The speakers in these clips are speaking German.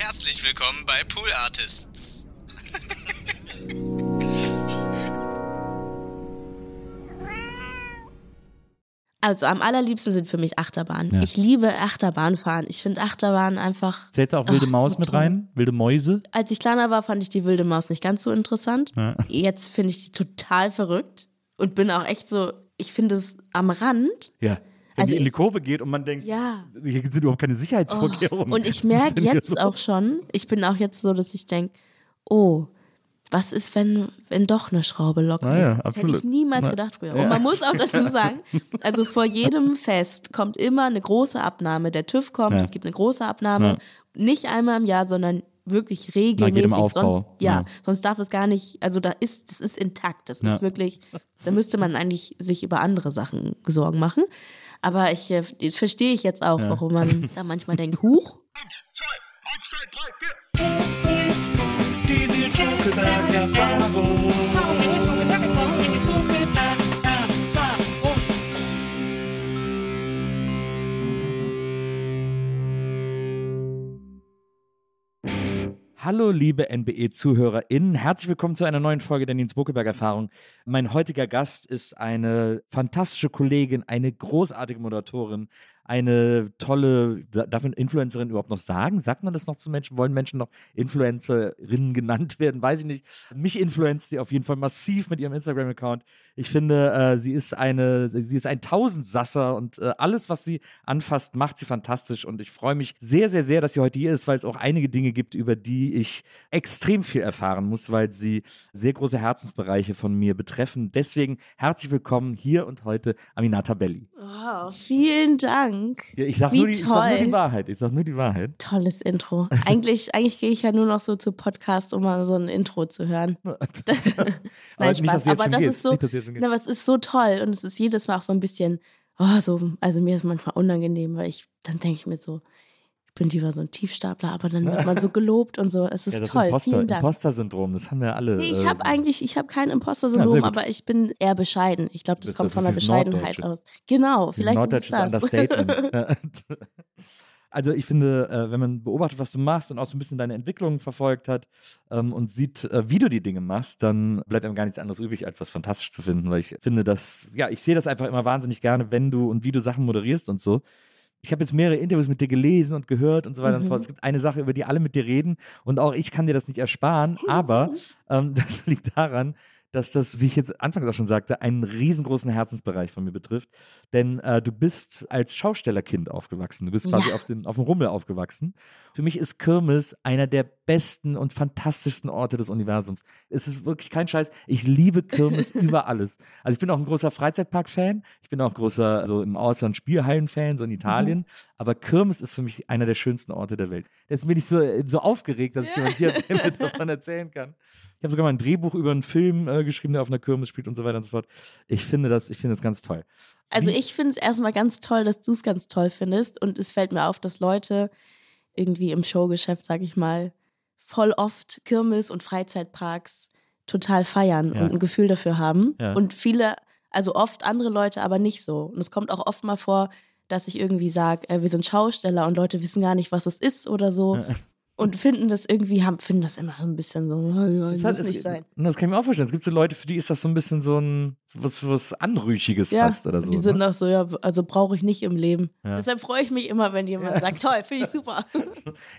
Herzlich willkommen bei Pool Artists. Also am allerliebsten sind für mich Achterbahnen. Ja. Ich liebe Achterbahnfahren. Ich finde Achterbahnen einfach. Zählt auch wilde Ach, Maus so mit toll. rein? Wilde Mäuse? Als ich kleiner war, fand ich die wilde Maus nicht ganz so interessant. Ja. Jetzt finde ich sie total verrückt und bin auch echt so, ich finde es am Rand. Ja. Wenn Also die in die Kurve geht und man denkt, Ja. hier sind überhaupt keine Sicherheitsvorkehrungen. Oh, Und ich merke jetzt los? auch schon, ich bin auch jetzt so, dass ich denke, oh, was ist, wenn, wenn doch eine Schraube locker ja, ist? Das absolut. hätte ich niemals Na, gedacht früher. ja. Und man muss auch dazu sagen, also vor jedem Fest kommt immer eine große Abnahme. Der TÜV kommt, Ja. es gibt eine große Abnahme. Ja. Nicht einmal im Jahr, sondern wirklich regelmäßig. Aufbau. Sonst, ja, sonst darf es gar nicht, also da ist, das ist intakt. Das ist wirklich, da müsste man eigentlich sich über andere Sachen Sorgen machen. Aber ich, äh, verstehe ich jetzt auch, warum man da manchmal denkt, huch, Hallo, liebe NBE-ZuhörerInnen. Herzlich willkommen zu einer neuen Folge der Nils Buckelberg-Erfahrung. Mein heutiger Gast ist eine fantastische Kollegin, eine großartige Moderatorin, eine tolle, darf man Influencerin überhaupt noch sagen? Sagt man das noch zu Menschen? Wollen Menschen noch Influencerinnen genannt werden? Weiß ich nicht. Mich influenzt sie auf jeden Fall massiv mit ihrem Instagram-Account. Ich finde, äh, sie ist eine, sie ist ein Tausendsasser und äh, alles, was sie anfasst, macht sie fantastisch. Und ich freue mich sehr, sehr, sehr, dass sie heute hier ist, weil es auch einige Dinge gibt, über die ich extrem viel erfahren muss, weil sie sehr große Herzensbereiche von mir betreffen. Deswegen herzlich willkommen hier und heute Aminata Belli. Wow, vielen Dank. Ja, ich sag, Wie nur die, ich sag nur toll. die Wahrheit. Ich sag nur die Wahrheit. Tolles Intro. Eigentlich, eigentlich gehe ich ja nur noch so zu Podcasts, um mal so ein Intro zu hören. Aber Nein, nicht, dass Spaß. du jetzt Aber das gehst. ist so, Nicht, dass du jetzt schon gehst. na, aber es ist so toll und es ist jedes Mal auch so ein bisschen, oh, so, also mir ist manchmal unangenehm, weil ich, dann denke ich mir so, bin lieber so ein Tiefstapler, aber dann wird man so gelobt und so. Es ist Ja, das toll. Imposter, Vielen Dank. Imposter-Syndrom, das haben wir alle. Nee, ich äh, habe eigentlich, ich habe kein Ja, Imposter-Syndrom, gut. aber ich bin eher bescheiden. Ich glaube, das, Das- kommt das von ist der Bescheidenheit Norddeutsche. aus. Genau, vielleicht ist es das. Understatement. Ja. Also ich finde, äh, wenn man beobachtet, was du machst und auch so ein bisschen deine Entwicklung verfolgt hat ähm, und sieht, äh, wie du die Dinge machst, dann bleibt einem gar nichts anderes übrig, als das fantastisch zu finden, weil ich finde, dass, ja, ich sehe das einfach immer wahnsinnig gerne, wenn du und wie du Sachen moderierst und so. Ich habe jetzt mehrere Interviews mit dir gelesen und gehört und so weiter und so fort. Es gibt eine Sache, über die alle mit dir reden und auch ich kann dir das nicht ersparen, aber ähm, das liegt daran, dass das, wie ich jetzt anfangs auch schon sagte, einen riesengroßen Herzensbereich von mir betrifft. Denn äh, du bist als Schaustellerkind aufgewachsen. Du bist quasi Ja. auf, dem, auf dem Rummel aufgewachsen. Für mich ist Kirmes einer der besten und fantastischsten Orte des Universums. Es ist wirklich kein Scheiß. Ich liebe Kirmes über alles. Also ich bin auch ein großer Freizeitpark-Fan. Ich bin auch großer, also im Ausland Spielhallen-Fan, so in Italien. Aber Kirmes ist für mich einer der schönsten Orte der Welt. Deswegen bin ich so, so aufgeregt, dass ich jemand hier davon erzählen kann. Ich habe sogar mal ein Drehbuch über einen Film äh, geschrieben, der auf einer Kirmes spielt und so weiter und so fort. Ich finde das, ich finde das ganz toll. Also Wie- ich finde es erstmal ganz toll, dass du es ganz toll findest. Und es fällt mir auf, dass Leute irgendwie im Showgeschäft, sag ich mal, voll oft Kirmes und Freizeitparks total feiern Ja. und ein Gefühl dafür haben. Ja. Und viele, also oft andere Leute aber nicht so. Und es kommt auch oft mal vor, dass ich irgendwie sage, äh, wir sind Schausteller und Leute wissen gar nicht, was es ist oder so. Ja. Und finden das irgendwie, haben, finden das immer so ein bisschen so, ja, das, das muss nicht sein. Das kann ich mir auch vorstellen. Es gibt so Leute, für die ist das so ein bisschen so ein was, was Anrüchiges Ja, fast oder so. die sind ne? auch so, ja, also brauche ich nicht im Leben. Ja. Deshalb freue ich mich immer, wenn jemand sagt, toll, finde ich super.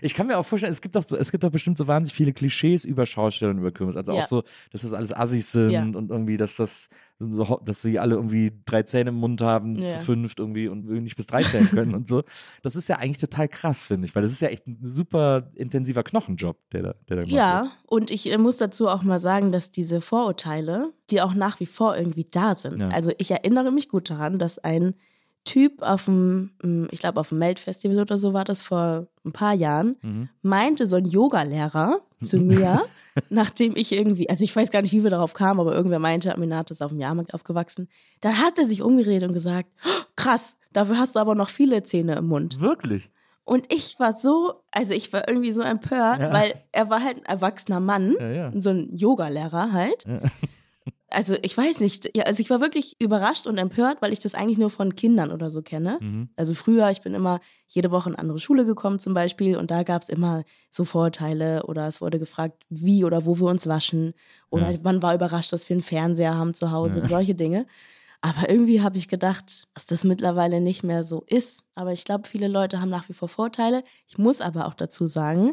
Ich kann mir auch vorstellen, es gibt doch so, es gibt doch bestimmt so wahnsinnig viele Klischees über Schausteller und über Kirmes. Also Ja. auch so, dass das alles Assis sind Ja. und irgendwie, dass das, dass sie alle irgendwie drei Zähne im Mund haben, Ja. zu fünft irgendwie und nicht bis drei zählen können und so. Das ist ja eigentlich total krass, finde ich, weil das ist ja echt ein super intensiver Knochenjob, der da, der da gemacht Ja, wird. und ich äh, muss dazu auch mal sagen, dass diese Vorurteile, die auch nach wie vor irgendwie da sind. Ja. Also ich erinnere mich gut daran, dass ein Typ auf dem, mm, ich glaube auf dem Melt-Festival oder so war das vor ein paar Jahren, Mhm. meinte so ein Yoga-Lehrer zu mir, nachdem ich irgendwie, also ich weiß gar nicht, wie wir darauf kamen, aber irgendwer meinte, Aminat ist auf dem Jahrmarkt aufgewachsen. Dann hat er sich umgedreht und gesagt, "Oh, krass, dafür hast du aber noch viele Zähne im Mund. Wirklich? Und ich war so, also ich war irgendwie so empört, Ja. weil er war halt ein erwachsener Mann, Ja, ja. so ein Yoga-Lehrer halt. Also ich weiß nicht, ja, also ich war wirklich überrascht und empört, weil ich das eigentlich nur von Kindern oder so kenne. Mhm. Also früher, ich bin immer jede Woche in eine andere Schule gekommen zum Beispiel und da gab es immer so Vorurteile oder es wurde gefragt, wie oder wo wir uns waschen oder Ja. man war überrascht, dass wir einen Fernseher haben zu Hause, Ja. solche Dinge. Aber irgendwie habe ich gedacht, dass das mittlerweile nicht mehr so ist. Aber ich glaube, viele Leute haben nach wie vor Vorteile. Ich muss aber auch dazu sagen,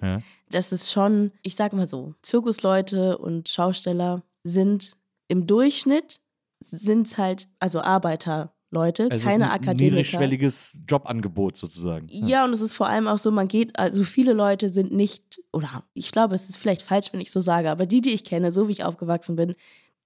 dass es schon, ich sag mal so, Zirkusleute und Schausteller sind im Durchschnitt sind es halt, also Arbeiterleute, Also es keine ist ein Akademiker. niedrigschwelliges Jobangebot sozusagen. Ja, und es ist vor allem auch so, man geht, also viele Leute sind nicht, oder ich glaube, es ist vielleicht falsch, wenn ich so sage, aber die, die ich kenne, so wie ich aufgewachsen bin,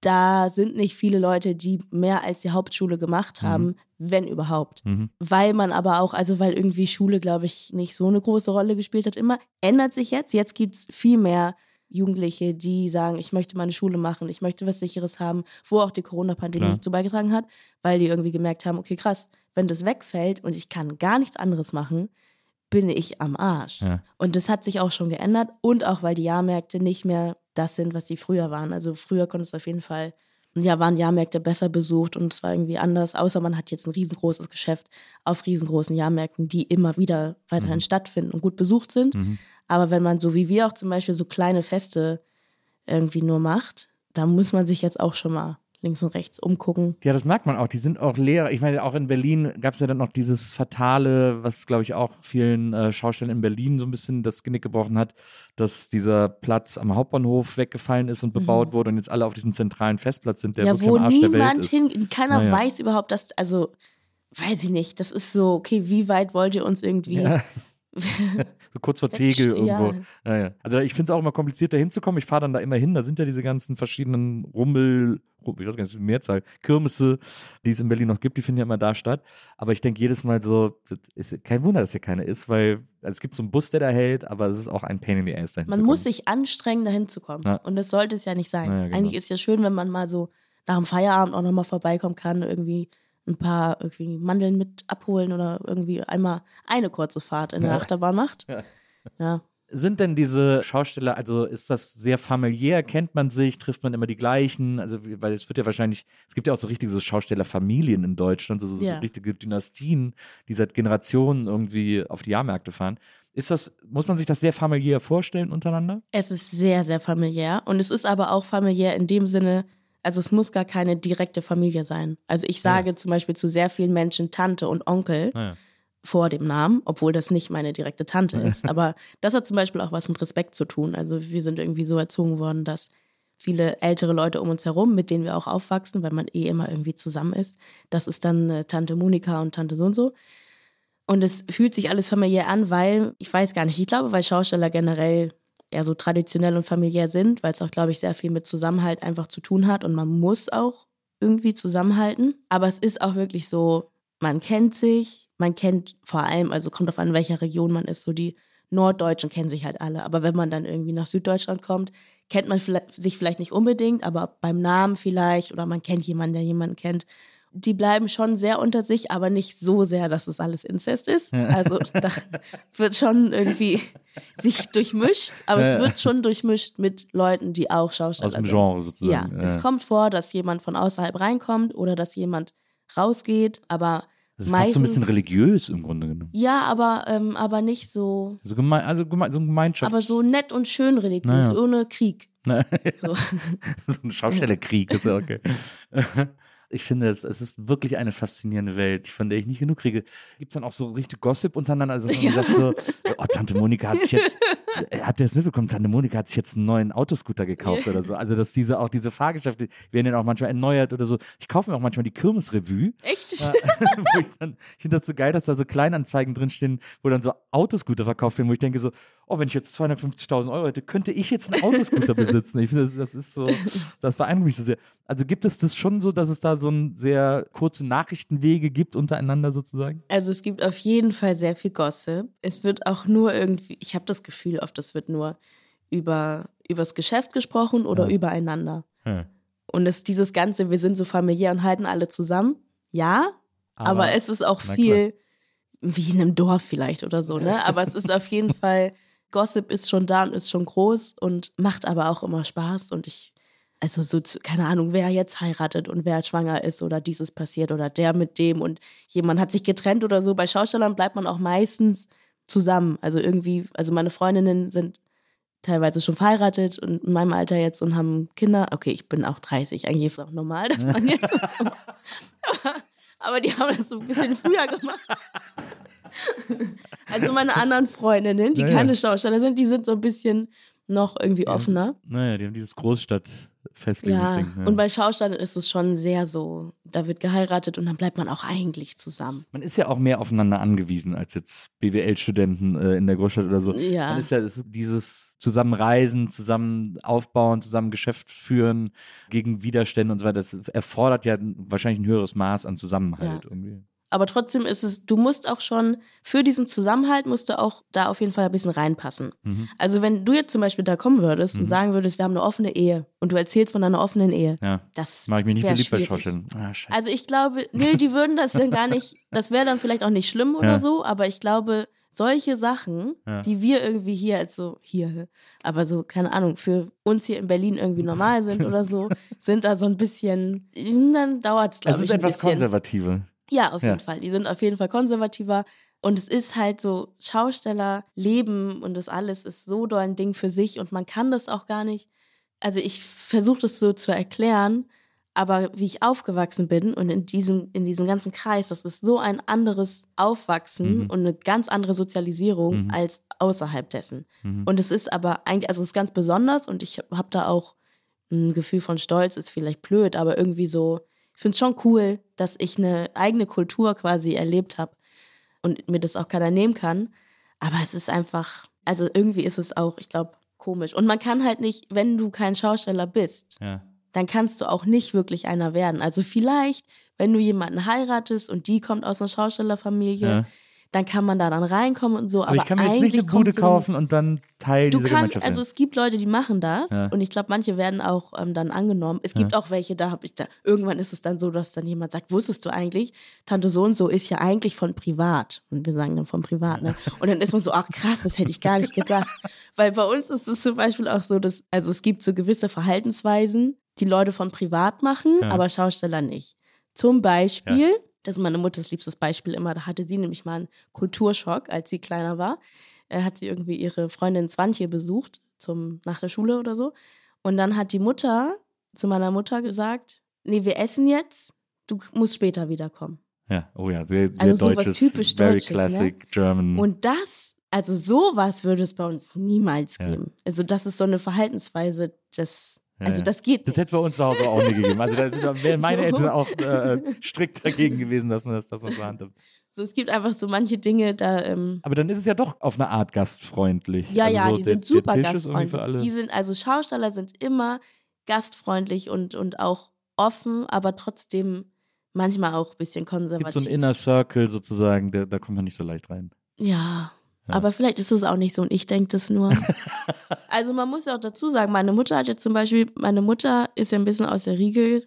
da sind nicht viele Leute, die mehr als die Hauptschule gemacht haben, wenn überhaupt. Mhm. Weil man aber auch, also weil irgendwie Schule, glaube ich, nicht so eine große Rolle gespielt hat immer, ändert sich jetzt. Jetzt gibt es viel mehr Jugendliche, die sagen, ich möchte meine Schule machen, ich möchte was Sicheres haben, wo auch die Corona-Pandemie Klar. zu beigetragen hat, weil die irgendwie gemerkt haben, okay, krass, wenn das wegfällt und ich kann gar nichts anderes machen, bin ich am Arsch. Ja. Und das hat sich auch schon geändert und auch, weil die Jahrmärkte nicht mehr das sind, was sie früher waren. Also früher konntest du auf jeden Fall, ja, waren Jahrmärkte besser besucht und es war irgendwie anders, außer man hat jetzt ein riesengroßes Geschäft auf riesengroßen Jahrmärkten, die immer wieder weiterhin Mhm. stattfinden und gut besucht sind. Mhm. Aber wenn man so wie wir auch zum Beispiel so kleine Feste irgendwie nur macht, da muss man sich jetzt auch schon mal links und rechts umgucken. Ja, das merkt man auch. Die sind auch leer. Ich meine, auch in Berlin gab es ja dann noch dieses Fatale, was, glaube ich, auch vielen äh, Schaustellern in Berlin so ein bisschen das Genick gebrochen hat, dass dieser Platz am Hauptbahnhof weggefallen ist und bebaut wurde und jetzt alle auf diesem zentralen Festplatz sind, der Mhm. ja, wirklich wo am Arsch der Welt niemand ist. hin, keiner Naja. weiß überhaupt, dass, also, weiß ich nicht, das ist so, okay, wie weit wollt ihr uns irgendwie, Ja. So kurz vor Tegel irgendwo. ja. Ja. Also ich finde es auch immer kompliziert, da hinzukommen. Ich fahre dann da immer hin. Da sind ja diese ganzen verschiedenen Rummel, Rum- ich weiß gar nicht, die Mehrzahl, Kirmesse, die es in Berlin noch gibt, die finden ja immer da statt. Aber ich denke jedes Mal so, ist kein Wunder, dass hier keine ist, weil also es gibt so einen Bus, der da hält, aber es ist auch ein Pain in the Ass, da man muss sich anstrengen, dahin zu kommen. Und das sollte es ja nicht sein. Genau. Eigentlich ist ja schön, wenn man mal so nach dem Feierabend auch nochmal vorbeikommen kann, irgendwie ein paar irgendwie Mandeln mit abholen oder irgendwie einmal eine kurze Fahrt in der Ja. Achterbahn macht. Ja. ja. Sind denn diese Schausteller, also ist das sehr familiär? Kennt man sich? Trifft man immer die gleichen? Also, weil es wird ja wahrscheinlich, es gibt ja auch so richtige so Schaustellerfamilien in Deutschland, so, so Ja. richtige Dynastien, die seit Generationen irgendwie auf die Jahrmärkte fahren. Ist das, muss man sich das sehr familiär vorstellen untereinander? Es ist sehr, sehr familiär. Und es ist aber auch familiär in dem Sinne, also es muss gar keine direkte Familie sein. Also ich sage zum Beispiel zu sehr vielen Menschen Tante und Onkel Naja. vor dem Namen, obwohl das nicht meine direkte Tante ist. Aber das hat zum Beispiel auch was mit Respekt zu tun. Also wir sind irgendwie so erzogen worden, dass viele ältere Leute um uns herum, mit denen wir auch aufwachsen, weil man eh immer irgendwie zusammen ist. Das ist dann äh, Tante Monika und Tante so und so. Und es fühlt sich alles familiär an, weil, ich weiß gar nicht, ich glaube, weil Schausteller generell eher so traditionell und familiär sind, weil es auch, glaube ich, sehr viel mit Zusammenhalt einfach zu tun hat und man muss auch irgendwie zusammenhalten. Aber es ist auch wirklich so, man kennt sich, man kennt vor allem, also kommt auf an, in welcher Region man ist, so die Norddeutschen kennen sich halt alle. Aber wenn man dann irgendwie nach Süddeutschland kommt, kennt man vielleicht, sich vielleicht nicht unbedingt, aber beim Namen vielleicht oder man kennt jemanden, der jemanden kennt. Die bleiben schon sehr unter sich, aber nicht so sehr, dass es alles Inzest ist. Also da wird schon irgendwie sich durchmischt, aber Ja. es wird schon durchmischt mit Leuten, die auch Schauspieler Aus dem sind. Genre Ja, sozusagen. es kommt vor, dass jemand von außerhalb reinkommt oder dass jemand rausgeht, aber Das ist fast so ein bisschen religiös im Grunde genommen. Ja, aber, ähm, aber nicht so. Also, geme also geme so ein Gemeinschafts... Aber so nett und schön religiös, Naja. ohne Krieg. Ne? So. so ein Schaustellerkrieg, ist ja okay. Ich finde, es, es ist wirklich eine faszinierende Welt, von der ich nicht genug kriege. Gibt es dann auch so richtig Gossip untereinander? Also, man Ja. sagt so, oh, Tante Monika hat sich jetzt, äh, habt ihr das mitbekommen? Tante Monika hat sich jetzt einen neuen Autoscooter gekauft oder so. Also, dass diese, auch diese Fahrgeschäfte werden dann auch manchmal erneuert oder so. Ich kaufe mir auch manchmal die Kirmesrevue. Echt? Wo ich ich finde das so geil, dass da so Kleinanzeigen drinstehen, wo dann so Autoscooter verkauft werden, wo ich denke so, oh, wenn ich jetzt 250.000 Euro hätte, könnte ich jetzt einen Autoscooter besitzen. Ich finde, das, das ist so, das beeindruckt mich so sehr. Also gibt es das schon so, dass es da so ein sehr kurze Nachrichtenwege gibt untereinander sozusagen? Also es gibt auf jeden Fall sehr viel Gossip. Es wird auch nur irgendwie, ich habe das Gefühl, oft es wird nur über übers Geschäft gesprochen oder Ja. übereinander. Ja. Und es dieses Ganze, wir sind so familiär und halten alle zusammen. Ja, aber, es ist auch viel wie in einem Dorf vielleicht oder so, ne? Aber es ist auf jeden Fall, Gossip ist schon da und ist schon groß und macht aber auch immer Spaß. Und ich, also so, keine Ahnung, wer jetzt heiratet und wer schwanger ist oder dieses passiert oder der mit dem und jemand hat sich getrennt oder so. Bei Schaustellern bleibt man auch meistens zusammen. Also irgendwie, also meine Freundinnen sind teilweise schon verheiratet und in meinem Alter jetzt und haben Kinder. Okay, ich bin auch 30. Eigentlich ist es auch normal, dass man jetzt. aber, aber die haben das so ein bisschen früher gemacht. Also meine anderen Freundinnen, die Ja, ja. keine Schausteller sind, die sind so ein bisschen noch irgendwie offener. Naja, die haben dieses Ja, Großstadt-Festlegungsding. Ja. und bei Schaustellern ist es schon sehr so, da wird geheiratet und dann bleibt man auch eigentlich zusammen. Man ist ja auch mehr aufeinander angewiesen als jetzt BWL-Studenten äh, in der Großstadt oder so. Ja. Man ist ja ist dieses Zusammenreisen, zusammen aufbauen, zusammen Geschäft führen, gegen Widerstände und so weiter. Das erfordert ja wahrscheinlich ein höheres Maß an Zusammenhalt Ja. irgendwie. Aber trotzdem ist es, du musst auch schon, für diesen Zusammenhalt musst du auch da auf jeden Fall ein bisschen reinpassen. Mhm. Also wenn du jetzt zum Beispiel da kommen würdest und sagen würdest, wir haben eine offene Ehe und du erzählst von einer offenen Ehe, Ja. das Mache ich mich nicht beliebt bei. Schaustellern. Ah. Also ich glaube, nee, die würden das dann gar nicht, das wäre dann vielleicht auch nicht schlimm oder Ja. so, aber ich glaube, solche Sachen, Ja. die wir irgendwie hier als so, hier, aber so, keine Ahnung, für uns hier in Berlin irgendwie normal sind oder so, sind da so ein bisschen, dann dauert es, glaube es ich, ist ein etwas bisschen. konservativer. Ja, auf Ja. jeden Fall. Die sind auf jeden Fall konservativer. Und es ist halt so, Schausteller leben und das alles ist so doll ein Ding für sich und man kann das auch gar nicht. Also ich versuche das so zu erklären, aber wie ich aufgewachsen bin und in diesem, in diesem ganzen Kreis, das ist so ein anderes Aufwachsen Mhm. und eine ganz andere Sozialisierung Mhm. als außerhalb dessen. Mhm. Und es ist aber eigentlich, also es ist ganz besonders und ich habe da auch ein Gefühl von Stolz, ist vielleicht blöd, aber irgendwie so, finde es schon cool, dass ich eine eigene Kultur quasi erlebt habe und mir das auch keiner nehmen kann. Aber es ist einfach, also irgendwie ist es auch, ich glaube, komisch. Und man kann halt nicht, wenn du kein Schausteller bist, Ja. dann kannst du auch nicht wirklich einer werden. Also vielleicht, wenn du jemanden heiratest und die kommt aus einer Schaustellerfamilie, Ja. Dann kann man da dann reinkommen und so. Aber, ich kann mir jetzt nicht eine Bude kaufen und dann Teil Du dieser kannst, Gemeinschaft also es gibt Leute, die machen das Ja. und ich glaube, manche werden auch ähm, dann angenommen. Es gibt auch welche, da habe ich da, irgendwann ist es dann so, dass dann jemand sagt, wusstest du eigentlich, Tante so und so ist ja eigentlich von privat. Und wir sagen dann von privat, ne? Und dann ist man so, ach krass, das hätte ich gar nicht gedacht. Weil bei uns ist es zum Beispiel auch so, dass, also es gibt so gewisse Verhaltensweisen, die Leute von privat machen, Ja. aber Schausteller nicht. Zum Beispiel, das ist meine Mutters liebstes Beispiel immer, da hatte sie nämlich mal einen Kulturschock, als sie kleiner war. Äh, hat sie irgendwie ihre Freundin Swantje besucht, zum, nach der Schule oder so. Und dann hat die Mutter zu meiner Mutter gesagt, nee, wir essen jetzt, du musst später wiederkommen. Ja, oh ja, sehr, sehr Also deutsches, typisch very Deutsches, ne? classic German. Und das, also sowas würde es bei uns niemals Ja. geben. Also das ist so eine Verhaltensweise, das, Ja, also das geht Das hätte es bei uns zu Hause auch nie gegeben. Also da wären meine So. Eltern auch äh, strikt dagegen gewesen, dass man das, dass man so handhabt. so, es gibt einfach so manche Dinge, da, ähm, Aber dann ist es ja doch auf eine Art gastfreundlich. Ja, also ja, so die der, sind super gastfreundlich. Die sind, also Schausteller sind immer gastfreundlich und, und auch offen, aber trotzdem manchmal auch ein bisschen Es gibt konservativ. so einen Inner Circle sozusagen, der, da kommt man nicht so leicht rein. ja. Ja. Aber vielleicht ist es auch nicht so und ich denke das nur. also man muss ja auch dazu sagen, meine Mutter hat jetzt zum Beispiel, meine Mutter ist ja ein bisschen aus der Riege,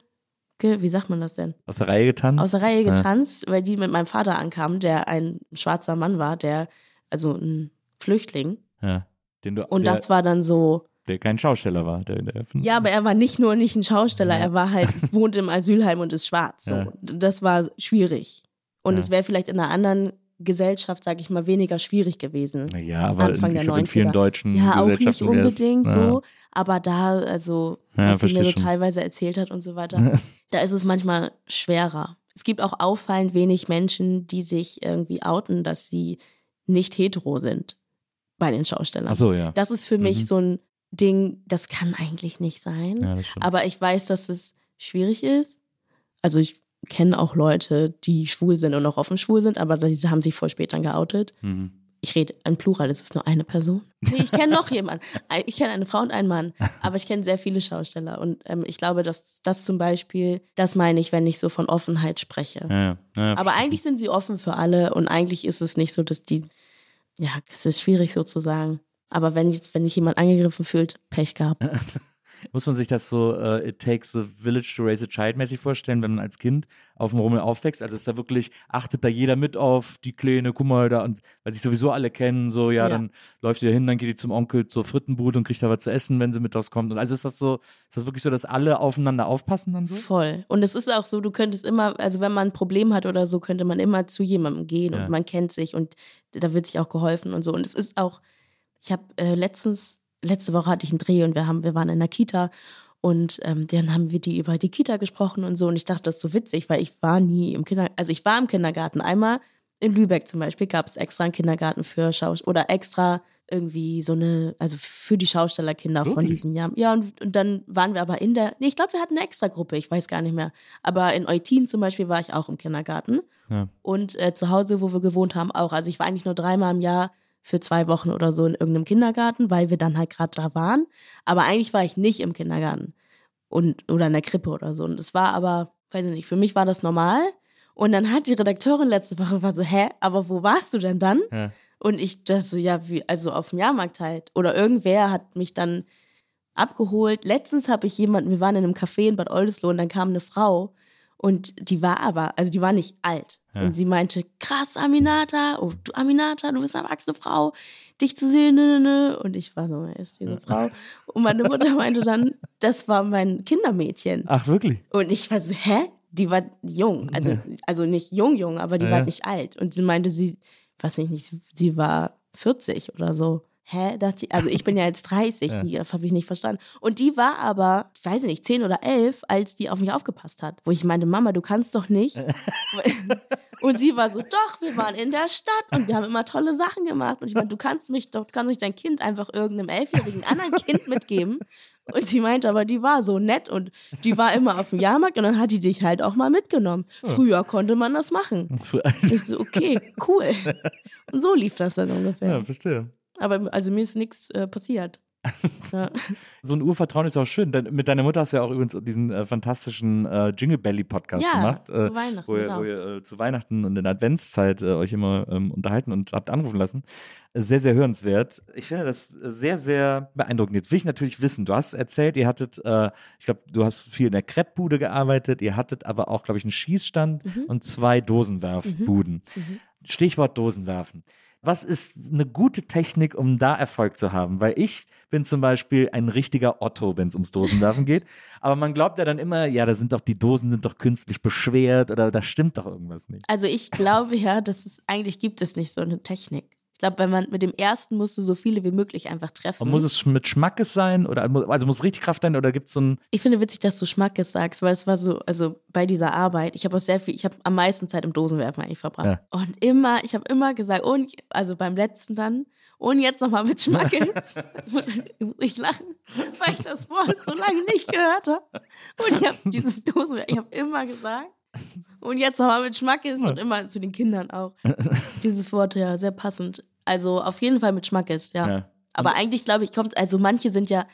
ge, wie sagt man das denn? Aus der Reihe getanzt? Aus der Reihe Ja. getanzt, weil die mit meinem Vater ankam, der ein schwarzer Mann war, der, also ein Flüchtling. Ja. Den du, Und der, das war dann so, der kein Schausteller war. Der, der Ja, aber er war nicht nur nicht ein Schausteller, Ja. er war halt, wohnt im Asylheim und ist schwarz. So. Ja. Das war schwierig. Und Ja. es wäre vielleicht in einer anderen Gesellschaft, sage ich mal, weniger schwierig gewesen. Naja, aber Anfang in, der ich glaub, in vielen 90er. deutschen Ja, auch nicht unbedingt ja. so, aber da, also, Ja, was sie mir so schon. teilweise erzählt hat und so weiter, da ist es manchmal schwerer. Es gibt auch auffallend wenig Menschen, die sich irgendwie outen, dass sie nicht hetero sind bei den Schaustellern. Ach so, ja. Das ist für mich Mhm. so ein Ding, das kann eigentlich nicht sein. ja. Aber ich weiß, dass es schwierig ist. Also ich kenne auch Leute, die schwul sind und auch offen schwul sind, aber diese haben sich voll spät dann geoutet. mhm. Ich rede im Plural, es ist nur eine Person. Nee, ich kenne noch jemanden. Ich kenne eine Frau und einen Mann, aber ich kenne sehr viele Schausteller. Und ähm, ich glaube, dass das zum Beispiel, das meine ich, wenn ich so von Offenheit spreche. Ja, ja, Aber eigentlich sind sie offen für alle und eigentlich ist es nicht so, dass die, ja, es ist schwierig sozusagen. Aber wenn jetzt, wenn sich jemand angegriffen fühlt, Pech gehabt. Muss man sich das so äh, It Takes a Village to Raise a Child mäßig vorstellen, wenn man als Kind auf dem Rummel aufwächst? Also ist da wirklich, achtet da jeder mit auf die Kleine, guck mal da, und weil sich sowieso alle kennen, so, ja, Ja. dann läuft ihr hin, dann geht die zum Onkel zur Frittenbude und kriegt da was zu essen, wenn sie mittags kommt. Und also ist das so, ist das wirklich so, dass alle aufeinander aufpassen dann so? Voll. Und es ist auch so, du könntest immer, also wenn man ein Problem hat oder so, könnte man immer zu jemandem gehen Ja. und man kennt sich und da wird sich auch geholfen und so. Und es ist auch, ich habe äh, letztens, letzte Woche hatte ich einen Dreh und wir haben, wir waren in der Kita und ähm, dann haben wir die über die Kita gesprochen und so. Und ich dachte, das ist so witzig, weil ich war nie im Kindergarten, also ich war im Kindergarten. Einmal in Lübeck zum Beispiel gab es extra einen Kindergarten für Schaus oder extra irgendwie so eine, also für die Schaustellerkinder von Wirklich? diesem Jahr. Ja, und, und dann waren wir aber in der, nee, ich glaube, wir hatten eine extra Gruppe, ich weiß gar nicht mehr. Aber in Eutin zum Beispiel war ich auch im Kindergarten. Ja. Und äh, zu Hause, wo wir gewohnt haben, auch. Also ich war eigentlich nur dreimal im Jahr für zwei Wochen oder so in irgendeinem Kindergarten, weil wir dann halt gerade da waren. Aber eigentlich war ich nicht im Kindergarten und oder in der Krippe oder so. Und es war aber, weiß ich nicht, für mich war das normal. Und dann hat die Redakteurin letzte Woche war so, hä, aber wo warst du denn dann? Ja. Und ich das so, ja, wie, also auf dem Jahrmarkt halt. Oder irgendwer hat mich dann abgeholt. Letztens habe ich jemanden, wir waren in einem Café in Bad Oldesloe und dann kam eine Frau und die war aber, also die war nicht alt. Ja. Und sie meinte, krass, Aminata, oh, du Aminata, du bist eine erwachsene Frau, dich zu sehen, ne, ne, ne. Und ich war so, wer ist diese Frau? Und meine Mutter meinte dann, das war mein Kindermädchen. Ach, wirklich? Und ich war so, hä? Die war jung, also, also nicht jung, jung, aber die Ja, war ja. nicht alt. Und sie meinte, sie, weiß nicht, nicht, sie war 40 oder so. Hä? Dachte ich, also ich bin ja jetzt 30, Ja. wie, das habe ich nicht verstanden. Und die war aber, ich weiß nicht, 10 oder 11, als die auf mich aufgepasst hat. Wo ich meinte, Mama, du kannst doch nicht. und sie war so, doch, wir waren in der Stadt und wir haben immer tolle Sachen gemacht. Und ich meinte, du kannst mich doch, du kannst nicht dein Kind einfach irgendeinem elfjährigen anderen Kind mitgeben. Und sie meinte aber, die war so nett und die war immer auf dem Jahrmarkt und dann hat die dich halt auch mal mitgenommen. Früher konnte man das machen. Ich so, okay, cool. Und so lief das dann ungefähr. ja, verstehe. Aber also mir ist nichts äh, passiert. Ja. So ein Urvertrauen ist auch schön. Denn mit deiner Mutter hast du ja auch übrigens diesen äh, fantastischen äh, Jingle Belly Podcast Ja, gemacht. zu äh, Weihnachten, Wo ihr, genau. wo ihr äh, zu Weihnachten und in der Adventszeit äh, euch immer ähm, unterhalten und habt anrufen lassen. Sehr, sehr hörenswert. Ich finde das sehr, sehr beeindruckend. Jetzt will ich natürlich wissen, du hast erzählt, ihr hattet, äh, ich glaube, du hast viel in der Kreppbude gearbeitet, ihr hattet aber auch, glaube ich, einen Schießstand Mhm. und zwei Dosenwerfbuden. Stichwort Dosenwerfen. Was ist eine gute Technik, um da Erfolg zu haben? Weil ich bin zum Beispiel ein richtiger Otto, wenn es ums Dosenwerfen geht. Aber man glaubt ja dann immer, ja, da sind doch die Dosen sind doch künstlich beschwert oder da stimmt doch irgendwas nicht. Also ich glaube ja, dass es eigentlich gibt es nicht so eine Technik. Ich glaube, wenn man mit dem ersten musst du so viele wie möglich einfach treffen. Und muss es mit Schmackes sein oder also muss richtig Kraft sein oder gibt es so ein Ich finde witzig, dass du Schmackes sagst, weil es war so, also bei dieser Arbeit, ich habe auch sehr viel, ich habe am meisten Zeit im Dosenwerfen eigentlich verbracht. Ja. Und immer, ich habe immer gesagt, und, also beim letzten dann, und jetzt nochmal mit Schmackes. muss, muss ich lachen, weil ich das Wort so lange nicht gehört habe. Und ich habe dieses Dosenwerfen, ich habe immer gesagt, und jetzt nochmal mit Schmackes und immer zu den Kindern auch. Dieses Wort, ja, sehr passend. Also auf jeden Fall mit Schmackes, ja. Ja. Aber eigentlich glaube ich, kommt, also manche sind ja,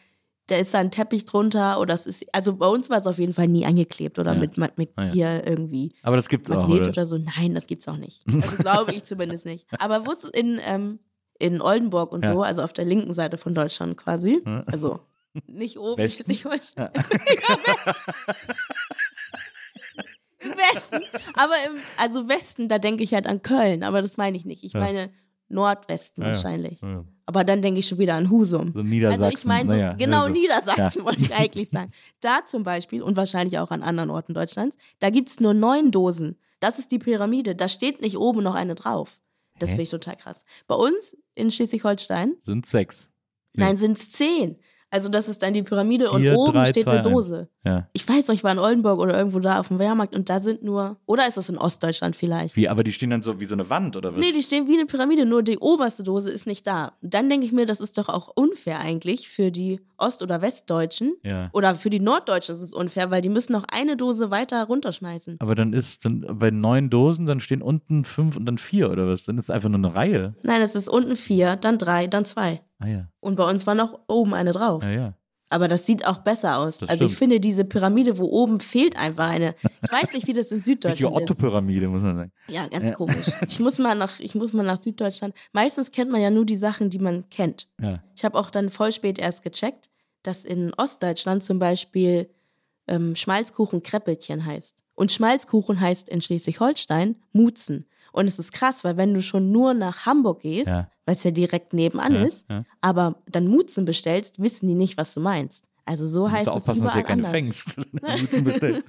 da ist da ein Teppich drunter oder es ist, also bei uns war es auf jeden Fall nie angeklebt oder Ja. mit, mit, mit Ah, ja. hier irgendwie Aber das gibt's auch, Magnet oder? oder? so. Nein, das gibt's auch nicht. Also glaube ich zumindest nicht. Aber wusstest in, ähm, in Oldenburg und Ja. so, also auf der linken Seite von Deutschland quasi, Ja. also nicht oben, Westen? Schleswig-Holstein. Im Westen. Aber im, also Westen, da denke ich halt an Köln, aber das meine ich nicht. Ich Ja. meine Nordwesten Ja, wahrscheinlich. Ja. Aber dann denke ich schon wieder an Husum. So Niedersachsen. Also ich meine, so, naja, genau also. Niedersachsen wollte ich eigentlich sagen. Da zum Beispiel und wahrscheinlich auch an anderen Orten Deutschlands, da gibt's nur neun Dosen Das ist die Pyramide. Da steht nicht oben noch eine drauf. Das finde ich total krass. Bei uns in Schleswig-Holstein, Sind sechs. Nee. nein, sind es zehn. Also das ist dann die Pyramide und Vier, oben drei, steht zwei, eine. Dose. Ja. Ich weiß noch, ich war in Oldenburg oder irgendwo da auf dem Wehrmarkt und da sind nur, oder ist das in Ostdeutschland vielleicht? Wie, aber die stehen dann so wie so eine Wand oder was? Nee, die stehen wie eine Pyramide, nur die oberste Dose ist nicht da. Und dann denke ich mir, das ist doch auch unfair eigentlich für die Ost- oder Westdeutschen. Ja. Oder für die Norddeutschen ist es unfair, weil die müssen noch eine Dose weiter runterschmeißen. Aber dann ist dann bei neun Dosen, dann stehen unten fünf und dann vier oder was? Dann ist es einfach nur eine Reihe. Nein, es ist unten vier, dann drei, dann zwei. Ah ja. Und bei uns war noch oben eine drauf. Ja, ja. Aber das sieht auch besser aus. Das also ich stimmt. finde diese Pyramide, wo oben fehlt einfach eine. Ich weiß nicht, wie das in Süddeutschland ist. Otto-Pyramide, muss man sagen. Ja, ganz komisch. Ich muss mal nach, ich muss mal nach Süddeutschland. Meistens kennt man ja nur die Sachen, die man kennt. Ich habe auch dann voll spät erst gecheckt, dass in Ostdeutschland zum Beispiel ähm, Schmalzkuchen Kreppelchen heißt. Und Schmalzkuchen heißt in Schleswig-Holstein Mutzen. Und es ist krass, weil wenn du schon nur nach Hamburg gehst, Ja. weil es ja direkt nebenan Ja, ist, ja. aber dann Mutzen bestellst, wissen die nicht, was du meinst. Also so Du musst heißt es aufpassen, dass du ja keine anders. fängst. wenn du Mutzen bestellst.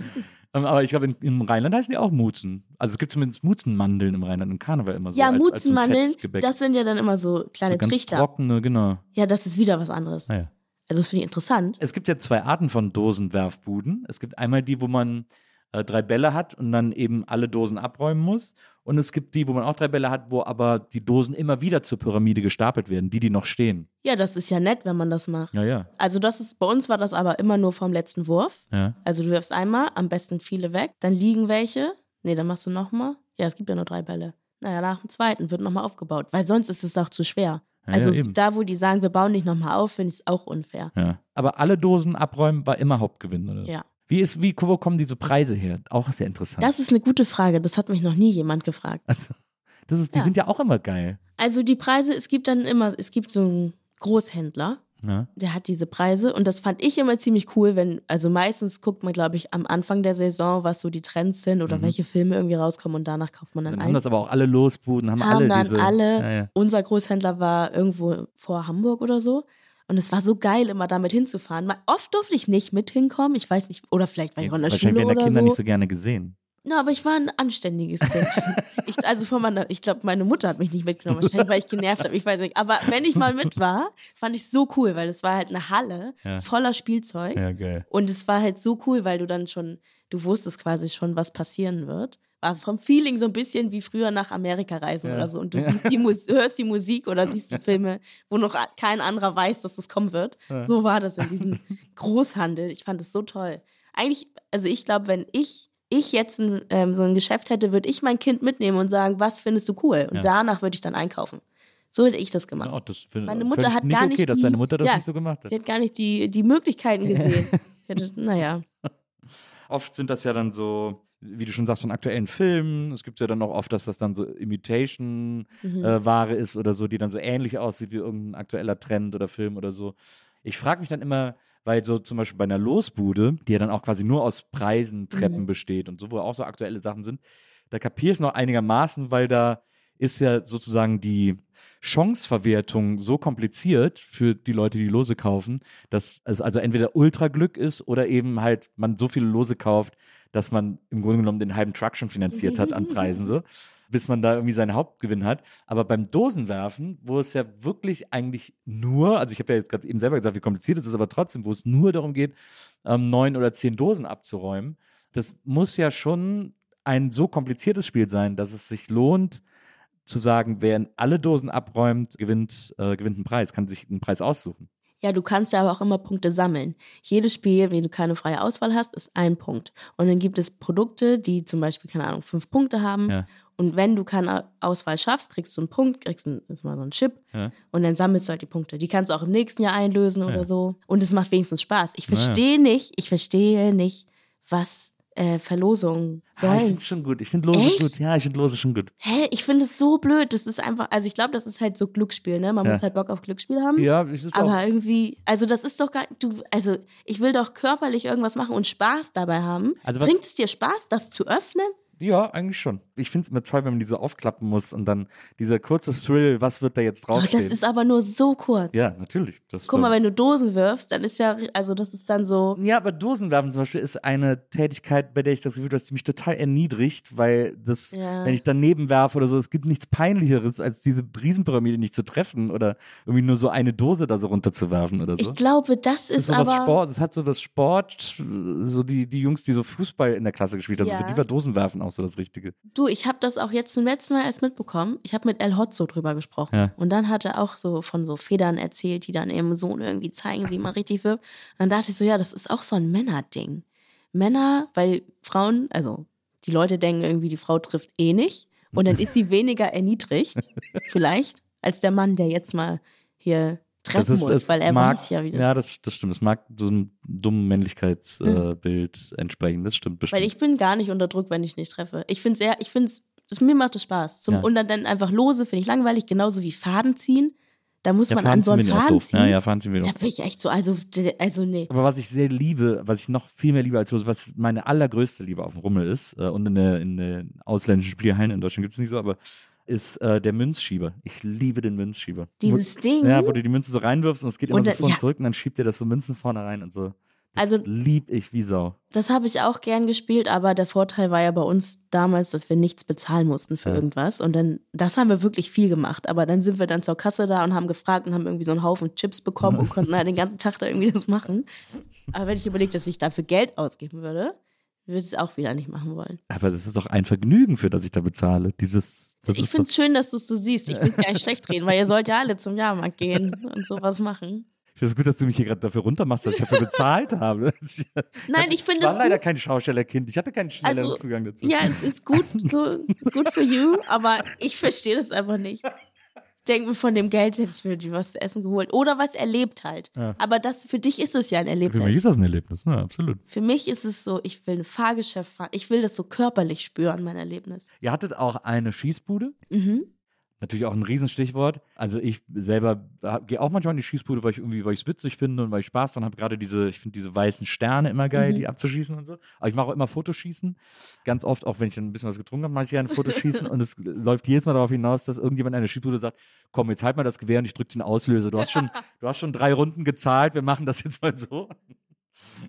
Ähm, Aber ich glaube, im Rheinland heißen die auch Mutzen. Also es gibt zumindest Mutzenmandeln im Rheinland und Karneval immer so. Ja, als, als so Mutzenmandeln, das sind ja dann immer so kleine so ganz Trichter. trockene, genau. Ja, das ist wieder was anderes. Naja. Also das finde ich interessant. Es gibt ja zwei Arten von Dosenwerfbuden. Es gibt einmal die, wo man äh, drei Bälle hat und dann eben alle Dosen abräumen muss. Und es gibt die, wo man auch drei Bälle hat, wo aber die Dosen immer wieder zur Pyramide gestapelt werden, die, die noch stehen. Ja, das ist ja nett, wenn man das macht. Ja, ja. Also das ist, bei uns war das aber immer nur vom letzten Wurf. ja. Also du wirfst einmal, am besten viele weg, dann liegen welche. Nee, dann machst du nochmal. Ja, es gibt ja nur drei Bälle. Naja, nach dem zweiten wird nochmal aufgebaut, weil sonst ist es auch zu schwer. Ja, also ja, da, wo die sagen, wir bauen nicht nochmal auf, finde ich es auch unfair. ja. Aber alle Dosen abräumen war immer Hauptgewinn, oder? Ja. Wie ist, wie, wo kommen diese Preise her? Auch sehr interessant. Das ist eine gute Frage, das hat mich noch nie jemand gefragt. also, das ist, die Ja. sind ja auch immer geil. Also die Preise, es gibt dann immer, es gibt so einen Großhändler, Ja. der hat diese Preise und das fand ich immer ziemlich cool, wenn, also meistens guckt man, glaube ich, am Anfang der Saison, was so die Trends sind oder welche Filme irgendwie rauskommen und danach kauft man dann, Mhm. Dann ein. haben das aber auch alle Losbuden, haben, haben alle dann diese. alle, Ja, ja. unser Großhändler war irgendwo vor Hamburg oder so. Und es war so geil, immer damit hinzufahren. Mal- Oft durfte ich nicht mit hinkommen. Ich weiß nicht, oder vielleicht war ich auch in der Wahrscheinlich Schule werden da Kinder so. nicht so gerne gesehen. Na, aber ich war ein anständiges Kind. ich, also von meiner, ich glaube, meine Mutter hat mich nicht mitgenommen, wahrscheinlich, weil ich genervt habe. Ich weiß nicht. Aber wenn ich mal mit war, fand ich so cool, weil es war halt eine Halle Ja. voller Spielzeug. Ja, geil. Und es war halt so cool, weil du dann schon, du wusstest quasi schon, was passieren wird. War vom Feeling so ein bisschen wie früher nach Amerika reisen Ja. oder so. Und du die hörst die Musik oder siehst die Filme, wo noch kein anderer weiß, dass das kommen wird. So war das in diesem Großhandel. Ich fand es so toll. Eigentlich, also ich glaube, wenn ich, ich jetzt ein, ähm, so ein Geschäft hätte, würde ich mein Kind mitnehmen und sagen, was findest du cool? Und Ja. danach würde ich dann einkaufen. So hätte ich das gemacht. Ja, das Meine Mutter völlig hat nicht gar okay, nicht dass die- deine Mutter das Ja. nicht so gemacht hat. Sie hat gar nicht die, die Möglichkeiten gesehen. Hätte, naja. Oft sind das ja dann so, wie du schon sagst, von aktuellen Filmen. Es gibt ja dann auch oft, dass das dann so Imitation-Ware ist oder so, die dann so ähnlich aussieht wie irgendein aktueller Trend oder Film oder so. Ich frage mich dann immer, weil so zum Beispiel bei einer Losbude, die ja dann auch quasi nur aus Preisen, Treppen besteht und so, wo auch so aktuelle Sachen sind, da kapiere ich es noch einigermaßen, weil da ist ja sozusagen die Chanceverwertung so kompliziert für die Leute, die Lose kaufen, dass es also entweder Ultraglück ist oder eben halt man so viele Lose kauft, dass man im Grunde genommen den halben Truck schon finanziert hat an Preisen so, bis man da irgendwie seinen Hauptgewinn hat. Aber beim Dosenwerfen, wo es ja wirklich eigentlich nur, also ich habe ja jetzt gerade eben selber gesagt, wie kompliziert es ist, aber trotzdem, wo es nur darum geht, ähm, neun oder zehn Dosen abzuräumen, das muss ja schon ein so kompliziertes Spiel sein, dass es sich lohnt, zu sagen, wer alle Dosen abräumt, gewinnt, äh, gewinnt einen Preis, kann sich einen Preis aussuchen. Ja, du kannst ja aber auch immer Punkte sammeln. Jedes Spiel, wenn du keine freie Auswahl hast, ist ein Punkt. Und dann gibt es Produkte, die zum Beispiel, keine Ahnung, fünf Punkte haben. Ja. Und wenn du keine Auswahl schaffst, kriegst du einen Punkt, kriegst einen, jetzt mal so einen Chip Ja. und dann sammelst du halt die Punkte. Die kannst du auch im nächsten Jahr einlösen Ja. oder so. Und es macht wenigstens Spaß. Ich verstehe nicht, ich verstehe nicht, was äh, Verlosungen Ah, ich sollen. finde es schon gut. Ich finde Lose Echt? gut. Ja, ich finde Lose schon gut. Hä, ich finde es so blöd. Das ist einfach, also ich glaube, das ist halt so Glücksspiel, ne? Man Ja. muss halt Bock auf Glücksspiel haben. Ja, es ist Aber auch. irgendwie, also das ist doch gar, du, also ich will doch körperlich irgendwas machen und Spaß dabei haben. Also was- Bringt es dir Spaß, das zu öffnen? Ja, eigentlich schon. Ich finde es immer toll, wenn man die so aufklappen muss und dann dieser kurze Thrill, was wird da jetzt Oh, draufstehen? das ist aber nur so kurz. ja, natürlich. Das Guck mal, wenn du Dosen wirfst, dann ist ja, also das ist dann so. Ja, aber Dosenwerfen zum Beispiel ist eine Tätigkeit, bei der ich das Gefühl habe, dass die mich total erniedrigt, weil das, Ja. wenn ich daneben werfe oder so, es gibt nichts Peinlicheres, als diese Riesenpyramide nicht zu treffen oder irgendwie nur so eine Dose da so runterzuwerfen oder so. Ich glaube, das das ist ist so was aber. Sport, das hat so was Sport, so die, die Jungs, die so Fußball in der Klasse gespielt haben, Ja. für die war Dosenwerfen auch so das Richtige. Du, ich habe das auch jetzt zum letzten Mal erst mitbekommen. Ich habe mit El Hotzo drüber gesprochen. Ja. Und dann hat er auch so von so Federn erzählt, die dann ihrem Sohn irgendwie zeigen, wie man richtig wirft. Und dann dachte ich so, ja, das ist auch so ein Männerding. Männer, weil Frauen, also die Leute denken irgendwie, die Frau trifft eh nicht. Und dann ist sie weniger erniedrigt, vielleicht, als der Mann, der jetzt mal hier treffen muss, es weil er mag, weiß ja, wie das Ja, das, das stimmt. Es mag so einem dummen Männlichkeitsbild entsprechen. Das stimmt bestimmt. Weil ich bin gar nicht unter Druck, wenn ich nicht treffe. Ich finde es sehr, ich finde es, mir macht es Spaß. Zum, Ja. Und dann, dann einfach lose finde ich langweilig, genauso wie Faden ziehen. Da muss ja, man an so einen Faden ziehen. Ja, ja, Faden ziehen wir Da bin ich echt so, also, also nee. Aber was ich sehr liebe, was ich noch viel mehr liebe als Lose, was meine allergrößte Liebe auf dem Rummel ist, äh, und in, der, in den ausländischen Spielhallen in Deutschland gibt es nicht so, aber ist äh, der Münzschieber. Ich liebe den Münzschieber. Dieses Ding. Ja, wo du die Münze so reinwirfst und es geht immer Und so vor und ja. zurück und dann schiebt dir das so Münzen vorne rein und so. Das Also- lieb ich wie Sau. Das habe ich auch gern gespielt, aber der Vorteil war ja bei uns damals, dass wir nichts bezahlen mussten für Ja. irgendwas. Und dann, das haben wir wirklich viel gemacht. Aber dann sind wir dann zur Kasse da und haben gefragt und haben irgendwie so einen Haufen Chips bekommen und konnten halt den ganzen Tag da irgendwie das machen. Aber wenn ich überlege, dass ich dafür Geld ausgeben würde, würde ich es auch wieder nicht machen wollen. Aber das ist doch ein Vergnügen, für das ich da bezahle. Dieses, das ich finde es schön, dass du es so siehst. Ich will es gar nicht schlecht reden, weil ihr sollt ja alle zum Jahrmarkt gehen und sowas machen. ich finde es gut, dass du mich hier gerade dafür runtermachst, dass ich dafür bezahlt habe. Nein, ich finde Ich war es leider gut. kein Schaustellerkind. Ich hatte keinen schnelleren Also, Zugang dazu. Ja, es ist gut, so, ist gut für you, aber ich verstehe das einfach nicht. Denke mir, von dem Geld hätte ich mir die was zu essen geholt. Oder was erlebt halt. Ja. Aber das, für dich ist es ja ein Für mich Erlebnis. ist das ein Erlebnis, ja, absolut. Für mich ist es so, ich will ein Fahrgeschäft fahren. Ich will das so körperlich spüren, mein Erlebnis. Ihr hattet auch eine Schießbude. Mhm. Natürlich auch ein Riesenstichwort. Also ich selber gehe auch manchmal in die Schießbude, weil ich irgendwie, weil ich es witzig finde und weil ich Spaß dran habe. Gerade diese, ich finde diese weißen Sterne immer geil, Mhm. die abzuschießen und so. Aber ich mache auch immer Fotoschießen. Ganz oft, auch wenn ich dann ein bisschen was getrunken habe, mache ich gerne Fotoschießen. und es läuft jedes Mal darauf hinaus, dass irgendjemand in einer Schießbude sagt, komm, jetzt halt mal das Gewehr und ich drücke den Auslöser. Du hast schon, du hast schon drei Runden gezahlt, wir machen das jetzt mal so.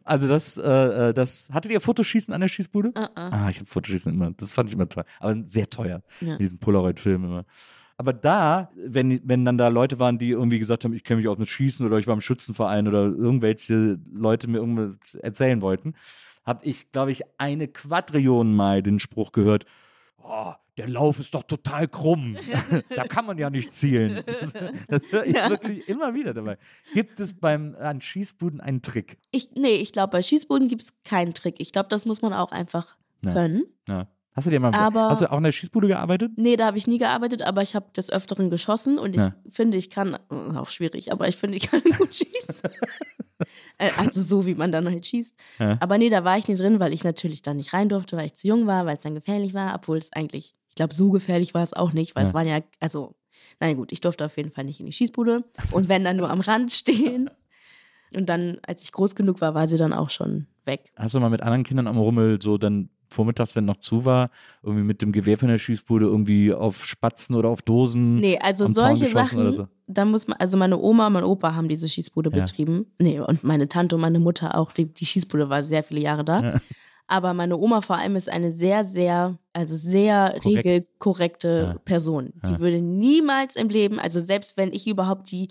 Also das, äh, äh, das, hattet ihr Fotoschießen an der Schießbude? Uh -uh. Ah, ich habe Fotoschießen immer. Das fand ich immer toll. Aber sehr teuer. Ja. Diesen Polaroid-Film immer. Aber da, wenn, wenn dann da Leute waren, die irgendwie gesagt haben, ich kenne mich auch mit Schießen oder ich war im Schützenverein oder irgendwelche Leute mir irgendwas erzählen wollten, habe ich, glaube ich, eine Quadrillion Mal den Spruch gehört, oh, der Lauf ist doch total krumm. da kann man ja nicht zielen. Das, das höre ich Ja. wirklich immer wieder dabei. Gibt es beim an Schießbuden einen Trick? Ich, nee, ich glaube, bei Schießbuden gibt es keinen Trick. Ich glaube, das muss man auch einfach Ja. können. Ja. Hast du dir mal Aber- hast du auch in der Schießbude gearbeitet? Nee, da habe ich nie gearbeitet, aber ich habe des Öfteren geschossen und ich Ja. finde, ich kann, äh, auch schwierig, aber ich finde, ich kann gut schießen. Äh, also so, wie man dann halt schießt. Ja. Aber nee, da war ich nicht drin, weil ich natürlich da nicht rein durfte, weil ich zu jung war, weil es dann gefährlich war, obwohl es eigentlich, ich glaube, so gefährlich war es auch nicht, weil Ja. es waren ja, also, nein gut, ich durfte auf jeden Fall nicht in die Schießbude und wenn dann nur am Rand stehen. Und dann, als ich groß genug war, war sie dann auch schon weg. Hast du mal mit anderen Kindern am Rummel so dann vormittags, wenn noch zu war, irgendwie mit dem Gewehr von der Schießbude irgendwie auf Spatzen oder auf Dosen? Nee, also solche Sachen, oder so? da muss man, also meine Oma und mein Opa haben diese Schießbude Ja. betrieben. Nee, und meine Tante und meine Mutter auch. Die, die Schießbude war sehr viele Jahre da. Ja. Aber meine Oma vor allem ist eine sehr, sehr, also sehr Korrekt. regelkorrekte Ja. Person. Die würde niemals im Leben, also selbst wenn ich überhaupt die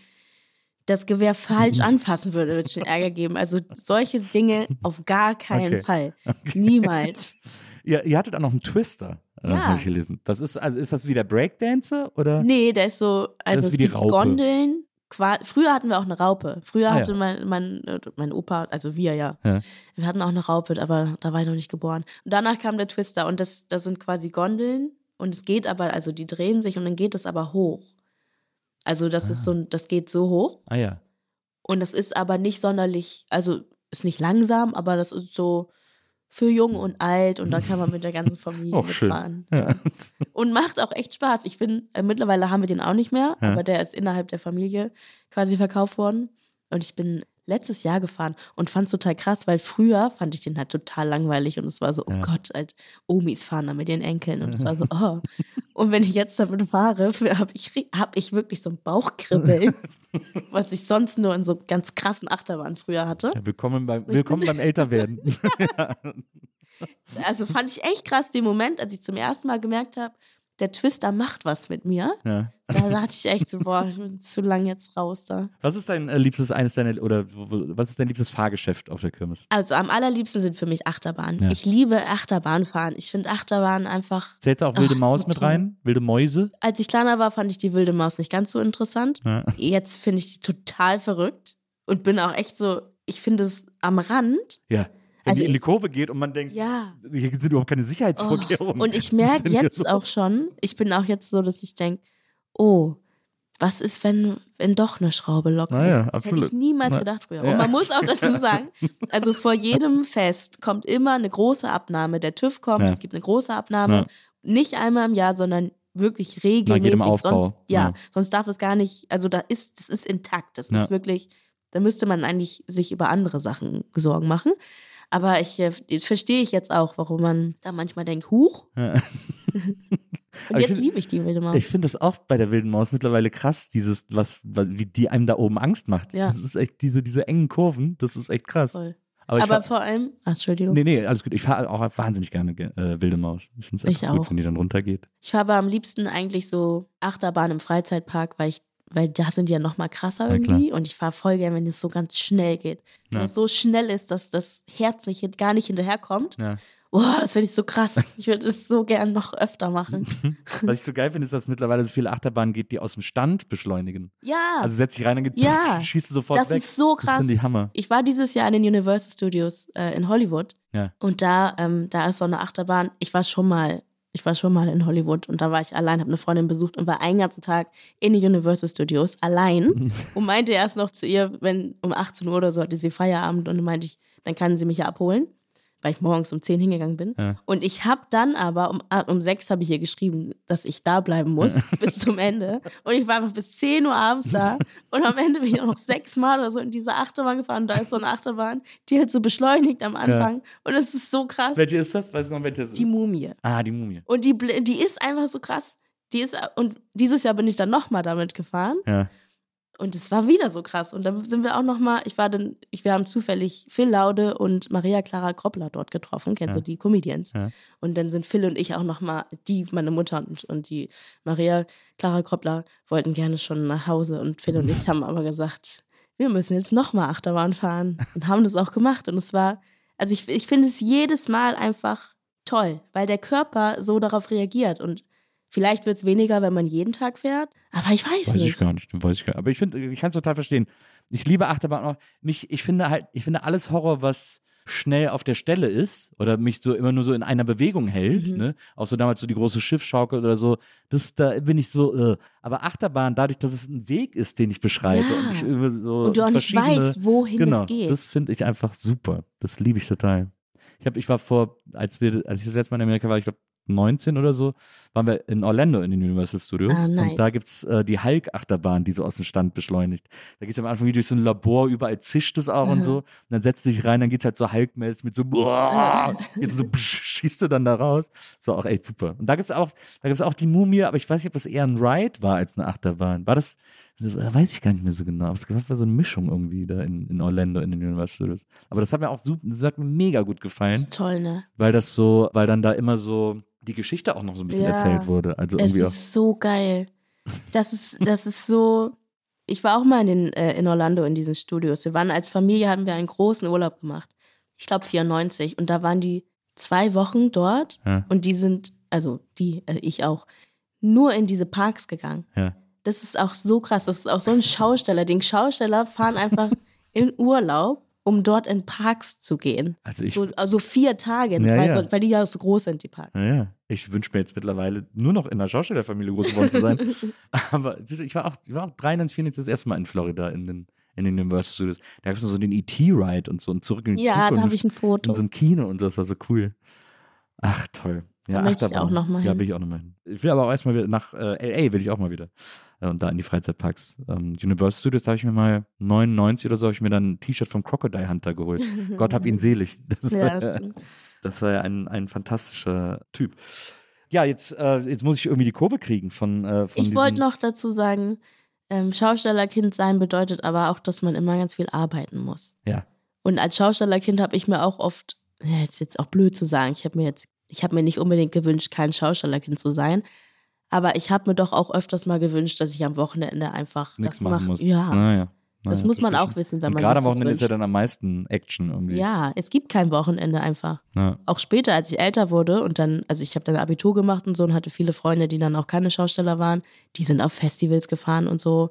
das Gewehr falsch anfassen würde, würde es schon Ärger geben. Also solche Dinge auf gar keinen Okay. Fall. Niemals. Ihr, ihr hattet auch noch einen Twister, äh, Ja. habe ich gelesen. Das ist, also ist das wieder Breakdancer oder? Nee, der ist so, also ist es wie die gibt Raupe. Gondeln. Früher hatten wir auch eine Raupe. Früher Ah, hatte ja. mein, mein, äh, mein Opa, also wir ja, Ja. wir hatten auch eine Raupe, aber da war ich noch nicht geboren. Und danach kam der Twister und das, das sind quasi Gondeln und es geht aber, also die drehen sich und dann geht es aber hoch. Also das ist so, ein- das geht so hoch Ah ja. und das ist aber nicht sonderlich, also ist nicht langsam, aber das ist so für jung und alt und da kann man mit der ganzen Familie Auch schön. mitfahren. Ja. Und macht auch echt Spaß. Ich bin, äh, mittlerweile haben wir den auch nicht mehr, Ja. aber der ist innerhalb der Familie quasi verkauft worden. Und ich bin letztes Jahr gefahren und fand es total krass, weil früher fand ich den halt total langweilig und es war so, oh Ja. Gott, halt Omis fahren da mit ihren Enkeln und es war so, oh. Und wenn ich jetzt damit fahre, habe ich, hab ich wirklich so ein Bauchkribbeln, was ich sonst nur in so ganz krassen Achterbahnen früher hatte. Ja, willkommen beim, willkommen beim Älterwerden. Also fand ich echt krass den Moment, als ich zum ersten Mal gemerkt habe, der Twister macht was mit mir. ja. Da dachte ich echt so, boah, ich bin zu lang jetzt raus da. Was ist dein äh, liebstes, eines deiner, oder was ist dein liebstes Fahrgeschäft auf der Kirmes? Also am allerliebsten sind für mich Achterbahnen. Ja. Ich liebe Achterbahnfahren. Ich finde Achterbahnen einfach. Zählt auch Wilde Ach, Maus so mit toll. rein? Wilde Mäuse? Als ich kleiner war, fand ich die wilde Maus nicht ganz so interessant. Ja. Jetzt finde ich die total verrückt und bin auch echt so, ich finde es am Rand. ja. Wenn Also die in die Kurve geht und man denkt, Ja. hier sind überhaupt keine Sicherheitsvorkehrungen. Oh, und ich merke jetzt los? auch schon, ich bin auch jetzt so, dass ich denke, oh, was ist, wenn, wenn doch eine Schraube locker Na ja, ist? Das absolut. hätte ich niemals Na, gedacht früher. ja. Und man muss auch dazu sagen, also vor jedem Fest kommt immer eine große Abnahme. Der TÜV kommt, Ja. es gibt eine große Abnahme. Ja. Nicht einmal im Jahr, sondern wirklich regelmäßig. Aufbau. Sonst, ja, sonst darf es gar nicht, also da ist, das ist intakt. Das ist wirklich, da müsste man eigentlich sich über andere Sachen Sorgen machen. Aber ich äh, verstehe ich jetzt auch, warum man da manchmal denkt, huch. Ja. Und Aber jetzt liebe ich die wilde Maus. Ich finde das auch bei der wilden Maus mittlerweile krass, dieses, was, was- wie die einem da oben Angst macht. Ja. Das ist echt, diese, diese engen Kurven, das ist echt krass. Voll. Aber, Aber vor allem, ach, Entschuldigung. nee, nee, alles gut. Ich fahre auch wahnsinnig gerne äh, wilde Maus. Ich finde es einfach gut, auch. wenn die dann runtergeht. Ich fahre am liebsten eigentlich so Achterbahn im Freizeitpark, weil ich, weil da sind die ja noch mal krasser Ja, klar. irgendwie. Und ich fahre voll gern, wenn es so ganz schnell geht. Wenn Ja. es so schnell ist, dass das Herz nicht, gar nicht hinterherkommt. Ja. Boah, das finde ich so krass. Ich würde es so gern noch öfter machen. Was ich so geil finde, ist, dass es mittlerweile so viele Achterbahnen gibt, die aus dem Stand beschleunigen. Ja, Also setz dich rein, geht, Ja. schießt du sofort das weg. ist so Das krass. finde ich Hammer. Ich war dieses Jahr in den Universal Studios äh, in Hollywood. Ja. Und da, ähm, da ist so eine Achterbahn. Ich war schon mal, ich war schon mal in Hollywood und da war ich allein, habe eine Freundin besucht und war einen ganzen Tag in den Universal Studios allein und meinte erst noch zu ihr, wenn um 18 Uhr oder so hatte sie Feierabend und dann meinte ich, dann kann sie mich ja abholen, weil ich morgens um 10 hingegangen bin. Ja. Und ich habe dann aber um, ah, um 6 habe ich ihr geschrieben, dass ich da bleiben muss bis zum Ende. Und ich war einfach bis 10 Uhr abends da. Und am Ende bin ich auch noch sechsmal oder so in diese Achterbahn gefahren. Und da ist so eine Achterbahn, die halt so beschleunigt am Anfang. Und es ist so krass. Welche ist das? Weißt du noch, welche das Die ist? Mumie. Ah, die Mumie. Und die, die ist einfach so krass. Die ist, und dieses Jahr bin ich dann nochmal damit gefahren. Ja. Und es war wieder so krass. Und dann sind wir auch nochmal, ich war dann, ich, wir haben zufällig Phil Laude und Maria Clara Kroppler dort getroffen, kennst Ja. du die Comedians. Ja. Und dann sind Phil und ich auch nochmal, die, meine Mutter und, und die Maria Clara Kroppler wollten gerne schon nach Hause. Und Phil und ich haben aber gesagt, wir müssen jetzt nochmal Achterbahn fahren. Und haben das auch gemacht. Und es war, also ich, ich finde es jedes Mal einfach toll, weil der Körper so darauf reagiert. Und vielleicht wird es weniger, wenn man jeden Tag fährt. Aber ich weiß, Weiß nicht. ich gar nicht, weiß ich gar nicht. Aber ich finde, ich kann es total verstehen. Ich liebe Achterbahn auch. Mich, ich finde halt, ich finde alles Horror, was schnell auf der Stelle ist oder mich so immer nur so in einer Bewegung hält, Mhm. ne? Auch so damals so die große Schiffschaukel oder so, das, da bin ich so, äh. aber Achterbahn, dadurch, dass es ein Weg ist, den ich beschreite Ja. und ich über so Und du auch nicht weißt, wohin genau, es geht. das finde ich einfach super. Das liebe ich total. Ich habe, ich war vor, als wir, als ich das letzte Mal in Amerika war, ich glaube 19 oder so, waren wir in Orlando in den Universal Studios. Ah, nice. Und da gibt's äh, die Hulk-Achterbahn, die so aus dem Stand beschleunigt. Da geht's am Anfang wie durch so ein Labor, überall zischt es auch und Aha. so. Und dann setzt du dich rein, dann geht's halt so Hulk-mäßig mit so, boah, jetzt so psch, schießt du dann da raus. Das war auch echt super. Und da gibt's auch, da gibt's auch die Mumie, aber ich weiß nicht, ob das eher ein Ride war als eine Achterbahn. War das, also, da weiß ich gar nicht mehr so genau. Aber es war so eine Mischung irgendwie da in, in Orlando in den Universal Studios. Aber das hat mir auch super, das hat mir mega gut Das gefallen, ist toll, ne? weil das so, weil dann da immer so die Geschichte auch noch so ein bisschen Ja. erzählt wurde. Also Es irgendwie auch. ist so geil. Das ist, das ist so. Ich war auch mal in, den, äh, in Orlando in diesen Studios. Wir waren als Familie, haben wir einen großen Urlaub gemacht. Ich glaube 94. Und da waren die zwei Wochen dort. Ja. Und die sind, also die, äh, ich auch, nur in diese Parks gegangen. Ja. Das ist auch so krass. Das ist auch so ein Schausteller-Ding. Schausteller fahren einfach in Urlaub, um dort in Parks zu gehen. Also ich, So, also vier Tage, Ja, weil, ja. Weil die ja so groß sind, die Parks. naja, ich wünsche mir jetzt mittlerweile nur noch in einer Schaustellerfamilie groß geworden zu sein. Aber ich war auch, ich war auch 93, 94 das erste Mal in Florida in den, in den Universal Studios. Da gab es so den E.T.-Ride und so und zurück in die Ja, da Zukunft. habe ich ein Foto. in so einem Kino und so, das war so cool. Ach, toll. Da möchte ich auch noch mal Ja, hin. will ich auch noch mal hin. Ich will aber auch erstmal wieder nach äh, LA, will ich auch mal wieder. Äh, Und da in die Freizeitparks. Ähm, Universal Studios, da habe ich mir mal 99 oder so, habe ich mir dann ein T-Shirt vom Crocodile Hunter geholt. Gott hab ihn selig. Das Ja, war, stimmt. das war ja ein, ein fantastischer Typ. Ja, jetzt, äh, jetzt muss ich irgendwie die Kurve kriegen von, äh, von Ich wollte noch dazu sagen, ähm, Schaustellerkind sein bedeutet aber auch, dass man immer ganz viel arbeiten muss. Ja. Und als Schaustellerkind habe ich mir auch oft, ja, ist jetzt auch blöd zu sagen, ich habe mir jetzt, ich habe mir nicht unbedingt gewünscht, kein Schaustellerkind zu sein, aber ich habe mir doch auch öfters mal gewünscht, dass ich am Wochenende einfach nichts das machen mache. muss. Ja, Naja. das Naja, muss man auch wissen, wenn man Gerade am das Wochenende ist ja dann am meisten Action irgendwie. Ja, es gibt kein Wochenende einfach. Ja. Auch später, als ich älter wurde und dann, also ich habe dann Abitur gemacht und so und hatte viele Freunde, die dann auch keine Schausteller waren, die sind auf Festivals gefahren und so.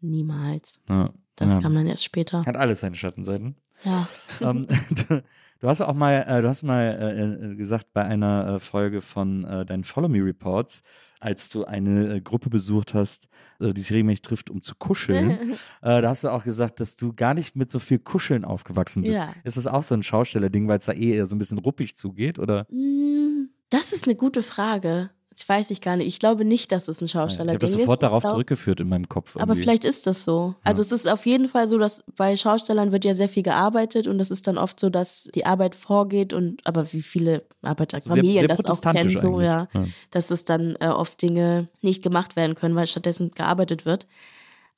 Niemals. Ja. Das ja. kam dann erst später. Hat alles seine Schattenseiten. Ja. ähm, du, hast auch mal, äh, du hast mal äh, äh, gesagt bei einer äh, Folge von äh, deinen Follow Me Reports, als du eine äh, Gruppe besucht hast, die sich regelmäßig trifft, um zu kuscheln, da hast du auch gesagt, dass du gar nicht mit so viel Kuscheln aufgewachsen bist. Ja. Ist das auch so ein Schausteller-Ding, weil es da eh eher so ein bisschen ruppig zugeht, oder? Mm, Das ist eine gute Frage. Ich weiß ich gar nicht. Ich glaube nicht, dass es ein ich habe das ist. sofort darauf glaub- zurückgeführt in meinem Kopf. Aber irgendwie. vielleicht ist das so. Also es ist auf jeden Fall so, dass bei Schaustellern wird ja sehr viel gearbeitet und es ist dann oft so, dass die Arbeit vorgeht und aber wie viele Arbeiterfamilien das auch kennen, so ja, Ja. dass es dann äh, oft Dinge nicht gemacht werden können, weil stattdessen gearbeitet wird.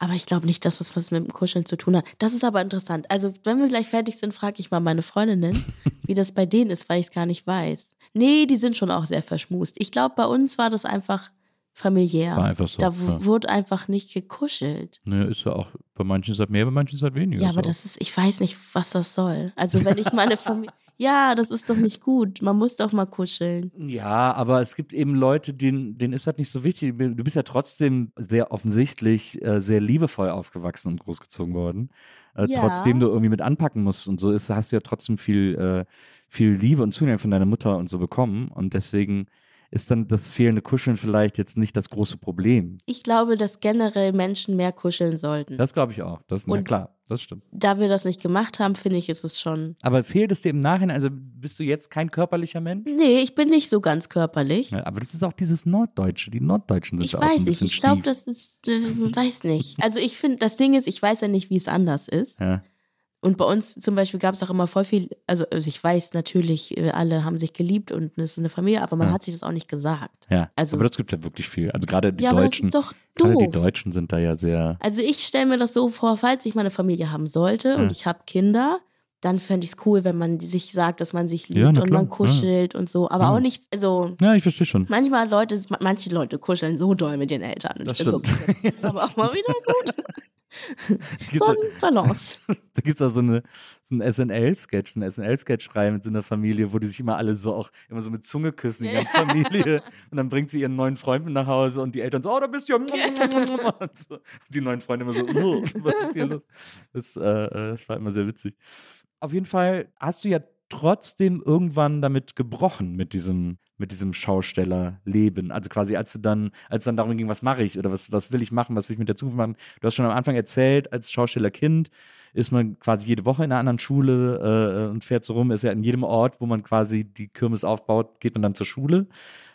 Aber ich glaube nicht, dass das was mit dem Kuscheln zu tun hat. Das ist aber interessant. Also, wenn wir gleich fertig sind, frage ich mal meine Freundinnen, wie das bei denen ist, weil ich es gar nicht weiß. Nee, die sind schon auch sehr verschmust. Ich glaube, bei uns war das einfach familiär. War einfach so, Da ja. wurde einfach nicht gekuschelt. Ne, ist ja auch, bei manchen ist halt mehr, bei manchen ist halt weniger. Ja, aber auch- das ist, ich weiß nicht, was das soll. Also, wenn ich meine Familie. Ja, das ist doch nicht gut. Man muss doch mal kuscheln. Ja, aber es gibt eben Leute, denen, denen ist das nicht so wichtig. Du bist ja trotzdem sehr offensichtlich äh, sehr liebevoll aufgewachsen und großgezogen worden. Äh, Ja. Trotzdem du irgendwie mit anpacken musst und so ist, hast du ja trotzdem viel, äh, viel Liebe und Zuneigung von deiner Mutter und so bekommen. Und deswegen ist dann das fehlende Kuscheln vielleicht jetzt nicht das große Problem. Ich glaube, dass generell Menschen mehr kuscheln sollten. Das glaube ich auch. Das ist mir klar, das stimmt. da wir das nicht gemacht haben, finde ich, ist es schon. Aber fehlt es dir im Nachhinein? Also bist du jetzt kein körperlicher Mensch? Nee, ich bin nicht so ganz körperlich. Ja, aber das ist auch dieses Norddeutsche. Die Norddeutschen sind Ich ja auch so ein weiß nicht. Ich glaube, das ist, äh, weiß nicht. Also ich finde, das Ding ist, ich weiß ja nicht, wie es anders ist. Ja. Und bei uns zum Beispiel gab es auch immer voll viel, also, also ich weiß natürlich, äh, alle haben sich geliebt und es ist eine Familie, aber man Ja. hat sich das auch nicht gesagt. Ja, Also- aber das gibt es ja wirklich viel. Also gerade die ja, aber das Deutschen, ist doch gerade die doof. Deutschen sind da ja sehr. Also ich stelle mir das so vor, falls ich meine Familie haben sollte Ja. und ich habe Kinder, dann fände ich es cool, wenn man sich sagt, dass man sich liebt Ja, und man kuschelt und so. Aber Ja. auch nicht, also Ja, ich verstehe schon. manchmal Leute, manche Leute kuscheln so doll mit den Eltern. Das ich bin so, stimmt. okay, das ist aber auch mal wieder gut. So auch- ein Balance. Da gibt es auch so, eine, so einen SNL-Sketch, eine SNL-Sketch-Reihe mit so einer Familie, wo die sich immer alle so auch immer so mit Zunge küssen, die ganze Familie. Und dann bringt sie ihren neuen Freund mit nach Hause und die Eltern so, oh, da bist du ja. Und so. Die neuen Freunde immer so, oh, was ist hier los? Das, äh, äh, das war immer sehr witzig. Auf jeden Fall hast du ja trotzdem irgendwann damit gebrochen, mit diesem, mit diesem Schaustellerleben. Also quasi, als du dann, als es dann darum ging, was mache ich oder was, was will ich machen, was will ich mit der Zukunft machen. Du hast schon am Anfang erzählt, als Schaustellerkind ist man quasi jede Woche in einer anderen Schule äh, und fährt so rum, ist ja in jedem Ort, wo man quasi die Kirmes aufbaut, geht man dann zur Schule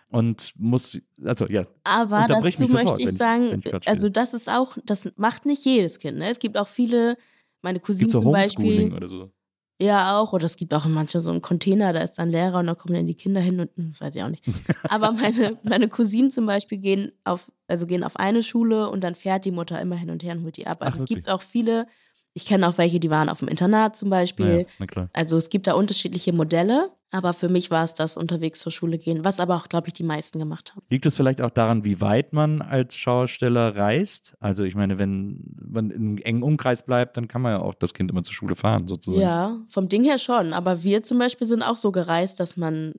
und muss, also ja, Aber dazu mich sofort, möchte ich ich- sagen, ich grad also das ist auch, das macht nicht jedes Kind. Ne? Es gibt auch viele, meine Cousinen gibt so zum Beispiel. oder so. Ja, auch. Oder es gibt auch manchmal so einen Container, da ist dann Lehrer und da kommen dann die Kinder hin und hm, weiß ich auch nicht. Aber meine, meine Cousinen zum Beispiel gehen auf, also gehen auf eine Schule und dann fährt die Mutter immer hin und her und holt die ab. Also Ach, es gibt auch viele, ich kenne auch welche, die waren auf dem Internat zum Beispiel. Klar. Also es gibt da unterschiedliche Modelle, aber für mich war es das unterwegs zur Schule gehen, was aber auch, glaube ich, die meisten gemacht haben. Liegt es vielleicht auch daran, wie weit man als Schausteller reist? Also ich meine, wenn man in einem engen Umkreis bleibt, dann kann man ja auch das Kind immer zur Schule fahren, sozusagen. Ja, vom Ding her schon. Aber wir zum Beispiel sind auch so gereist, dass man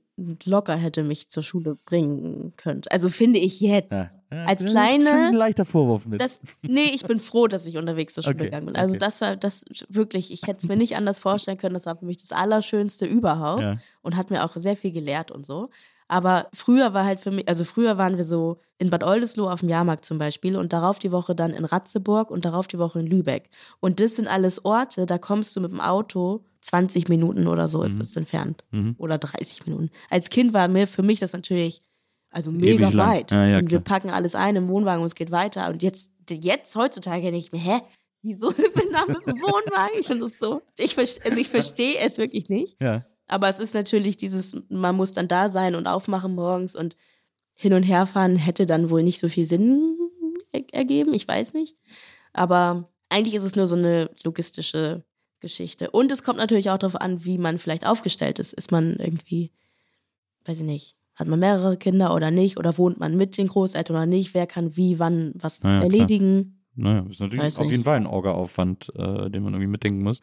locker hätte mich zur Schule bringen können. Also finde ich jetzt. Ja. Ja, Als das ist kleine- ein leichter Vorwurf mit. Das, nee, ich bin froh, dass ich unterwegs zur Schule Okay, gegangen bin. Also okay. das war das wirklich, ich hätte es mir nicht anders vorstellen können. Das war für mich das Allerschönste überhaupt Ja. und hat mir auch sehr viel gelehrt und so. Aber früher war halt für mich, also früher waren wir so in Bad Oldesloe auf dem Jahrmarkt zum Beispiel und darauf die Woche dann in Ratzeburg und darauf die Woche in Lübeck. Und das sind alles Orte, da kommst du mit dem Auto 20 Minuten oder so ist es entfernt. Mhm. Oder 30 Minuten. Als Kind war mir für mich das natürlich also mega Ewig weit. Ja, ja, und wir packen alles ein im Wohnwagen und es geht weiter. Und jetzt, jetzt heutzutage denke ich mir, hä? Wieso sind wir da mit dem Wohnwagen? Ich finde das so. Ich, also ich verstehe es wirklich nicht. Ja. Aber es ist natürlich dieses, man muss dann da sein und aufmachen morgens und hin und her fahren hätte dann wohl nicht so viel Sinn er- ergeben. Ich weiß nicht. Aber eigentlich ist es nur so eine logistische Geschichte. Und es kommt natürlich auch darauf an, wie man vielleicht aufgestellt ist. Ist man irgendwie, weiß ich nicht, hat man mehrere Kinder oder nicht? Oder wohnt man mit den Großeltern oder nicht? Wer kann wie, wann was Ja, ja, klar. erledigen? Naja, ist natürlich Weiß auf nicht. jeden Fall ein Orga-Aufwand, äh, den man irgendwie mitdenken muss.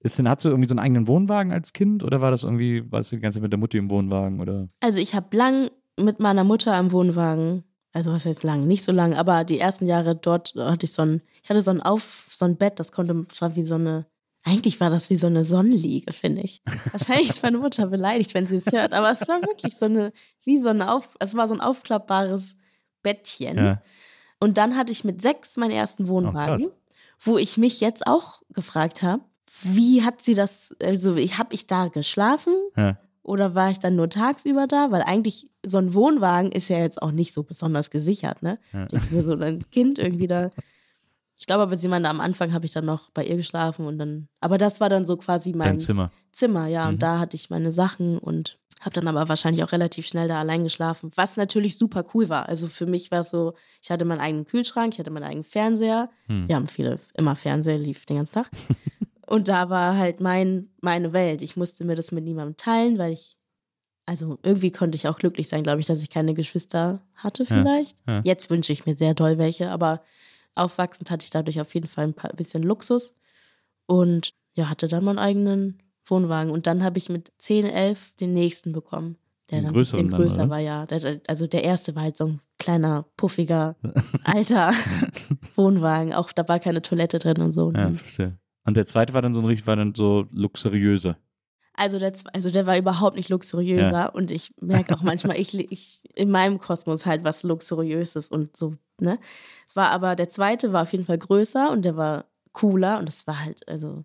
Ist denn, hast du irgendwie so einen eigenen Wohnwagen als Kind oder war das irgendwie, warst du die ganze Zeit mit der Mutti im Wohnwagen oder? Also ich habe lang mit meiner Mutter im Wohnwagen, also was heißt lang, nicht so lang, aber die ersten Jahre dort hatte ich so ein, ich hatte so ein Auf, so ein Bett, das konnte, das war wie so eine, eigentlich war das wie so eine Sonnenliege, finde ich. Wahrscheinlich ist meine Mutter beleidigt, wenn sie es hört, aber es war wirklich so eine, wie so eine Auf, es war so ein aufklappbares Bettchen. Ja. Und dann hatte ich mit sechs meinen ersten Wohnwagen, krass. wo ich mich jetzt auch gefragt habe, wie hat sie das, also habe ich da geschlafen? Ja. Oder war ich dann nur tagsüber da? Weil eigentlich so ein Wohnwagen ist ja jetzt auch nicht so besonders gesichert, ne? Ja. Ich so ein Kind irgendwie da. Ich glaube aber, sie meinte, am Anfang habe ich dann noch bei ihr geschlafen und dann. Aber das war dann so quasi mein Dein Zimmer. Zimmer, ja. Mhm. Und da hatte ich meine Sachen und habe dann aber wahrscheinlich auch relativ schnell da allein geschlafen, was natürlich super cool war. Also für mich war es so, ich hatte meinen eigenen Kühlschrank, ich hatte meinen eigenen Fernseher. Hm. Wir haben viele, immer Fernseher, lief den ganzen Tag. und da war halt mein, meine Welt. Ich musste mir das mit niemandem teilen, weil ich, also irgendwie konnte ich auch glücklich sein, glaube ich, dass ich keine Geschwister hatte Ja, vielleicht. ja. Jetzt wünsche ich mir sehr doll welche, aber aufwachsend hatte ich dadurch auf jeden Fall ein paar, bisschen Luxus und ja, hatte dann meinen eigenen Wohnwagen. Und dann habe ich mit 10, 11 den nächsten bekommen, der dann ein bisschen dann, größer oder? war, ja. Der, also der erste war halt so ein kleiner, puffiger, alter Wohnwagen. Auch da war keine Toilette drin und so. Ja, verstehe. Und der zweite war dann so ein richtig, war dann so luxuriöser. Also der, also der war überhaupt nicht luxuriöser Ja. und ich merke auch manchmal, ich, ich in meinem Kosmos halt was Luxuriöses und so, ne? Es war aber, der zweite war auf jeden Fall größer und der war cooler und es war halt, also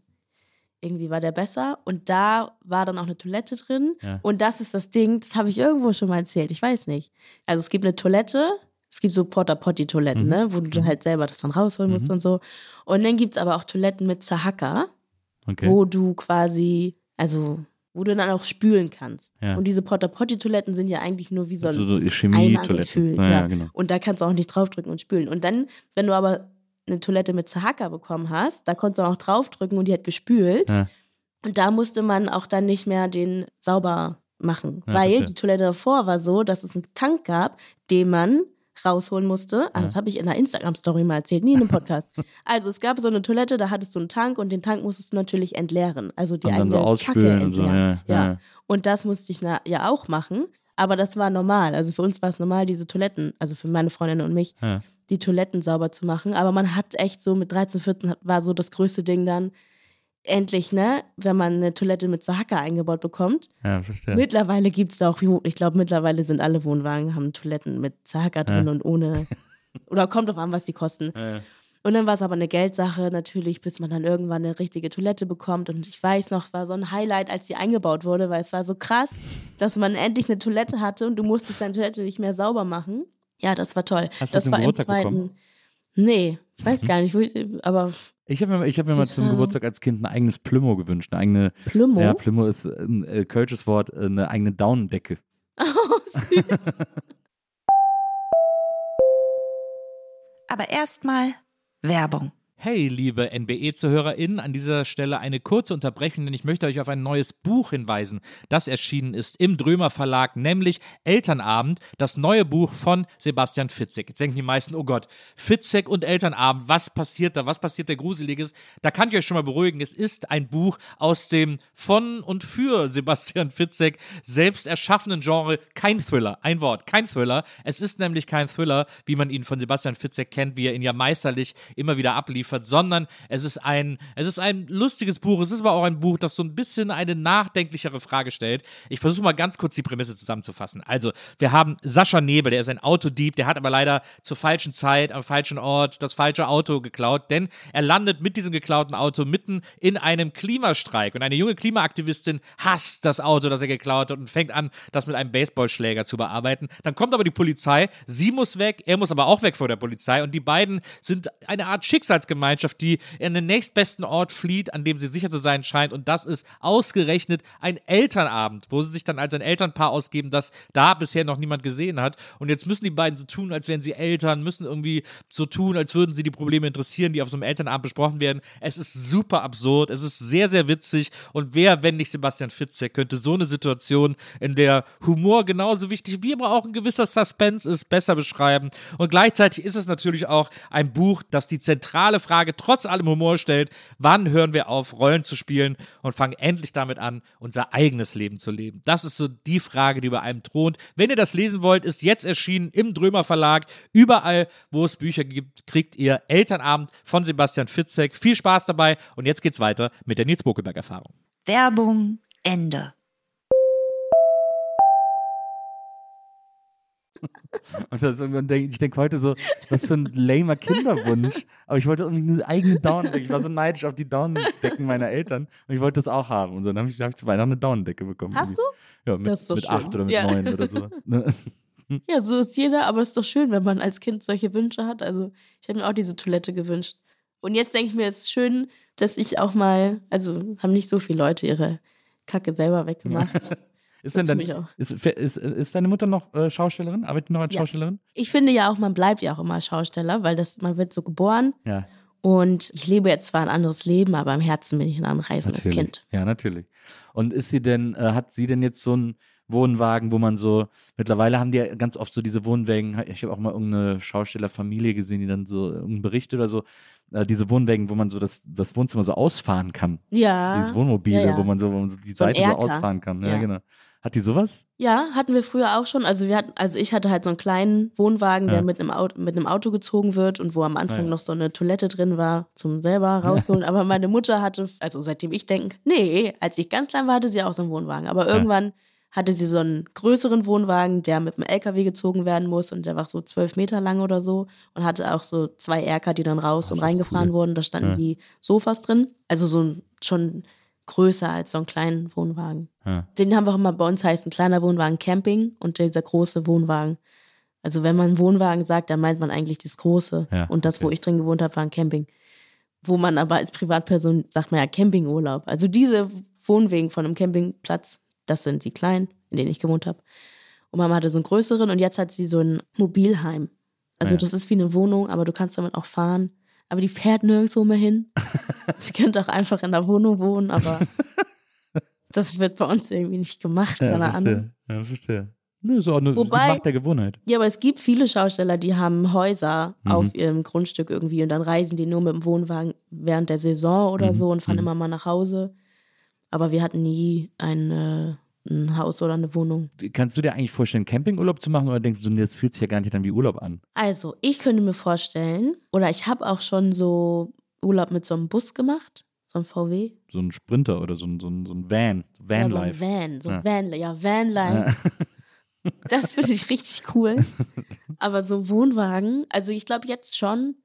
irgendwie war der besser und da war dann auch eine Toilette drin Ja. und das ist das Ding, das habe ich irgendwo schon mal erzählt, ich weiß nicht. Also es gibt eine Toilette, es gibt so Porta-Potty-Toiletten, Mhm. ne, wo du halt selber das dann rausholen musst Mhm. und so. Und dann gibt es aber auch Toiletten mit Zahacker Okay. wo du quasi, also wo du dann auch spülen kannst. Ja. Und diese Porta-Potty-Toiletten sind ja eigentlich nur wie so ein also so Eimer Chemie-Toilette. gefüllt. Ja, ja. genau. Und da kannst du auch nicht draufdrücken und spülen. Und dann, wenn du aber eine Toilette mit Zahacker bekommen hast, da konntest du auch draufdrücken und die hat gespült. Und da musste man auch dann nicht mehr den sauber machen. Weil die Toilette davor war so, dass es einen Tank gab, den man rausholen musste. Ah, Das habe ich in einer Instagram-Story mal erzählt, nie in einem Podcast. also es gab so eine Toilette, da hattest du einen Tank und den Tank musstest du natürlich entleeren. Also die Und eigene so Kacke ausspülen und so. entleeren. Ja, ja. Und das musste ich na, ja auch machen. Aber das war normal. Also für uns war es normal, diese Toiletten, also für meine Freundin und mich, ja. die Toiletten sauber zu machen. Aber man hat echt so mit 13, 14 war so das größte Ding dann, endlich, ne, wenn man eine Toilette mit Zahacker eingebaut bekommt. ja verstehe. Mittlerweile gibt es da auch, ich glaube, mittlerweile sind alle Wohnwagen, haben Toiletten mit Zahacker drin Ja. und ohne. Oder kommt drauf an, was die kosten. Ja, ja. Und dann war es aber eine Geldsache natürlich, bis man dann irgendwann eine richtige Toilette bekommt. Und ich weiß noch, war so ein Highlight, als die eingebaut wurde, weil es war so krass, dass man endlich eine Toilette hatte und du musstest deine Toilette nicht mehr sauber machen. Ja, das war toll. Hast du das war im zweiten. bekommen? Nee, ich weiß gar nicht, aber Ich habe mir, ich hab mir mal zum Geburtstag als Kind ein eigenes Plümo gewünscht. Eine eigene, Plümo. ja, Plümo ist ein äh, kölsches Wort, äh, eine eigene Daunendecke. Oh, süß. Aber erstmal Werbung. Hey, liebe NBE-ZuhörerInnen, an dieser Stelle eine kurze Unterbrechung, denn ich möchte euch auf ein neues Buch hinweisen, das erschienen ist im Drömer Verlag, nämlich Elternabend, das neue Buch von Sebastian Fitzek. Jetzt denken die meisten, oh Gott, Fitzek und Elternabend, was passiert da? Was passiert da Gruseliges? Da kann ich euch schon mal beruhigen, es ist ein Buch aus dem von und für Sebastian Fitzek selbst erschaffenen Genre, kein Thriller, ein Wort, kein Thriller. Es ist nämlich kein Thriller, wie man ihn von Sebastian Fitzek kennt, wie er ihn ja meisterlich immer wieder abliefert liefert, sondern es ist ein, es ist ein lustiges Buch. Es ist aber auch ein Buch, das so ein bisschen eine nachdenklichere Frage stellt. Ich versuche mal ganz kurz die Prämisse zusammenzufassen. Also, wir haben Sascha Nebel, der ist ein Autodieb, der hat aber leider zur falschen Zeit, am falschen Ort das falsche Auto geklaut, denn er landet mit diesem geklauten Auto mitten in einem Klimastreik und eine junge Klimaaktivistin hasst das Auto, das er geklaut hat und fängt an, das mit einem Baseballschläger zu bearbeiten. Dann kommt aber die Polizei, sie muss weg, er muss aber auch weg vor der Polizei und die beiden sind eine Art Schicksalsgemeinschaft, die in den nächstbesten Ort flieht, an dem sie sicher zu sein scheint und das ist ausgerechnet ein Elternabend, wo sie sich dann als ein Elternpaar ausgeben, das da bisher noch niemand gesehen hat und jetzt müssen die beiden so tun, als wären sie Eltern, müssen irgendwie so tun, als würden sie die Probleme interessieren, die auf so einem Elternabend besprochen werden. Es ist super absurd, es ist sehr, sehr witzig und wer, wenn nicht Sebastian Fitzek, könnte so eine Situation, in der Humor genauso wichtig wie aber auch ein gewisser Suspense ist, besser beschreiben. Und gleichzeitig ist es natürlich auch ein Buch, das die zentrale Frage trotz allem Humor stellt, wann hören wir auf, Rollen zu spielen und fangen endlich damit an, unser eigenes Leben zu leben. Das ist so die Frage, die über einem thront. Wenn ihr das lesen wollt, ist jetzt erschienen im Drömer Verlag. Überall, wo es Bücher gibt, kriegt ihr Elternabend von Sebastian Fitzek. Viel Spaß dabei und jetzt geht's weiter mit der Nils Bokelberg-Erfahrung. Werbung Ende. Und, das, und denk, ich denke heute so, was für ein lamer Kinderwunsch. Aber ich wollte irgendwie eine eigene Daunendecke. Ich war so neidisch auf die Daunendecken meiner Eltern und ich wollte das auch haben. Und so, dann habe ich, hab ich zu Weihnachten eine Daunendecke bekommen. Hast du? Ja, mit, Das ist doch mit schön. acht oder mit Ja. neun oder so. Ne? Ja, so ist jeder, aber es ist doch schön, wenn man als Kind solche Wünsche hat. Also, ich habe mir auch diese Toilette gewünscht. Und jetzt denke ich mir, es ist schön, dass ich auch mal, also haben nicht so viele Leute ihre Kacke selber weggemacht. Ist, Das denn dein, ist, ist, ist deine Mutter noch äh, Schaustellerin? Arbeitet noch als Ja. Schaustellerin? Ich finde ja auch, man bleibt ja auch immer Schausteller, weil das, man wird so geboren Ja, und ich lebe jetzt zwar ein anderes Leben, aber im Herzen bin ich ein anreisendes natürlich. Kind. Ja, natürlich. Und ist sie denn, äh, hat sie denn jetzt so einen Wohnwagen, wo man so, mittlerweile haben die ja ganz oft so diese Wohnwägen, ich habe auch mal irgendeine Schaustellerfamilie gesehen, die dann so, irgendeinen Bericht oder so, äh, diese Wohnwägen, wo man so das, das Wohnzimmer so ausfahren kann. Ja. Diese Wohnmobile, ja, ja. wo man so, wo man so die So Seite so ausfahren kann. Ja, Ja. genau. Hat die sowas? Ja, hatten wir früher auch schon. Also wir hatten, also ich hatte halt so einen kleinen Wohnwagen, Ja. der mit einem, Auto, mit einem Auto gezogen wird und wo am Anfang Ja. noch so eine Toilette drin war zum selber rausholen. Aber meine Mutter hatte, also seitdem ich denke, nee, als ich ganz klein war, hatte sie auch so einen Wohnwagen. Aber irgendwann hatte sie so einen größeren Wohnwagen, der mit einem LKW gezogen werden muss und der war so zwölf Meter lang oder so und hatte auch so zwei Erker, die dann raus Oh, und das reingefahren cool. wurden. Da standen Ja. die Sofas drin. Also so ein, schon größer als so einen kleinen Wohnwagen. Ja. Den haben wir auch immer bei uns heißt ein kleiner Wohnwagen Camping und dieser große Wohnwagen. Also wenn man Wohnwagen sagt, dann meint man eigentlich das große. Ja, und das, wo okay. ich drin gewohnt habe, war ein Camping. Wo man aber als Privatperson sagt man ja Campingurlaub. Also diese Wohnwegen von einem Campingplatz, das sind die kleinen, in denen ich gewohnt habe. Und Mama hatte so einen größeren und jetzt hat sie so ein Mobilheim. Also Ja. das ist wie eine Wohnung, aber du kannst damit auch fahren. Aber die fährt nirgendwo mehr hin. sie könnte auch einfach in der Wohnung wohnen, aber das wird bei uns irgendwie nicht gemacht, keine ja, Ahnung. verstehe. Ja, verstehe. Nö, ist auch eine Wobei- Macht der Gewohnheit. Ja, aber es gibt viele Schausteller, die haben Häuser Mhm. auf ihrem Grundstück irgendwie und dann reisen die nur mit dem Wohnwagen während der Saison oder Mhm. so und fahren Mhm. immer mal nach Hause. Aber wir hatten nie ein, äh, ein Haus oder eine Wohnung. Kannst du dir eigentlich vorstellen, Campingurlaub zu machen oder denkst du, das fühlt sich ja gar nicht dann wie Urlaub an? Also, ich könnte mir vorstellen, oder ich habe auch schon so Urlaub mit so einem Bus gemacht, so einem VW. So ein Sprinter oder so ein, so ein, so ein Van, so Ja, so ein Vanlife. Van, so Ja. Van, ja, Vanlife. Das finde ich richtig cool. Aber so Wohnwagen, also ich glaube jetzt schon,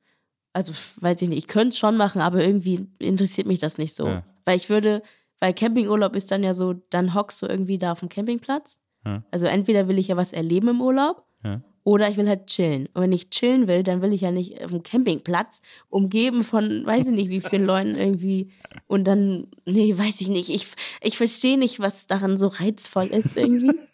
also weiß ich nicht, ich könnte es schon machen, aber irgendwie interessiert mich das nicht so. Ja. Weil ich würde, weil Campingurlaub ist dann ja so, dann hockst du irgendwie da auf dem Campingplatz. Ja. Also entweder will ich ja was erleben im Urlaub Ja. oder ich will halt chillen. Und wenn ich chillen will, dann will ich ja nicht auf dem Campingplatz umgeben von, weiß ich nicht, wie vielen Leuten irgendwie. Und dann, nee, weiß ich nicht. Ich, ich verstehe nicht, was daran so reizvoll ist irgendwie.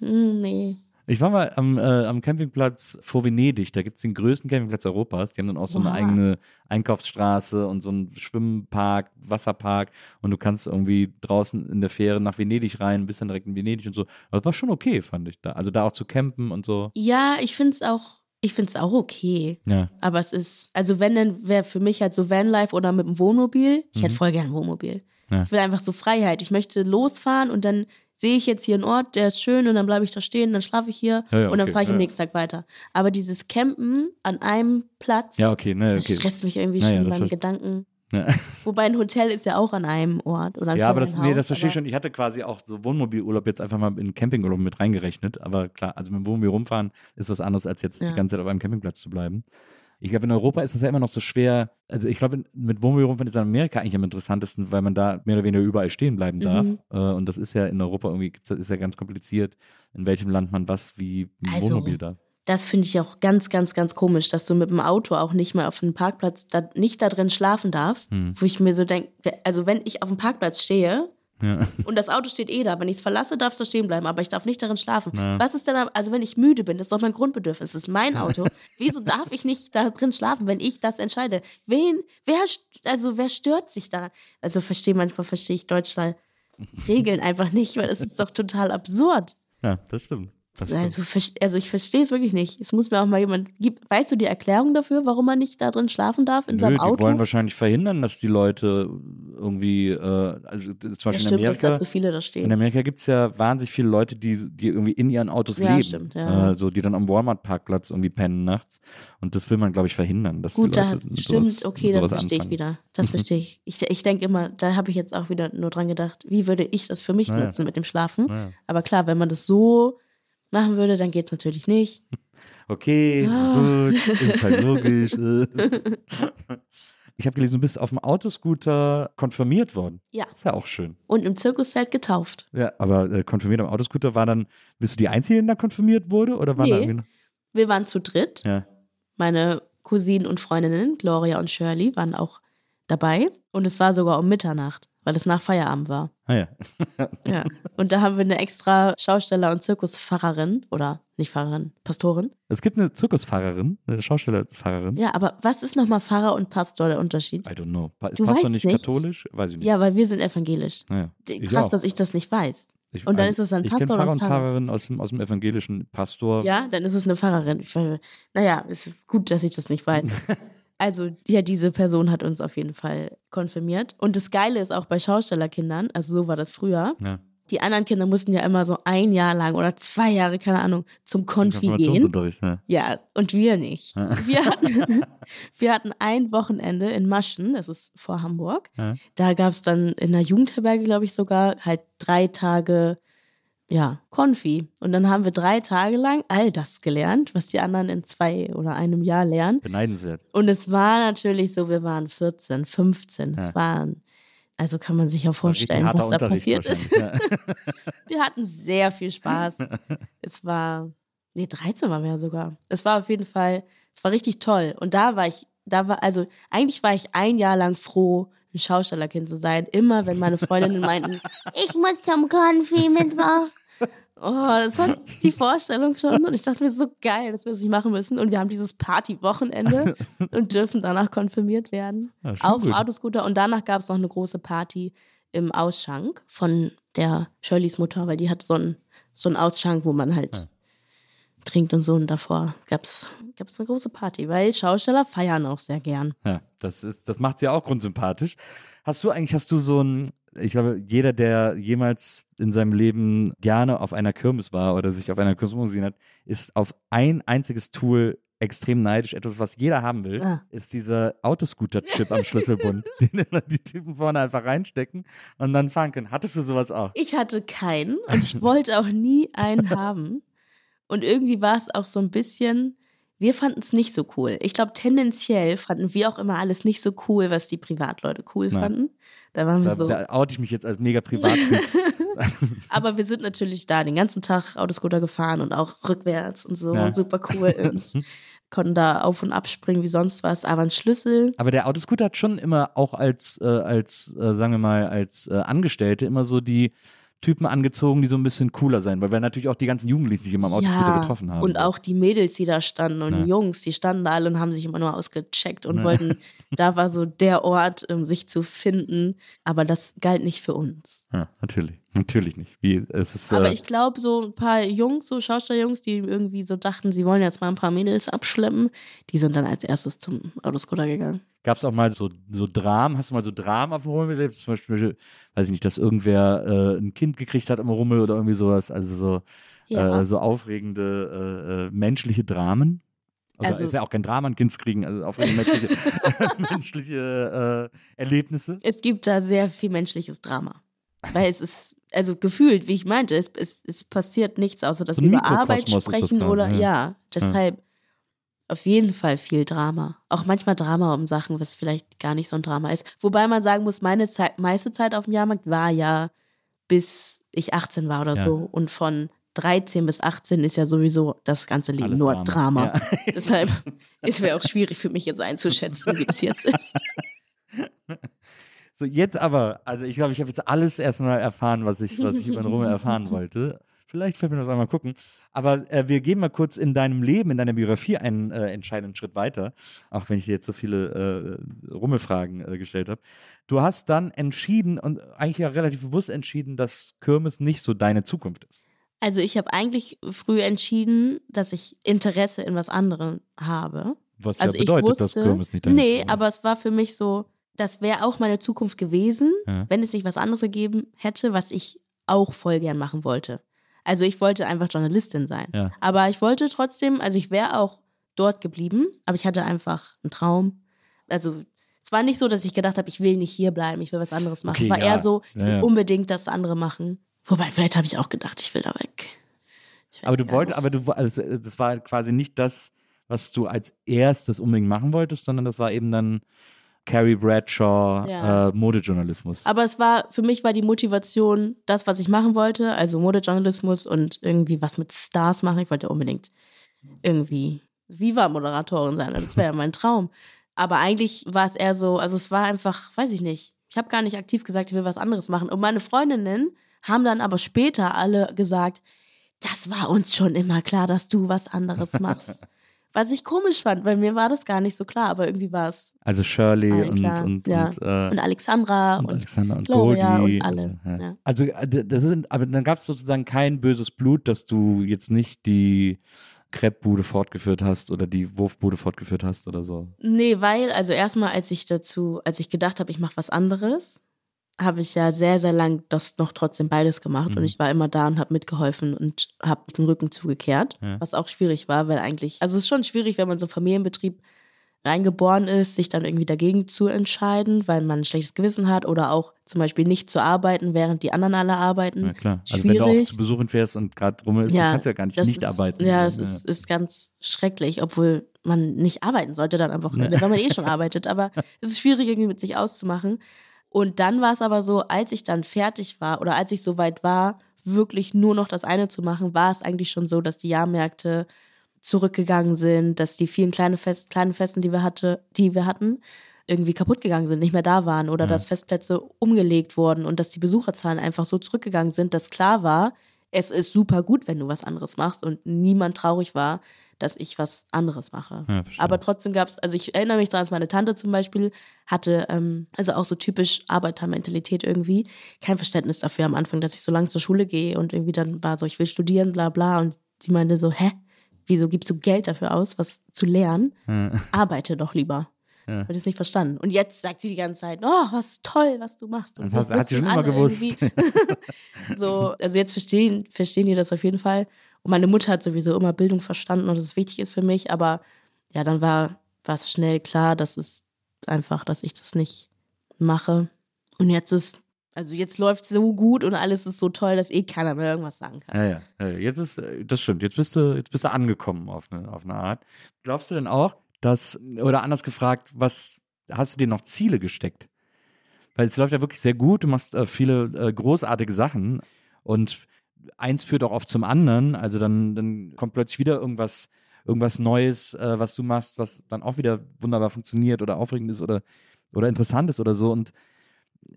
Hm, nee. Ich war mal am, äh, am Campingplatz vor Venedig. Da gibt es den größten Campingplatz Europas. Die haben dann auch so eine Wow. eigene Einkaufsstraße und so einen Schwimmpark, Wasserpark. Und du kannst irgendwie draußen in der Fähre nach Venedig rein, bist dann direkt in Venedig und so. Aber das war schon okay, fand ich da. Also da auch zu campen und so. Ja, ich finde es auch, ich finde es auch okay. Ja. Aber es ist, also wenn, dann wäre für mich halt so Vanlife oder mit dem Wohnmobil. Ich hätte voll gern ein Wohnmobil. Ja. Ich will einfach so Freiheit. Ich möchte losfahren und dann sehe ich jetzt hier einen Ort, der ist schön und dann bleibe ich da stehen, dann schlafe ich hier Ja, ja, und dann fahre ich ja, am nächsten Tag weiter. Aber dieses Campen an einem Platz, Ja, okay, ne, das okay. stresst mich irgendwie schon beim ver- Gedanken. Wobei ein Hotel ist ja auch an einem Ort oder Ja, aber das, nee, das verstehe ich schon. Ich hatte quasi auch so Wohnmobilurlaub jetzt einfach mal in Campingurlaub mit reingerechnet. Aber klar, also mit dem Wohnmobil rumfahren ist was anderes, als jetzt die ganze Zeit auf einem Campingplatz zu bleiben. Ich glaube, in Europa ist es ja immer noch so schwer. Also ich glaube, mit Wohnmobil rumfahren ist in Amerika eigentlich am interessantesten, weil man da mehr oder weniger überall stehen bleiben darf. Mhm. Äh, Und das ist ja in Europa irgendwie, ist ja ganz kompliziert, in welchem Land man was wie dem Also, Wohnmobil darf. Das finde ich auch ganz, ganz, ganz komisch, dass du mit dem Auto auch nicht mal auf einem Parkplatz da, nicht da drin schlafen darfst. Hm. Wo ich mir so denke, also wenn ich auf dem Parkplatz stehe Ja. und das Auto steht eh da, wenn ich es verlasse, darfst du stehen bleiben, aber ich darf nicht darin schlafen. Ja. Was ist denn, da- also wenn ich müde bin, das ist doch mein Grundbedürfnis, das ist mein Auto. Wieso darf ich nicht da drin schlafen, wenn ich das entscheide? Wen, wer, also wer stört sich daran? Also verstehe, manchmal verstehe ich deutsche Regeln einfach nicht, weil es ist doch total absurd. ja, das stimmt. Das. Also, also ich verstehe es wirklich nicht. Es muss mir auch mal jemand. Gibt, weißt du die Erklärung dafür, warum man nicht da drin schlafen darf in Nö, seinem die Auto? wollen wahrscheinlich verhindern, dass die Leute irgendwie, äh, also zum ja, Beispiel in stimmt, dass da Amerika, zu viele da in stehen. Amerika gibt es ja wahnsinnig viele Leute, die, die irgendwie in ihren Autos Ja, leben. stimmt, ja. Äh, so, die dann am Walmart-Parkplatz irgendwie pennen nachts. Und das will man, glaube ich, verhindern. Dass Gut, die Leute mit stimmt, sowas, okay, das verstehe ich anfangen. wieder. Das verstehe ich. Ich, ich denke immer, da habe ich jetzt auch wieder nur dran gedacht, wie würde ich das für mich Naja. nutzen mit dem Schlafen? Naja. Aber klar, wenn man das so machen würde, dann geht es natürlich nicht. Okay, Ah. gut, ist halt logisch. ich habe gelesen, du bist auf dem Autoscooter konfirmiert worden. Ja. Ist ja auch schön. Und im Zirkuszelt getauft. Ja, aber äh, konfirmiert am Autoscooter war dann, bist du die Einzige, die da konfirmiert wurde? Oder war da Nee. noch? Wir waren zu dritt. Ja. Meine Cousinen und Freundinnen, Gloria und Shirley, waren auch dabei. Und es war sogar um Mitternacht, weil es nach Feierabend war. Ah ja. Ja. Und da haben wir eine extra Schausteller- und Zirkuspfarrerin oder nicht Pfarrerin, Pastorin. Es gibt eine Zirkusfahrerin, eine Schaustellerfahrerin. Ja, aber was ist nochmal Pfarrer und Pastor der Unterschied? I don't know. Pa ist Du Pastor nicht, nicht? katholisch? Weiß ich nicht. Ja, weil wir sind evangelisch. Naja. Ich Krass, auch. dass ich das nicht weiß. Ich- und dann also, ist es ein Ich kenne Pastor Pfarrer und Pfarrer? Pfarrerin aus dem, aus dem evangelischen Pastor. Ja, dann ist es eine Pfarrerin. Ich, naja, ist gut, dass ich das nicht weiß. Also, ja, diese Person hat uns auf jeden Fall konfirmiert. Und das Geile ist auch bei Schaustellerkindern, also so war das früher, Ja. die anderen Kinder mussten ja immer so ein Jahr lang oder zwei Jahre, keine Ahnung, zum Konfi gehen. Konfirmationsunterricht, ja. Ja, und wir nicht. Ja. Wir hatten, wir hatten ein Wochenende in Maschen, das ist vor Hamburg. Ja. Da gab es dann in der Jugendherberge, glaube ich, sogar halt drei Tage, ja, Konfi. Und dann haben wir drei Tage lang all das gelernt, was die anderen in zwei oder einem Jahr lernen. Beneidenswert. Und es war natürlich so, wir waren 14, 15. Es Ja. waren, also kann man sich ja vorstellen, was da passiert ist. Ja. Wir hatten sehr viel Spaß. es war, nee, 13 waren wir ja sogar. Es war auf jeden Fall, es war richtig toll. Und da war ich, da war, also eigentlich war ich ein Jahr lang froh, ein Schaustellerkind zu sein. Immer wenn meine Freundinnen meinten, ich muss zum Konfi Mittwoch. Oh, das hat die Vorstellung schon. Und ich dachte mir, so geil, dass wir das nicht machen müssen. Und wir haben dieses Party-Wochenende und dürfen danach konfirmiert werden. Ja, auf dem. Autoscooter. Und danach gab es noch eine große Party im Ausschank von der Shirleys Mutter, weil die hat so einen, so einen Ausschank, wo man halt Ja. Trinkt und so. Und davor gab es eine große Party, weil Schausteller feiern auch sehr gern. Ja, das ist, das macht sie ja auch grundsympathisch. Hast du eigentlich, hast du so ein, ich glaube, jeder, der jemals in seinem Leben gerne auf einer Kirmes war oder sich auf einer Kirmes umgesehen hat, ist auf ein einziges Tool extrem neidisch. Etwas, was jeder haben will, Ah. ist dieser Autoscooter-Chip am Schlüsselbund, den immer die Typen vorne einfach reinstecken und dann fahren können. Hattest du sowas auch? Ich hatte keinen und ich wollte auch nie einen haben. Und irgendwie war es auch so ein bisschen, wir fanden es nicht so cool. Ich glaube, tendenziell fanden wir auch immer alles nicht so cool, was die Privatleute cool Nein. fanden. Da waren wir Da, so. da oute ich mich jetzt als mega Privattyp. Aber wir sind natürlich da den ganzen Tag Autoscooter gefahren und auch rückwärts und so. Ja. Und super cool. und konnten da auf und abspringen wie sonst was. Aber ein Schlüssel. Aber der Autoscooter hat schon immer auch als, äh, als äh, sagen wir mal, als äh, Angestellte immer so die Typen angezogen, die so ein bisschen cooler sein, weil wir natürlich auch die ganzen Jugendlichen sich immer am Autoscooter getroffen haben. Und so. auch die Mädels, die da standen und Ja. Jungs, die standen da alle und haben sich immer nur ausgecheckt und Ja. wollten, da war so der Ort, um sich zu finden. Aber das galt nicht für uns. Ja, natürlich. Natürlich nicht. Wie, es ist, Aber äh, ich glaube, so ein paar Jungs, so Schaustellerjungs, die irgendwie so dachten, sie wollen jetzt mal ein paar Mädels abschleppen, die sind dann als erstes zum Autoscooter gegangen. Gab es auch mal so, so Dramen? Hast du mal so Dramen auf dem Rummel erlebt? Zum Beispiel, weiß ich nicht, dass irgendwer äh, ein Kind gekriegt hat am Rummel oder irgendwie sowas. Also so, Ja. äh, so aufregende äh, äh, menschliche Dramen. Oder Also- ist ja auch kein Drama, ein Kind zu kriegen, also aufregende menschliche, menschliche äh, Erlebnisse. Es gibt da sehr viel menschliches Drama. Weil es ist, also gefühlt, wie ich meinte, es, es, es passiert nichts, außer dass So über Arbeit sprechen oder ja. ja. deshalb auf jeden Fall viel Drama. Auch manchmal Drama um Sachen, was vielleicht gar nicht so ein Drama ist. Wobei man sagen muss, meine Zeit, meiste Zeit auf dem Jahrmarkt war ja bis ich 18 war oder Ja. so. Und von 13 bis 18 ist ja sowieso das ganze Leben Alles nur Drama. Ja. Deshalb ist mir auch schwierig für mich jetzt einzuschätzen, wie es jetzt ist. So, jetzt aber, also ich glaube, ich habe jetzt alles erstmal erfahren, was ich, was ich über den Rummel erfahren wollte. Vielleicht fällt mir das einmal gucken. Aber äh, wir gehen mal kurz in deinem Leben, in deiner Biografie einen äh, entscheidenden Schritt weiter, auch wenn ich dir jetzt so viele äh, Rummelfragen äh, gestellt habe. Du hast dann entschieden und eigentlich ja relativ bewusst entschieden, dass Kirmes nicht so deine Zukunft ist. Also ich habe eigentlich früh entschieden, dass ich Interesse in was anderem habe. Was Also ja bedeutet, ich wusste, dass Kirmes nicht deine nee, Zukunft ist. aber es war für mich so, das wäre auch meine Zukunft gewesen, Ja. wenn es nicht was anderes gegeben hätte, was ich auch voll gern machen wollte. Also ich wollte einfach Journalistin sein. Ja. Aber ich wollte trotzdem, also ich wäre auch dort geblieben, aber ich hatte einfach einen Traum. Also es war nicht so, dass ich gedacht habe, ich will nicht hier bleiben, ich will was anderes machen. Okay, es war ja. eher so, ich will unbedingt das andere machen. Wobei, vielleicht habe ich auch gedacht, ich will da weg. Aber du wolltest, aber du, also das war quasi nicht das, was du als erstes unbedingt machen wolltest, sondern das war eben dann Carrie Bradshaw, Ja. äh, Modejournalismus. Aber es war, für mich war die Motivation das, was ich machen wollte, also Modejournalismus und irgendwie was mit Stars machen. Ich wollte unbedingt irgendwie Viva-Moderatorin sein. Also Das wäre ja mein Traum. Aber eigentlich war es eher so, also es war einfach, weiß ich nicht. Ich habe gar nicht aktiv gesagt, ich will was anderes machen. Und meine Freundinnen haben dann aber später alle gesagt, das war uns schon immer klar, dass du was anderes machst. was ich komisch fand, weil mir war das gar nicht so klar, aber irgendwie war es also Shirley und, und, ja. und, äh, und Alexandra und Alexander und Gloria Goldie. und alle. Also, ja. ja. also äh, das sind, aber dann gab es sozusagen kein böses Blut, dass du jetzt nicht die Crepe-Bude fortgeführt hast oder die Wurfbude fortgeführt hast oder so. Nee, weil, also erstmal, als ich dazu, als ich gedacht habe, ich mache was anderes, habe ich ja sehr, sehr lang das noch trotzdem beides gemacht Mhm. und ich war immer da und habe mitgeholfen und habe den Rücken zugekehrt, Ja. was auch schwierig war, weil eigentlich, also es ist schon schwierig, wenn man so einen Familienbetrieb reingeboren ist, sich dann irgendwie dagegen zu entscheiden, weil man ein schlechtes Gewissen hat oder auch zum Beispiel nicht zu arbeiten, während die anderen alle arbeiten. Ja, klar. Also wenn du auch Schwierig. zu Besuchen fährst und gerade rum ist, dann kannst du ja gar nicht nicht ist, arbeiten. Ja, es So, ist, ist ganz schrecklich, obwohl man nicht arbeiten sollte dann am Wochenende, Ne. wenn man eh schon arbeitet. Aber es ist schwierig, irgendwie mit sich auszumachen. Und dann war es aber so, als ich dann fertig war oder als ich so weit war, wirklich nur noch das eine zu machen, war es eigentlich schon so, dass die Jahrmärkte zurückgegangen sind, dass die vielen kleine Fest, kleinen Festen, die wir hatte, die wir hatten, irgendwie kaputt gegangen sind, nicht mehr da waren oder Ja. dass Festplätze umgelegt wurden und dass die Besucherzahlen einfach so zurückgegangen sind, dass klar war, es ist super gut, wenn du was anderes machst und niemand traurig war, dass ich was anderes mache. Ja. Aber trotzdem gab es, also ich erinnere mich daran, dass meine Tante zum Beispiel hatte, ähm, also auch so typisch Arbeitermentalität irgendwie, kein Verständnis dafür am Anfang, dass ich so lange zur Schule gehe und irgendwie dann war so, ich will studieren, bla bla. Und sie meinte so, hä? Wieso gibst du Geld dafür aus, was zu lernen? Ja. Arbeite doch lieber. Ja. Ich das nicht verstanden. Und jetzt sagt sie die ganze Zeit, oh, was toll, was du machst. Und Das hat- hat sie schon immer gewusst. so, also jetzt verstehen, verstehen die das auf jeden Fall. Und meine Mutter hat sowieso immer Bildung verstanden und dass es wichtig ist für mich. Aber ja, dann war, es schnell klar, dass es einfach, dass ich das nicht mache. Und jetzt ist, also jetzt läuft es so gut und alles ist so toll, dass eh keiner mehr irgendwas sagen kann. Ja, ja, ja. Jetzt ist, äh, das stimmt. Jetzt bist du, jetzt bist du angekommen auf eine, auf eine Art. Glaubst du denn auch, dass, oder anders gefragt, was hast du dir noch Ziele gesteckt? Weil es läuft ja wirklich sehr gut. Du machst äh, viele äh, großartige Sachen und eins führt auch oft zum anderen. Also dann, dann kommt plötzlich wieder irgendwas, irgendwas Neues, äh, was du machst, was dann auch wieder wunderbar funktioniert oder aufregend ist oder, oder interessant ist oder so. Und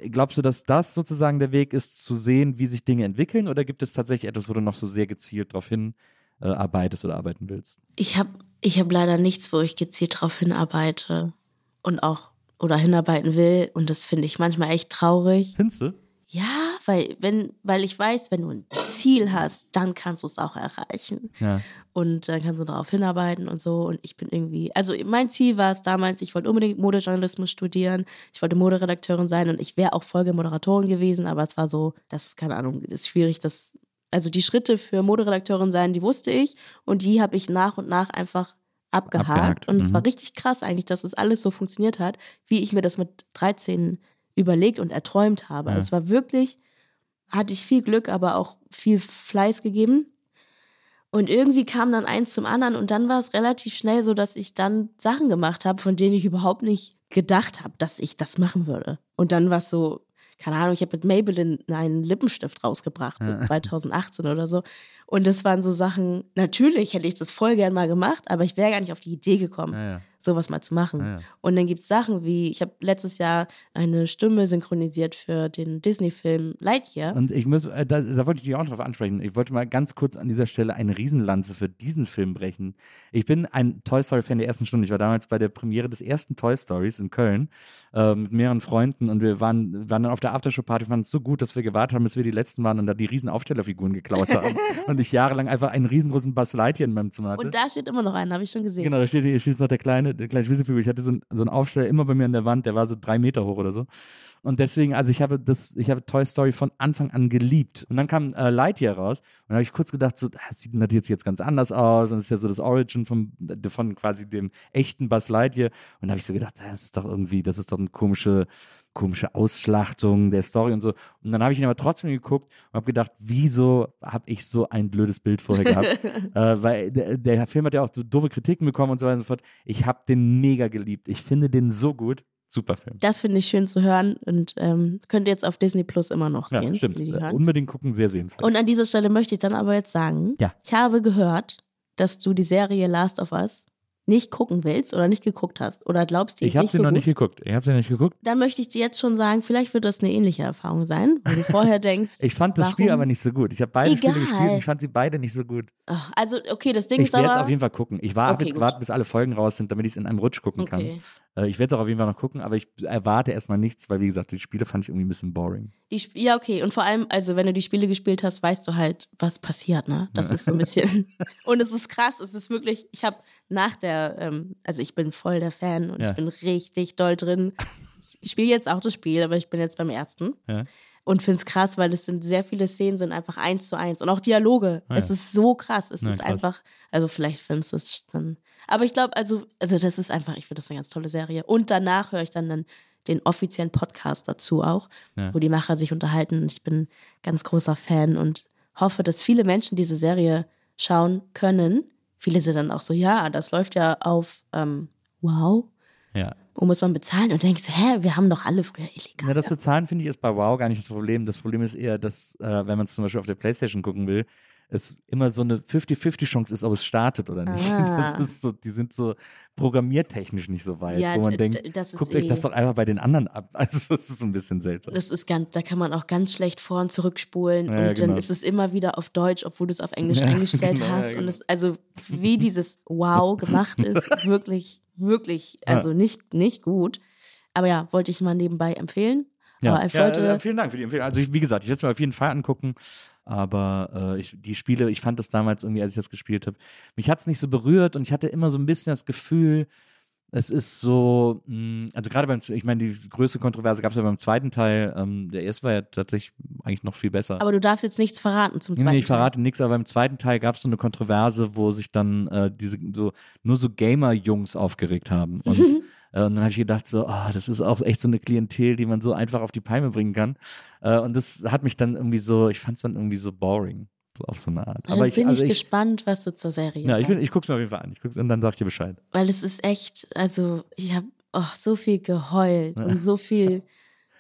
glaubst du, dass das sozusagen der Weg ist, zu sehen, wie sich Dinge entwickeln? Oder gibt es tatsächlich etwas, wo du noch so sehr gezielt darauf hin äh, oder arbeiten willst? Ich habe ich hab leider nichts, wo ich gezielt drauf hinarbeite und auch oder hinarbeiten will. Und das finde ich manchmal echt traurig. Findest du? Ja, weil, wenn, weil ich weiß, wenn du ein Ziel hast, dann kannst du es auch erreichen. Ja. Und dann kannst du darauf hinarbeiten und so. Und ich bin irgendwie, also mein Ziel war es damals, ich wollte unbedingt Modejournalismus studieren, ich wollte Moderedakteurin sein und ich wäre auch Folgemoderatorin gewesen, aber es war so, das, keine Ahnung, ist schwierig, das, also die Schritte für Moderedakteurin sein, die wusste ich und die habe ich nach und nach einfach abgehakt. Abgehakt, Und es mhm. war richtig krass eigentlich, dass es alles so funktioniert hat, wie ich mir das mit 13 überlegt und erträumt habe. Ja. Es war wirklich, hatte ich viel Glück, aber auch viel Fleiß gegeben. Und irgendwie kam dann eins zum anderen und dann war es relativ schnell so, dass ich dann Sachen gemacht habe, von denen ich überhaupt nicht gedacht habe, dass ich das machen würde. Und dann war es so, keine Ahnung, ich habe mit Maybelline einen Lippenstift rausgebracht, so Ja. 2018 oder so. Und das waren so Sachen, natürlich hätte ich das voll gern mal gemacht, aber ich wäre gar nicht auf die Idee gekommen, Ja, ja. Sowas mal zu machen. Ja, ja. Und dann gibt es Sachen wie, ich habe letztes Jahr eine Stimme synchronisiert für den Disney-Film Lightyear. Und ich muss, äh, da, da wollte ich dich auch drauf ansprechen. Ich wollte mal ganz kurz an dieser Stelle eine Riesenlanze für diesen Film brechen. Ich bin ein Toy Story-Fan der ersten Stunde. Ich war damals bei der Premiere des ersten Toy Stories in Köln äh, mit mehreren Freunden und wir waren, waren dann auf der Aftershow-Party, fanden es so gut, dass wir gewartet haben, bis wir die Letzten waren und da die riesen Aufstellerfiguren geklaut haben. und ich jahrelang einfach einen riesengroßen Buzz Lightyear in meinem Zimmer hatte. Und da steht immer noch einer, habe ich schon gesehen. Genau, da steht, hier steht noch der kleine, kleine Schlüsselfigur. Ich hatte so, ein, so einen Aufsteller immer bei mir an der Wand, der war so drei Meter hoch oder so. Und deswegen, also ich habe das, ich habe Toy Story von Anfang an geliebt. Und dann kam äh, Lightyear raus und da habe ich kurz gedacht, so, das sieht natürlich jetzt ganz anders aus und das ist ja so das Origin vom, von quasi dem echten Buzz Lightyear. Und da habe ich so gedacht, das ist doch irgendwie, das ist doch eine komische, komische Ausschlachtung der Story und so. Und dann habe ich ihn aber trotzdem geguckt und habe gedacht, wieso habe ich so ein blödes Bild vorher gehabt? äh, weil der, der Film hat ja auch so doofe Kritiken bekommen und so weiter und so fort. Ich habe den mega geliebt. Ich finde den so gut. Super Film. Das finde ich schön zu hören und ähm, könnt ihr jetzt auf Disney Plus immer noch sehen. Ja, stimmt. Äh. Unbedingt gucken, sehr sehenswert. Und an dieser Stelle möchte ich dann aber jetzt sagen, Ja. ich habe gehört, dass du die Serie Last of Us nicht gucken willst oder nicht geguckt hast oder glaubst, die ich habe sie so noch gut. nicht geguckt. Ich habe sie noch nicht geguckt. Dann möchte ich dir jetzt schon sagen, vielleicht wird das eine ähnliche Erfahrung sein, weil du vorher denkst, Ich fand das warum? Spiel aber nicht so gut. Ich habe beide Egal. Spiele gespielt und ich fand sie beide nicht so gut. Ach, also okay, das Ding Ich ist werde es aber auf jeden Fall gucken. Ich war Okay, jetzt gewartet, bis alle Folgen raus sind, damit ich es in einem Rutsch gucken okay. kann. Äh, ich werde es auch auf jeden Fall noch gucken, aber ich erwarte erstmal nichts, weil wie gesagt, die Spiele fand ich irgendwie ein bisschen boring. Die ja, okay. Und vor allem, also wenn du die Spiele gespielt hast, weißt du halt, was passiert, ne? Das ist so ein bisschen. und es ist krass, es ist wirklich, ich habe nach der, ähm, also ich bin voll der Fan und Ja. ich bin richtig doll drin. Ich spiele jetzt auch das Spiel, aber ich bin jetzt beim ersten. Ja. Und finde es krass, weil es sind sehr viele Szenen, sind einfach eins zu eins. Und auch Dialoge. Ah, es ja. ist so krass. Es Ja, ist krass. einfach, also vielleicht findest du es dann. Aber ich glaube, also, also das ist einfach, ich finde das eine ganz tolle Serie. Und danach höre ich dann, dann den offiziellen Podcast dazu auch, Ja. wo die Macher sich unterhalten. Und ich bin ganz großer Fan und hoffe, dass viele Menschen diese Serie schauen können. Viele sind dann auch so, ja, das läuft ja auf ähm, Wow. Ja. Wo muss man bezahlen? Und denkst, hä, wir haben doch alle früher illegal. Na, das Bezahlen finde ich ist bei WoW gar nicht das Problem. Das Problem ist eher, dass, äh, wenn man es zum Beispiel auf der Playstation gucken will, es immer so eine 50-50 Chance ist, ob es startet oder nicht. Ah. Das ist so, die sind so programmiertechnisch nicht so weit, Ja, wo man denkt, d- das ist guckt euch eh- das doch einfach bei den anderen ab. Also das ist so ein bisschen seltsam. Das ist ganz, da kann man auch ganz schlecht vor- und zurückspulen Ja, und dann genau. ist es immer wieder auf Deutsch, obwohl du es auf Englisch Ja, eingestellt genau, ja, hast. genau. Und es, also wie dieses Wow gemacht ist, wirklich, wirklich, Ja. also nicht, nicht gut. Aber ja, wollte ich mal nebenbei empfehlen. Ja, Aber ich ja, wollte, ja, vielen Dank für die Empfehlung. Also ich, wie gesagt, ich werde es mir auf jeden Fall angucken. Aber äh, ich, die Spiele, ich fand das damals irgendwie, als ich das gespielt habe, mich hat es nicht so berührt und ich hatte immer so ein bisschen das Gefühl, es ist so, mh, also gerade beim, ich meine, die größte Kontroverse gab es ja beim zweiten Teil. Ähm, der erste war ja tatsächlich eigentlich noch viel besser. aber du darfst jetzt nichts verraten zum zweiten nee, ich Teil. verrate nichts, aber beim zweiten Teil gab es so eine Kontroverse, wo sich dann äh, diese so nur so Gamer-Jungs aufgeregt haben. Und, und dann habe ich gedacht, so, oh, das ist auch echt so eine Klientel, die man so einfach auf die Palme bringen kann. Äh, und das hat mich dann irgendwie so, ich fand es dann irgendwie so boring. So auf so eine Art. Dann Aber ich, bin also ich gespannt, was du zur Serie ja, ich, bin, ich guck's mir auf jeden Fall an. Ich guck's, und dann sag ich dir Bescheid. Weil es ist echt, also ich habe oh, so viel geheult und so viel.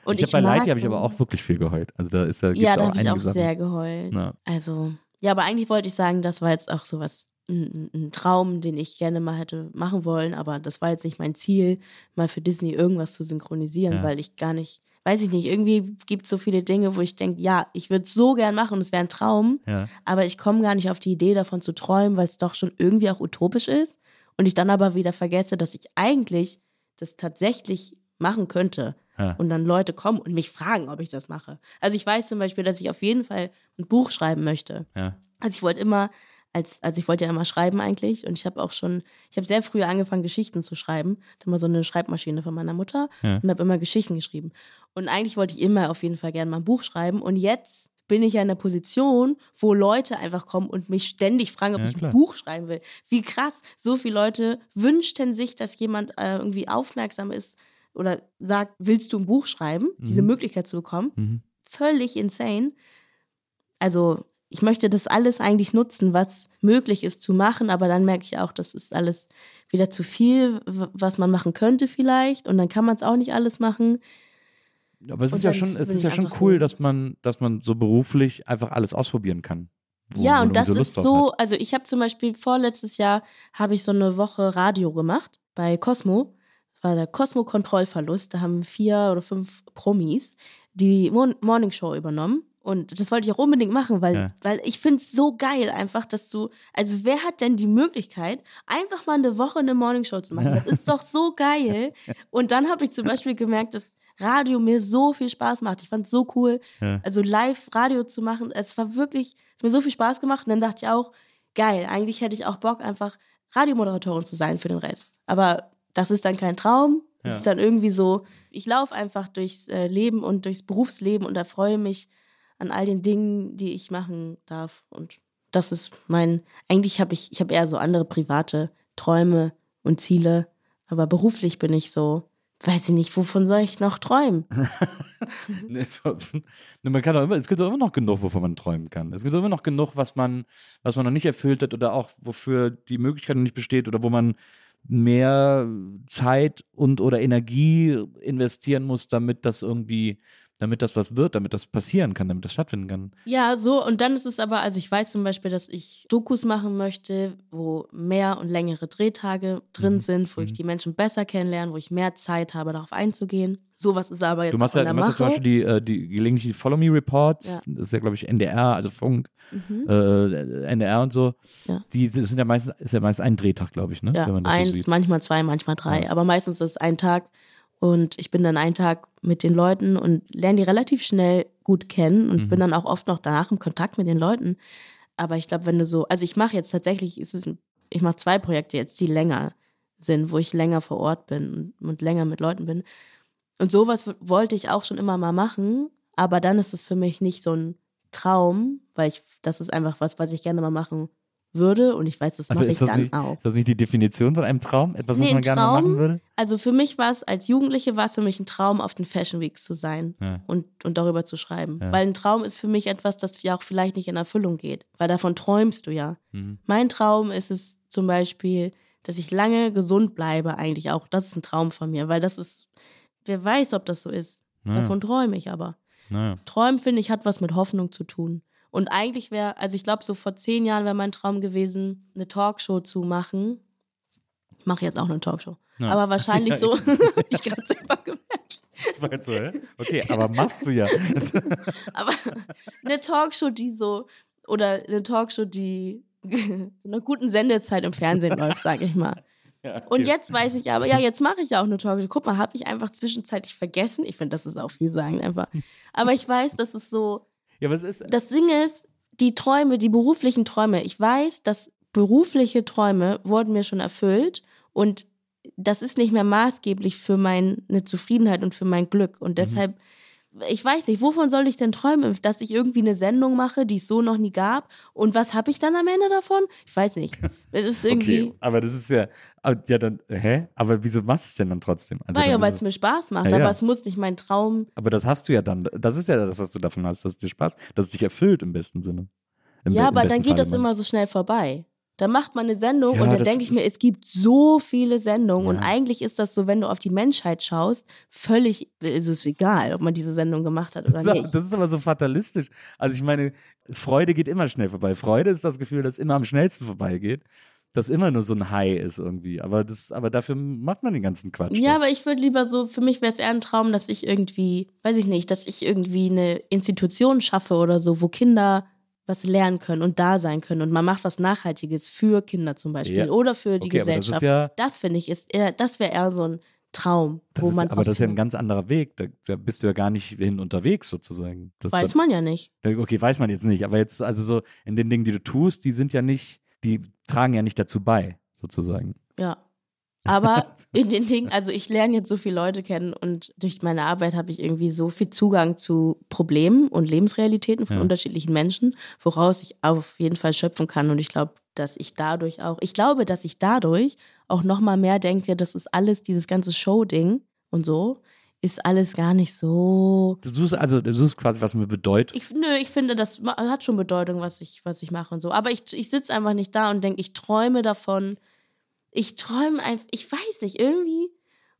Und ich ich, habe bei Lighty habe ich aber auch wirklich viel geheult. Also da ist ja, gibt's Ja, da habe ich auch Sachen. sehr geheult. Ja. Also, ja, aber eigentlich wollte ich sagen, das war jetzt auch sowas, ein, ein Traum, den ich gerne mal hätte machen wollen, aber das war jetzt nicht mein Ziel, mal für Disney irgendwas zu synchronisieren, Ja. weil ich gar nicht, weiß ich nicht, irgendwie gibt es so viele Dinge, wo ich denke, ja, ich würde es so gern machen und es wäre ein Traum, Ja. aber ich komme gar nicht auf die Idee davon zu träumen, weil es doch schon irgendwie auch utopisch ist und ich dann aber wieder vergesse, dass ich eigentlich das tatsächlich machen könnte. Ja. Und dann Leute kommen und mich fragen, ob ich das mache. Also ich weiß zum Beispiel, dass ich auf jeden Fall ein Buch schreiben möchte. Ja. Also ich wollte immer, als, also ich wollte ja immer schreiben eigentlich und ich habe auch schon, ich habe sehr früh angefangen, Geschichten zu schreiben. Hatte immer so eine Schreibmaschine von meiner Mutter Ja. und habe immer Geschichten geschrieben. Und eigentlich wollte ich immer auf jeden Fall gerne mal ein Buch schreiben. Und jetzt bin ich ja in der Position, wo Leute einfach kommen und mich ständig fragen, ob Ja, ich ein klar. Buch schreiben will. Wie krass, so viele Leute wünschten sich, dass jemand äh, irgendwie aufmerksam ist oder sagt, willst du ein Buch schreiben, diese Möglichkeit zu bekommen. Mhm. Völlig insane. Also ich möchte das alles eigentlich nutzen, was möglich ist zu machen, aber dann merke ich auch, das ist alles wieder zu viel, was man machen könnte vielleicht und dann kann man es auch nicht alles machen. Aber es Und ist ja schon, es ist ja schon cool, so- dass man, dass man so beruflich einfach alles ausprobieren kann. ja, und das ist so, also ich habe zum Beispiel vorletztes Jahr habe ich so eine Woche Radio gemacht bei Cosmo. Das war der Cosmo Kontrollverlust. Da haben vier oder fünf Promis die Morning Show übernommen. Und das wollte ich auch unbedingt machen, weil, Ja. weil ich finde es so geil einfach, dass du, also wer hat denn die Möglichkeit, einfach mal eine Woche eine Morning Show zu machen? Das ist doch so geil. Und dann habe ich zum Beispiel gemerkt, dass Radio mir so viel Spaß macht. Ich fand es so cool, Ja. also live Radio zu machen. Es war wirklich, es hat mir so viel Spaß gemacht. Und dann dachte ich auch, geil, eigentlich hätte ich auch Bock, einfach Radiomoderatorin zu sein für den Rest. Aber das ist dann kein Traum. Es Ja. ist dann irgendwie so, ich laufe einfach durchs äh, Leben und durchs Berufsleben und erfreue mich an all den Dingen, die ich machen darf. Und das ist mein, eigentlich habe ich, ich habe eher so andere private Träume und Ziele. Aber beruflich bin ich so, weiß ich nicht, wovon soll ich noch träumen? Man kann immer, es gibt immer noch genug, wovon man träumen kann. Es gibt immer noch genug, was man, was man noch nicht erfüllt hat oder auch wofür die Möglichkeit noch nicht besteht oder wo man mehr Zeit und oder Energie investieren muss, damit das irgendwie, damit das was wird, damit das passieren kann, damit das stattfinden kann. Ja, so. Und dann ist es aber, also ich weiß zum Beispiel, dass ich Dokus machen möchte, wo mehr und längere Drehtage drin Mhm. sind, wo ich die Menschen besser kennenlerne, wo ich mehr Zeit habe, darauf einzugehen. Sowas ist aber jetzt Du machst auch ja, du machst ja zum. Beispiel die, äh, die gelegentlich Follow Me Reports, das ist ja, glaube ich, NDR, also Funk, Mhm. äh, NDR und so. Ja. Die sind ja meistens, ist ja meist ein Drehtag, glaube ich, ne? Ja, Wenn man das eins, so manchmal zwei, manchmal drei. Ja. Aber meistens ist es ein Tag. Und ich bin dann einen Tag mit den Leuten und lerne die relativ schnell gut kennen und Mhm. bin dann auch oft noch danach im Kontakt mit den Leuten. Aber ich glaube, wenn du so, also ich mache jetzt tatsächlich, ist es, ich mache zwei Projekte jetzt, die länger sind, wo ich länger vor Ort bin und, und länger mit Leuten bin. Und sowas wollte ich auch schon immer mal machen, aber dann ist es für mich nicht so ein Traum, weil ich, das ist einfach was, was ich gerne mal machen würde und ich weiß, das Aber mache ich ist das, dann nicht, auch. ist das nicht die Definition von einem Traum? Etwas, was Nee, man ein gerne Traum- machen würde? Also für mich war es, als Jugendliche war es für mich ein Traum, auf den Fashion Weeks zu sein Ja. und, und darüber zu schreiben. Ja. Weil ein Traum ist für mich etwas, das ja auch vielleicht nicht in Erfüllung geht, weil davon träumst du ja. Mhm. Mein Traum ist es zum Beispiel, dass ich lange gesund bleibe eigentlich auch. Das ist ein Traum von mir, weil das ist, wer weiß, ob das so ist. Naja. Davon träume ich aber. Naja. Träumen, finde ich, hat was mit Hoffnung zu tun. Und eigentlich wäre, also ich glaube, so vor zehn Jahren wäre mein Traum gewesen, eine Talkshow zu machen. Ich mache jetzt auch eine Talkshow. Ja. Aber wahrscheinlich so, ich gerade selber gemerkt. Das war jetzt so, hä? Okay, aber machst du ja. Aber eine Talkshow, die so, oder eine Talkshow, die so einer guten Sendezeit im Fernsehen läuft, sage ich mal. Ja, okay. Und jetzt weiß ich aber, ja, jetzt mache ich ja auch eine Talkshow. Guck mal, habe ich einfach zwischenzeitlich vergessen. Ich finde, das ist auch viel sagen einfach. Aber ich weiß, dass es so, Ja, was ist. das Ding ist, die Träume, die beruflichen Träume, ich weiß, dass berufliche Träume wurden mir schon erfüllt und das ist nicht mehr maßgeblich für meine Zufriedenheit und für mein Glück. Und deshalb, ich weiß nicht, wovon soll ich denn träumen? Dass ich irgendwie eine Sendung mache, die es so noch nie gab. Und was habe ich dann am Ende davon? Ich weiß nicht. Es ist irgendwie, Okay, aber das ist ja. Ja, dann, hä? Aber wieso machst du es denn dann trotzdem? Also ja, ist weil es- mir Spaß macht. Ja, ja. Aber es muss nicht mein Traum. aber das hast du ja dann. Das ist ja das, was du davon hast, dass es dir Spaß, dass es dich erfüllt im besten Sinne. Im, ja, im aber dann geht das Falle, immer so schnell vorbei. Da macht man eine Sendung Ja, und dann das- denke ich mir, es gibt so viele Sendungen und Ja. eigentlich ist das so, wenn du auf die Menschheit schaust, völlig ist es egal, ob man diese Sendung gemacht hat oder Das ist, nicht. das ist aber so fatalistisch. Also ich meine, Freude geht immer schnell vorbei. Freude ist das Gefühl, das immer am schnellsten vorbeigeht. Das immer nur so ein High ist irgendwie. Aber, das, aber dafür macht man den ganzen Quatsch. Ja, doch. aber ich würde lieber so, für mich wäre es eher ein Traum, dass ich irgendwie, weiß ich nicht, dass ich irgendwie eine Institution schaffe oder so, wo Kinder was lernen können und da sein können und man macht was Nachhaltiges für Kinder zum Beispiel Ja. oder für die Okay, aber das Gesellschaft. ja- das finde ich ist eher, das wäre eher so ein Traum, Das wo ist, man. aber das ist ja ein ganz anderer Weg. Da, bist du ja gar nicht hin unterwegs sozusagen. Das, Weiß man ja nicht. okay, weiß man jetzt nicht. Aber jetzt, also so in den Dingen, die du tust, die sind ja nicht, die tragen ja nicht dazu bei, sozusagen. Ja. Aber in den Dingen, also ich lerne jetzt so viele Leute kennen und durch meine Arbeit habe ich irgendwie so viel Zugang zu Problemen und Lebensrealitäten von Ja. unterschiedlichen Menschen, woraus ich auf jeden Fall schöpfen kann. Und ich glaube, dass ich dadurch auch, ich glaube, dass ich dadurch auch nochmal mehr denke, das ist alles, dieses ganze Show-Ding und so, ist alles gar nicht so. Du suchst also, du suchst quasi, was mir bedeutet. Ich, nö, ich finde, das hat schon Bedeutung, was ich, was ich mache und so. Aber ich, ich sitze einfach nicht da und denke, ich träume davon. Ich träume einfach, ich weiß nicht, irgendwie.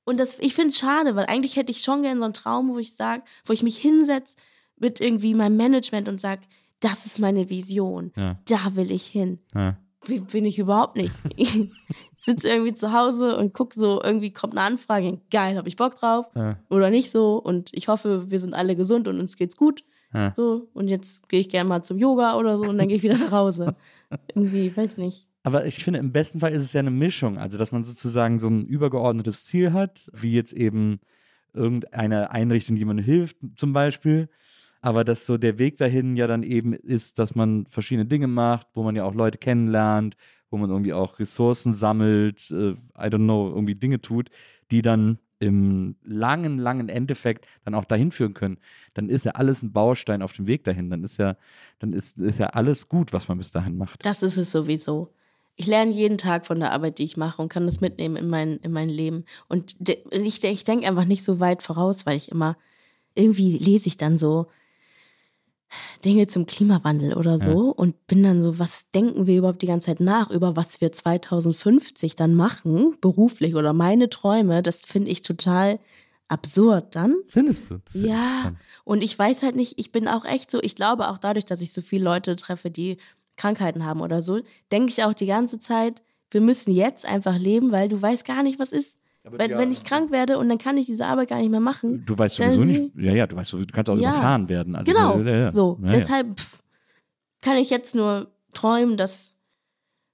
Und das, ich finde es schade, weil eigentlich hätte ich schon gerne so einen Traum, wo ich sage, wo ich mich hinsetze mit irgendwie meinem Management und sage, das ist meine Vision. Ja. Da will ich hin. Ja. Wie- Bin ich überhaupt nicht. Ich sitze irgendwie zu Hause und gucke so, irgendwie kommt eine Anfrage, geil, habe ich Bock drauf Ja. oder nicht so. Und ich hoffe, wir sind alle gesund und uns geht's gut. So, und jetzt gehe ich gerne mal zum Yoga oder so und dann gehe ich wieder nach Hause. Irgendwie, weiß nicht. Aber ich finde, im besten Fall ist es ja eine Mischung. Also, dass man sozusagen so ein übergeordnetes Ziel hat, wie jetzt eben irgendeine Einrichtung, die man hilft, zum Beispiel. Aber dass so der Weg dahin ja dann eben ist, dass man verschiedene Dinge macht, wo man ja auch Leute kennenlernt, wo man irgendwie auch Ressourcen sammelt, äh, I don't know, irgendwie Dinge tut, die dann im langen, langen Endeffekt dann auch dahin führen können, dann ist ja alles ein Baustein auf dem Weg dahin. Dann ist ja, dann ist, ist ja alles gut, was man bis dahin macht. Das ist es sowieso. Ich lerne jeden Tag von der Arbeit, die ich mache und kann das mitnehmen in mein, in mein Leben. Und ich, ich denke einfach nicht so weit voraus, weil ich immer, irgendwie lese ich dann so Dinge zum Klimawandel oder so und bin dann so, was denken wir überhaupt die ganze Zeit nach, über was wir 2050 dann machen, beruflich oder meine Träume, das finde ich total absurd dann. Findest du? Das Ja, und ich weiß halt nicht, ich bin auch echt so, ich glaube auch dadurch, dass ich so viele Leute treffe, die Krankheiten haben oder so, denke ich auch die ganze Zeit, wir müssen jetzt einfach leben, weil du weißt gar nicht, was ist. Wenn, ja. wenn ich krank werde und dann kann ich diese Arbeit gar nicht mehr machen. Du weißt sowieso nicht, ja, ja, du weißt du kannst auch Ja. überfahren werden. Also, Genau, ja, ja. so. Deshalb pff, kann ich jetzt nur träumen, dass,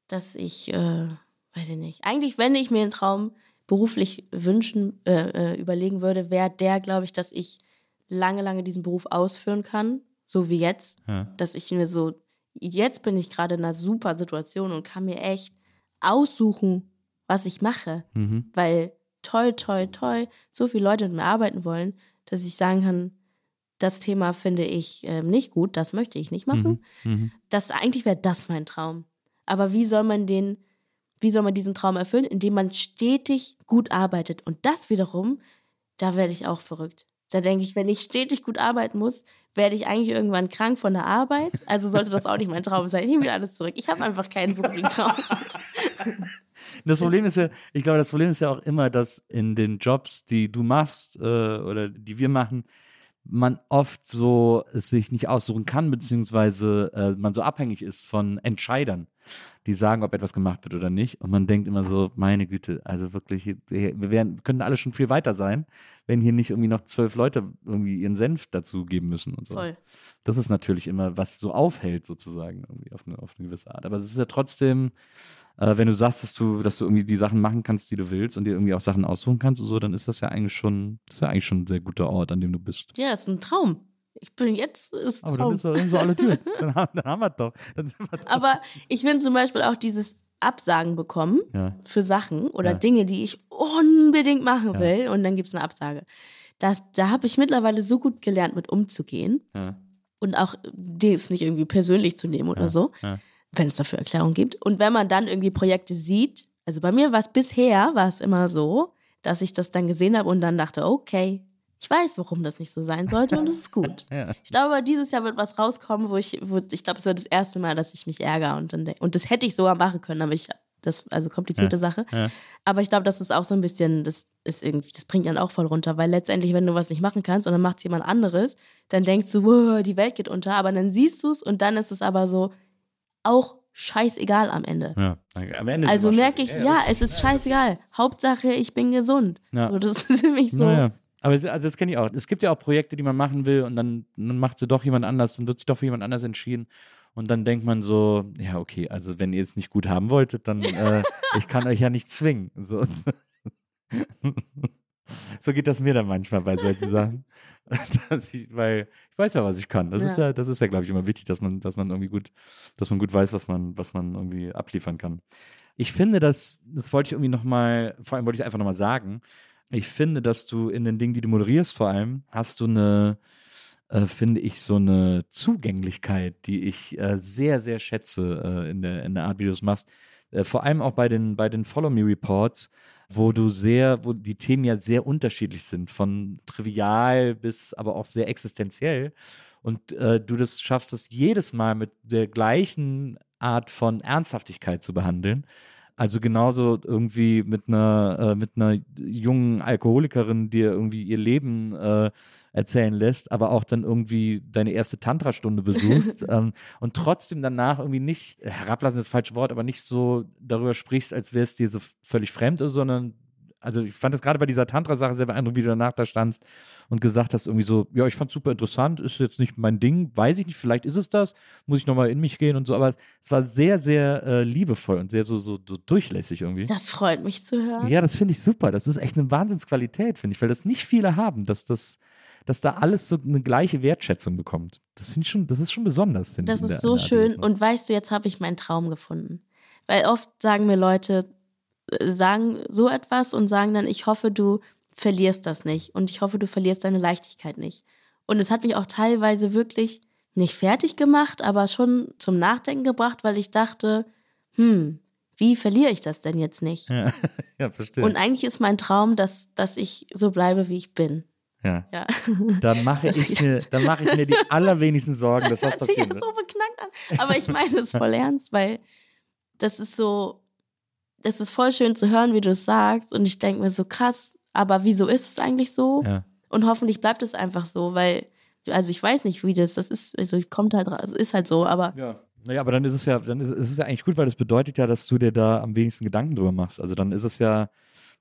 dass ich, äh, weiß ich nicht. Eigentlich, wenn ich mir einen Traum beruflich wünschen, äh, äh, überlegen würde, wäre der, glaube ich, dass ich lange, lange diesen Beruf ausführen kann, so wie jetzt. Ja. Dass ich mir so, jetzt bin ich gerade in einer super Situation und kann mir echt aussuchen, was ich mache Mhm. weil toi, toi, toi, so viele Leute mit mir arbeiten wollen, dass ich sagen kann, das Thema finde ich ähm, nicht gut, das möchte ich nicht machen. Mhm. Das eigentlich wäre das mein Traum. Aber wie soll man den, wie soll man diesen Traum erfüllen, indem man stetig gut arbeitet? Und das wiederum, da werde ich auch verrückt. Da denke ich, wenn ich stetig gut arbeiten muss, werde ich eigentlich irgendwann krank von der Arbeit. Also sollte das auch nicht mein Traum sein. Ich wieder alles zurück. Ich habe einfach keinen beruflichen Traum. Das Problem ist ja, ich glaube, das Problem ist ja auch immer, dass in den Jobs, die du machst äh, oder die wir machen, man oft so es sich nicht aussuchen kann, beziehungsweise äh, man so abhängig ist von Entscheidern, die sagen, ob etwas gemacht wird oder nicht. Und man denkt immer so, meine Güte, also wirklich, wir wären, könnten alle schon viel weiter sein, wenn hier nicht irgendwie noch zwölf Leute irgendwie ihren Senf dazu geben müssen und so. Voll. Das ist natürlich immer, was so aufhält, sozusagen, irgendwie auf eine, auf eine gewisse Art. Aber es ist ja trotzdem, äh, wenn du sagst, dass du, dass du irgendwie die Sachen machen kannst, die du willst und dir irgendwie auch Sachen aussuchen kannst und so, dann ist das ja eigentlich schon, das ist ja eigentlich schon ein sehr guter Ort, an dem du bist. Ja, ist ein Traum. Ich bin jetzt, ist Aber Traum. dann ist doch so alle Tür. Dann, haben- dann haben wir doch. Dann sind wir doch. Aber ich finde zum Beispiel auch dieses Absagen bekommen Ja. für Sachen oder Ja. Dinge, die ich unbedingt machen Ja. will und dann gibt es eine Absage. Das, da habe ich mittlerweile so gut gelernt, mit umzugehen und auch das nicht irgendwie persönlich zu nehmen oder so, wenn es dafür Erklärungen gibt. Und wenn man dann irgendwie Projekte sieht, also bei mir war es bisher, war es immer so, dass ich das dann gesehen habe und dann dachte, okay, ich weiß, warum das nicht so sein sollte und es ist gut. Ja. Ich glaube, dieses Jahr wird was rauskommen, wo ich, wo, ich glaube, es wird das erste Mal, dass ich mich ärgere und dann und das hätte ich sogar machen können, aber ich, das, also komplizierte Sache. Ja. Aber ich glaube, das ist auch so ein bisschen, das ist irgendwie, das bringt dann auch voll runter, weil letztendlich, wenn du was nicht machen kannst und dann macht es jemand anderes, dann denkst du, wow, die Welt geht unter, aber dann siehst du es und dann ist es aber so auch scheißegal am Ende. Ja. Am Ende ist Also merke ich, ja, es ist scheißegal. Hauptsache, ich bin gesund. Ja. So, das ist für mich so. Aber es, also das kenne ich auch. Es gibt ja auch Projekte, die man machen will und dann, dann macht sie doch jemand anders, dann wird sich doch für jemand anders entschieden. Und dann denkt man so, ja, okay, also wenn ihr es nicht gut haben wolltet, dann äh, ich kann euch ja nicht zwingen. So. so geht das mir dann manchmal bei solchen Sachen. Dass ich, weil ich weiß ja, was ich kann. Das Ja. ist ja, das ist ja, glaube ich, immer wichtig, dass man, dass man irgendwie gut, dass man gut weiß, was man, was man irgendwie abliefern kann. Ich finde, dass, das wollte ich irgendwie nochmal, vor allem wollte ich einfach nochmal sagen, ich finde, dass du in den Dingen, die du moderierst, vor allem, hast du eine, äh, finde ich, so eine Zugänglichkeit, die ich äh, sehr, sehr schätze äh, in, der, in der Art, wie du es machst. Äh, vor allem auch bei den, bei den Follow Me Reports, wo du sehr, wo die Themen ja sehr unterschiedlich sind, von trivial bis aber auch sehr existenziell. Und äh, du das schaffst, das jedes Mal mit der gleichen Art von Ernsthaftigkeit zu behandeln. Also genauso irgendwie mit einer, äh, mit einer jungen Alkoholikerin, die irgendwie ihr Leben äh, erzählen lässt, aber auch dann irgendwie deine erste Tantra-Stunde besuchst ähm, und trotzdem danach irgendwie nicht, herablassen ist das falsche Wort, aber nicht so darüber sprichst, als wäre es dir so völlig fremd, sondern also ich fand das gerade bei dieser Tantra-Sache sehr beeindruckend, wie du danach da standst und gesagt hast, irgendwie so, ja, ich fand super interessant, ist jetzt nicht mein Ding, weiß ich nicht, vielleicht ist es das, muss ich nochmal in mich gehen und so, aber es, es war sehr, sehr äh, liebevoll und sehr so, so, so durchlässig irgendwie. Das freut mich zu hören. Ja, das finde ich super. Das ist echt eine Wahnsinnsqualität, finde ich, weil das nicht viele haben, dass das, dass da alles so eine gleiche Wertschätzung bekommt. Das finde ich schon, das ist schon besonders, finde ich. Das ist so schön. Und weißt du, jetzt habe ich meinen Traum gefunden. Weil oft sagen mir Leute, sagen so etwas und sagen dann, ich hoffe, du verlierst das nicht. Und ich hoffe, du verlierst deine Leichtigkeit nicht. Und es hat mich auch teilweise wirklich nicht fertig gemacht, aber schon zum Nachdenken gebracht, weil ich dachte, hm, wie verliere ich das denn jetzt nicht? ja, ja, verstehe. Und eigentlich ist mein Traum, dass, dass ich so bleibe, wie ich bin. ja. Ja. Dann mache Das ich, ist- mir, dann mache ich mir die allerwenigsten Sorgen, dass das hört sich passieren jetzt wird. so beknackt an. Aber ich meine es voll ernst, weil das ist so, das ist voll schön zu hören, wie du es sagst. Und ich denke mir so krass, aber wieso ist es eigentlich so? Ja. Und hoffentlich bleibt es einfach so, weil, also ich weiß nicht, wie das, das ist, also kommt halt, ra- also ist halt so, aber Ja. Naja, aber dann ist es ja, dann ist, ist es ja eigentlich gut, weil das bedeutet ja, dass du dir da am wenigsten Gedanken drüber machst. Also dann ist es ja,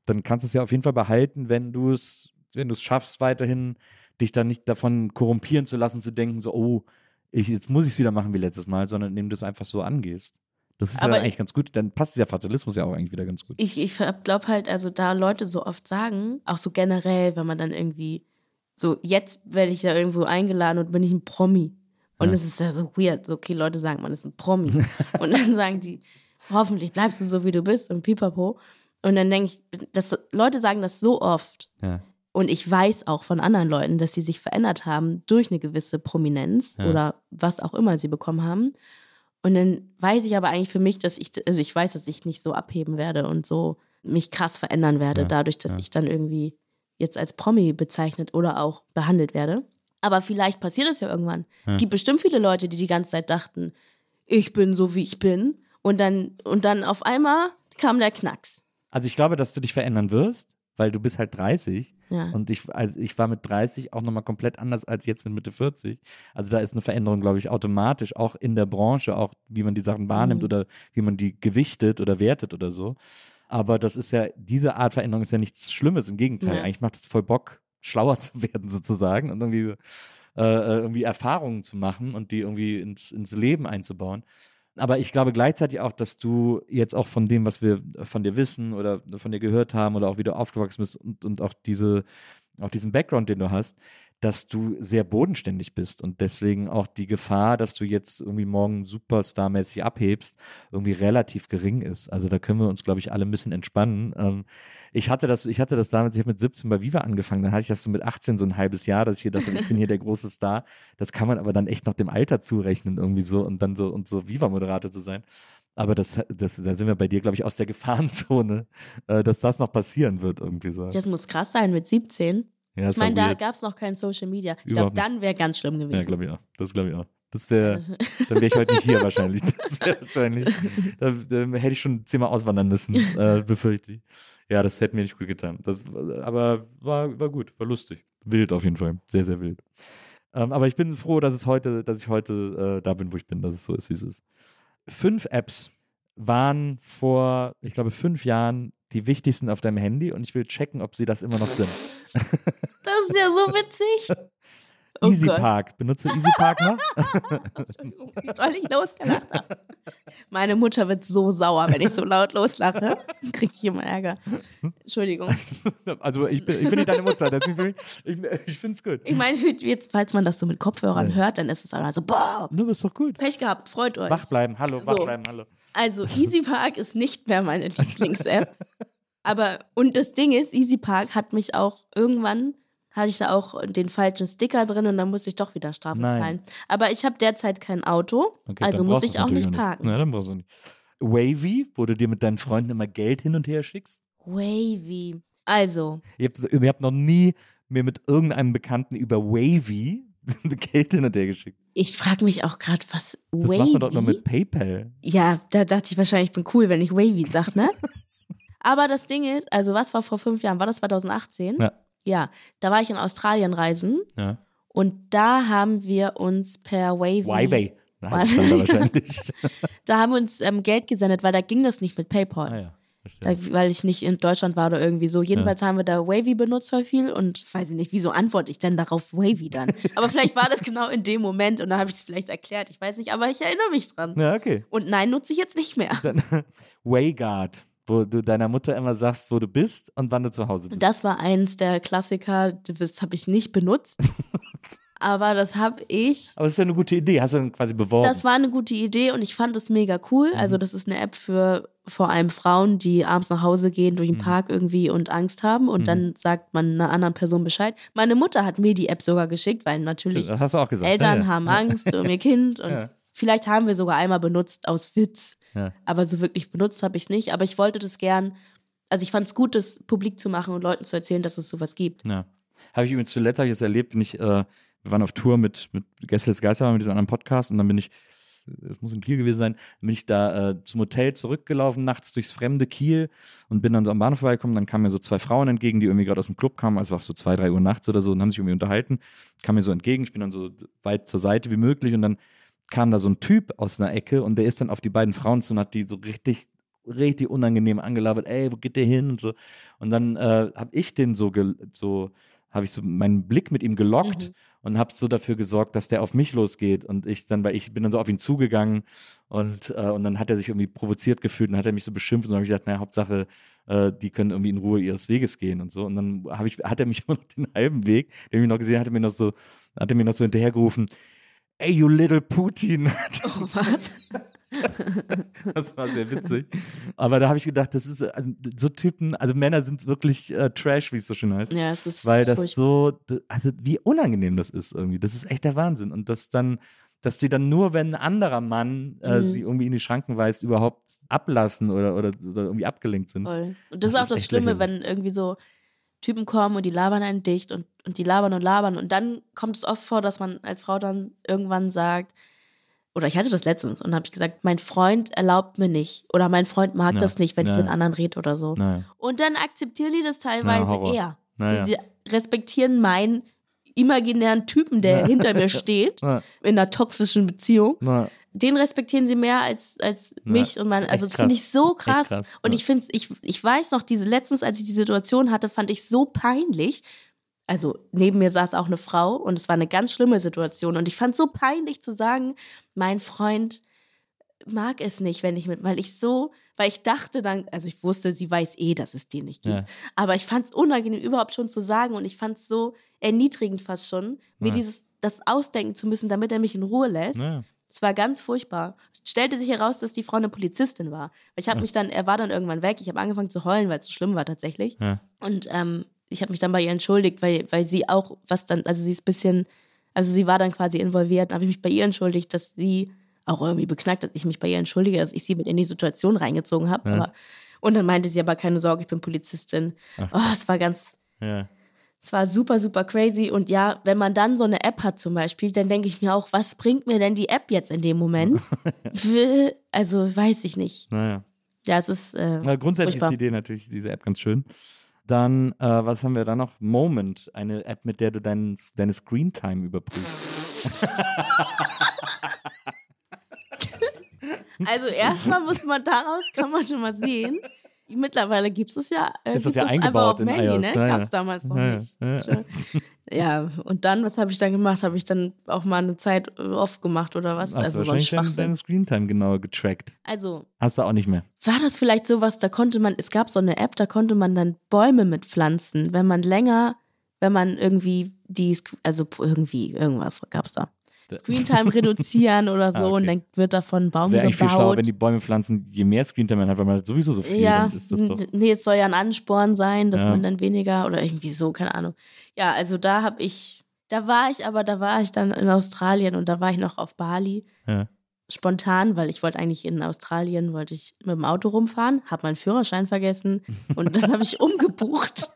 dann kannst du es ja auf jeden Fall behalten, wenn du es, wenn du es schaffst, weiterhin dich dann nicht davon korrumpieren zu lassen, zu denken, so, oh, ich, jetzt muss ich es wieder machen wie letztes Mal, sondern indem du es einfach so angehst. Das ist Aber ja eigentlich ganz gut. Dann passt dieser Fatalismus ja auch eigentlich wieder ganz gut. ich, ich glaube halt, also da Leute so oft sagen, auch so generell, wenn man dann irgendwie, so jetzt werde ich ja irgendwo eingeladen und bin ich ein Promi. Und Ja. es ist ja so weird. So, okay, Leute sagen, man ist ein Promi. und dann sagen die, hoffentlich bleibst du so, wie du bist und pipapo. Und dann denke ich, das, Leute sagen das so oft. Ja. Und ich weiß auch von anderen Leuten, dass sie sich verändert haben durch eine gewisse Prominenz Ja. oder was auch immer sie bekommen haben. Und dann weiß ich aber eigentlich für mich, dass ich, also ich weiß, dass ich nicht so abheben werde und so mich krass verändern werde, Ja, dadurch, dass ja. ich dann irgendwie jetzt als Promi bezeichnet oder auch behandelt werde. Aber vielleicht passiert es ja irgendwann. Ja. Es gibt bestimmt viele Leute, die die ganze Zeit dachten, ich bin so, wie ich bin. Und dann, und dann auf einmal kam der Knacks. Also ich glaube, dass du dich verändern wirst, weil du bist halt 30 Ja. und ich, also ich war mit 30 auch nochmal komplett anders als jetzt mit Mitte 40. Also da ist eine Veränderung, glaube ich, automatisch, auch in der Branche, auch wie man die Sachen wahrnimmt Mhm. oder wie man die gewichtet oder wertet oder so. Aber das ist ja, diese Art Veränderung ist ja nichts Schlimmes, im Gegenteil. Ja. Eigentlich macht es voll Bock, schlauer zu werden sozusagen und irgendwie, äh, äh, irgendwie Erfahrungen zu machen und die irgendwie ins, ins Leben einzubauen. Aber ich glaube gleichzeitig auch, dass du jetzt auch von dem, was wir von dir wissen oder von dir gehört haben oder auch wie du aufgewachsen bist und, und auch diese, auch diesen Background, den du hast, dass du sehr bodenständig bist und deswegen auch die Gefahr, dass du jetzt irgendwie morgen superstarmäßig abhebst, irgendwie relativ gering ist. Also da können wir uns, glaube ich, alle ein bisschen entspannen. Ähm, ich hatte das, ich hatte das damals, ich habe mit 17 bei Viva angefangen, dann hatte ich das so mit 18 so ein halbes Jahr, dass ich hier dachte, ich bin hier der große Star. Das kann man aber dann echt noch dem Alter zurechnen irgendwie so und dann so und so Viva-Moderator zu sein. Aber das, das, da sind wir bei dir, glaube ich, aus der Gefahrenzone, äh, dass das noch passieren wird irgendwie so. Das muss krass sein mit 17. Ja, Ich meine, da gab es noch kein Social Media. Ich glaube, dann wäre ganz schlimm gewesen. Ja, glaube ich auch. Das glaube ich auch. Das wäre, dann wäre ich heute nicht hier wahrscheinlich. Das wäre wahrscheinlich, da, da hätte ich schon zehnmal auswandern müssen, äh, befürchte ich. Ja, das hätte mir nicht gut getan. Das, aber war, war gut, war lustig. Wild auf jeden Fall. Sehr, sehr wild. Ähm, aber ich bin froh, dass es heute, dass ich heute äh, da bin, wo ich bin, dass es so ist, wie es ist. Fünf Apps waren vor, ich glaube, fünf Jahren die wichtigsten auf deinem Handy und ich will checken, ob sie das immer noch sind. Das ist ja so witzig. Oh Easy Gott. Park. Benutze Easy Park noch? Entschuldigung, doll ich losgelacht habe. Meine Mutter wird so sauer, wenn ich so laut loslache. Krieg ich immer Ärger. Entschuldigung. Also ich bin, ich bin nicht deine Mutter, deswegen ich, ich, finde es gut. Ich meine, jetzt, falls man das so mit Kopfhörern hört, dann ist es einfach so, boah, Du bist doch gut. Pech gehabt, freut euch. Wach bleiben, hallo, wach So. bleiben, hallo. Also Easy Park ist nicht mehr meine Lieblings-App. Aber, und das Ding ist, Easy Park hat mich auch irgendwann, hatte ich da auch den falschen Sticker drin und dann musste ich doch wieder Strafe Nein. zahlen. Aber ich habe derzeit kein Auto, Okay, also muss ich auch nicht parken. Ja, dann brauchst du nicht. Wavy, wo du dir mit deinen Freunden immer Geld hin und her schickst. Wavy. Also, Ihr habt, ihr habt noch nie mir mit irgendeinem Bekannten über Wavy Geld hin und her geschickt. ich frage mich auch gerade, was Das Wavy? macht man doch nur mit PayPal. Ja, da dachte ich wahrscheinlich, ich bin cool, wenn ich Wavy sag, ne? Aber das Ding ist, also was war vor fünf Jahren? War das 2018? Ja. Ja, da war ich in Australien reisen Ja. und da haben wir uns per Wavy, Wavy. Da wahrscheinlich. da haben wir uns ähm, Geld gesendet, weil da ging das nicht mit PayPal. ah, ja. Da, weil ich nicht in Deutschland war oder irgendwie so. Jedenfalls haben wir da Wavy benutzt voll viel und weiß ich nicht, wieso antworte ich denn darauf Wavy dann? aber vielleicht war das genau in dem Moment und da habe ich es vielleicht erklärt. Ich weiß nicht, aber ich erinnere mich dran. Ja, okay. Und nein, nutze ich jetzt nicht mehr. Dann Wayguard, wo du deiner Mutter immer sagst, wo du bist und wann du zu Hause bist. Das war eins der Klassiker, das habe ich nicht benutzt. aber das habe ich. Aber das ist ja eine gute Idee. Hast du dann quasi beworben? Das war eine gute Idee und ich fand es mega cool. Mhm. Also, das ist eine App für vor allem Frauen, die abends nach Hause gehen durch Mhm. den Park irgendwie und Angst haben und dann sagt man einer anderen Person Bescheid. Meine Mutter hat mir die App sogar geschickt, weil natürlich. Eltern ja, ja. haben Angst um ihr Kind und Ja. vielleicht haben wir sogar einmal benutzt aus Witz. Ja. Aber so wirklich benutzt habe ich es nicht. Aber ich wollte das gern, also ich fand es gut, das publik zu machen und Leuten zu erzählen, dass es sowas gibt. Ja. Habe ich übrigens zuletzt habe ich das erlebt, bin ich, äh, wir waren auf Tour mit, mit Gästel's Geister, mit diesem anderen Podcast und dann bin ich, es muss in Kiel gewesen sein, bin ich da äh, zum Hotel zurückgelaufen, nachts durchs fremde Kiel und bin dann so am Bahnhof vorbeigekommen. Dann kamen mir so zwei Frauen entgegen, die irgendwie gerade aus dem Club kamen, also auch so zwei, drei Uhr nachts oder so und haben sich irgendwie unterhalten, kamen mir so entgegen. Ich bin dann so weit zur Seite wie möglich und dann kam da so ein Typ aus einer Ecke und der ist dann auf die beiden Frauen zu und hat die so richtig richtig unangenehm angelabert, ey, wo geht der hin und so. Und dann äh, habe ich den so, so habe ich so meinen Blick mit ihm gelockt Mhm. und habe so dafür gesorgt, dass der auf mich losgeht und ich dann, weil ich bin dann so auf ihn zugegangen und, äh, und dann hat er sich irgendwie provoziert gefühlt und hat er mich so beschimpft und dann habe ich gesagt, naja, Hauptsache, äh, die können irgendwie in Ruhe ihres Weges gehen und so. Und dann habe ich, hat er mich immer noch den halben Weg, den ich noch gesehen hatte, mir noch so, hat er mir noch so hinterhergerufen, ey, you little Putin. Oh, was? Das war sehr witzig. Aber da habe ich gedacht, das ist äh, so Typen, also Männer sind wirklich äh, Trash, wie es so schön heißt. Ja, es ist Weil das furchtbar. so, also wie unangenehm das ist irgendwie. Das ist echt der Wahnsinn. Und das dann, dass die dann nur, wenn ein anderer Mann äh, Mhm. sie irgendwie in die Schranken weist, überhaupt ablassen oder, oder, oder irgendwie abgelenkt sind. Voll. Und das, Das ist auch das Schlimme, lächerlich. wenn irgendwie so Typen kommen und die labern einen dicht und, und die labern und labern. Und dann kommt es oft vor, dass man als Frau dann irgendwann sagt, oder ich hatte das letztens und habe ich gesagt, mein Freund erlaubt mir nicht oder mein Freund mag Ja, das nicht, wenn ja. ich mit anderen rede oder so. Naja. Und dann akzeptieren die das teilweise eher. Sie, sie respektieren meinen imaginären Typen, der Ja. hinter mir steht, Ja. in einer toxischen Beziehung. Den respektieren sie mehr als, als Ja, mich und mein, ist echt also das finde ich so krass. krass, Und ja. ich finde, ich, ich weiß noch, diese letztens, als ich die Situation hatte, fand ich so peinlich. Also neben mir saß auch eine Frau und es war eine ganz schlimme Situation und ich fand so peinlich zu sagen, mein Freund mag es nicht, wenn ich mit, weil ich so, weil ich dachte dann, also ich wusste, sie weiß eh, dass es den nicht gibt. Ja. Aber ich fand es unangenehm, überhaupt schon zu sagen und ich fand es so erniedrigend fast schon, mir Ja. dieses, das ausdenken zu müssen, damit er mich in Ruhe lässt. Es war ganz furchtbar. Es stellte sich heraus, dass die Frau eine Polizistin war. Ich habe Ja. mich dann, er war dann irgendwann weg. Ich habe angefangen zu heulen, weil es so schlimm war tatsächlich. Ja. Und ähm, ich habe mich dann bei ihr entschuldigt, weil, weil sie auch was dann, also sie ist ein bisschen, also sie war dann quasi involviert. Dann habe ich mich bei ihr entschuldigt, dass sie auch irgendwie beknackt, dass ich mich bei ihr entschuldige, dass ich sie mit in die Situation reingezogen habe. Ja. Und dann meinte sie aber, keine Sorge, ich bin Polizistin. Ach, Oh, es war ganz, Ja. Es war super, super crazy. Und ja, wenn man dann so eine App hat zum Beispiel, dann denke ich mir auch, was bringt mir denn die App jetzt in dem Moment? Also weiß ich nicht. Naja. Ja, es ist. Äh, Na, grundsätzlich ist die Idee natürlich, diese App ganz schön. Dann, äh, was haben wir da noch? Moment, eine App, mit der du dein, deine Screentime überprüfst. Also erstmal muss man daraus, kann man schon mal sehen. Mittlerweile gibt es ja, äh, Ist das ja eingebaut auf in Handy, iOS, ne? ja. Gab es damals noch Ja, nicht. ja. Ja, und dann, was habe ich dann gemacht? Habe ich dann auch mal eine Zeit äh, off gemacht oder was? Hast also du wahrscheinlich deine, Screentime genauer getrackt. Also, Hast du auch nicht mehr. war das vielleicht sowas, da konnte man, es gab so eine App, da konnte man dann Bäume mitpflanzen, wenn man länger, wenn man irgendwie die, also irgendwie, irgendwas gab's da. Screentime reduzieren oder so Ah, okay. und dann wird davon ein Baum Wäre eigentlich viel schlauer, gebaut. wenn die Bäume pflanzen, je mehr Screentime man hat, weil man hat sowieso so viel, ja, dann ist das doch. nee, es soll ja ein Ansporn sein, dass Ja. man dann weniger oder irgendwie so, keine Ahnung. Ja, also da habe ich, da war ich aber, da war ich dann in Australien und da war ich noch auf Bali. Ja. Spontan, weil ich wollte eigentlich in Australien, wollte ich mit dem Auto rumfahren, habe meinen Führerschein vergessen und dann habe ich umgebucht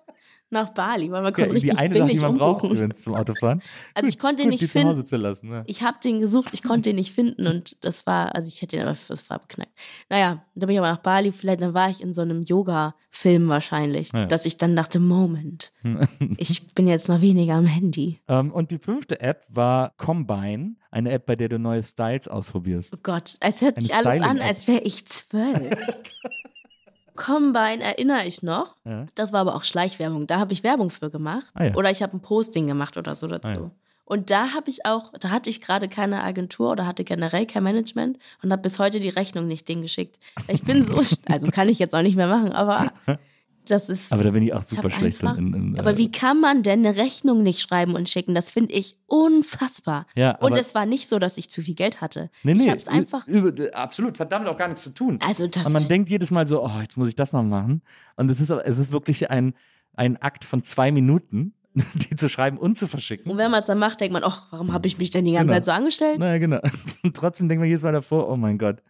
nach Bali, weil man konnte Ja, richtig die eine Sache, die man braucht übrigens zum Autofahren. Also ich konnte ihn gut, nicht die zu Hause finden. zu lassen. Ne? Ich habe den gesucht, ich konnte ihn nicht finden und das war, also ich hätte ihn aber, das war beknackt. Naja, da bin ich aber nach Bali, vielleicht, dann war ich in so einem Yoga-Film wahrscheinlich, Ja. dass ich dann dachte, Moment, ich bin jetzt mal weniger am Handy. Ähm, und die fünfte App war Combine, eine App, bei der du neue Styles ausprobierst. Oh Gott, es hört sich alles an, als wäre ich zwölf. Combine erinnere ich noch. Ja. Das war aber auch Schleichwerbung. Da habe ich Werbung für gemacht. Ah ja. Oder ich habe ein Posting gemacht oder so dazu. Ah ja. Und da habe ich auch, da hatte ich gerade keine Agentur oder hatte generell kein Management und habe bis heute die Rechnung nicht denen geschickt. Ich bin so, also kann ich jetzt auch nicht mehr machen, aber das ist. Aber da bin ich auch super schlecht einfach, in, in, Aber äh, wie kann man denn eine Rechnung nicht schreiben und schicken? Das finde ich unfassbar. Ja, und es war nicht so, dass ich zu viel Geld hatte. Nee, nee, ich habe es einfach. Über, absolut, hat damit auch gar nichts zu tun. Also das. Und man denkt jedes Mal so, oh, jetzt muss ich das noch machen. Und es ist, es ist wirklich ein, ein Akt von zwei Minuten, die zu schreiben und zu verschicken. und wenn man es dann macht, denkt man, ach, warum habe ich mich denn die ganze Genau. Zeit so angestellt? Naja, genau. Und trotzdem denkt man jedes Mal davor, oh mein Gott,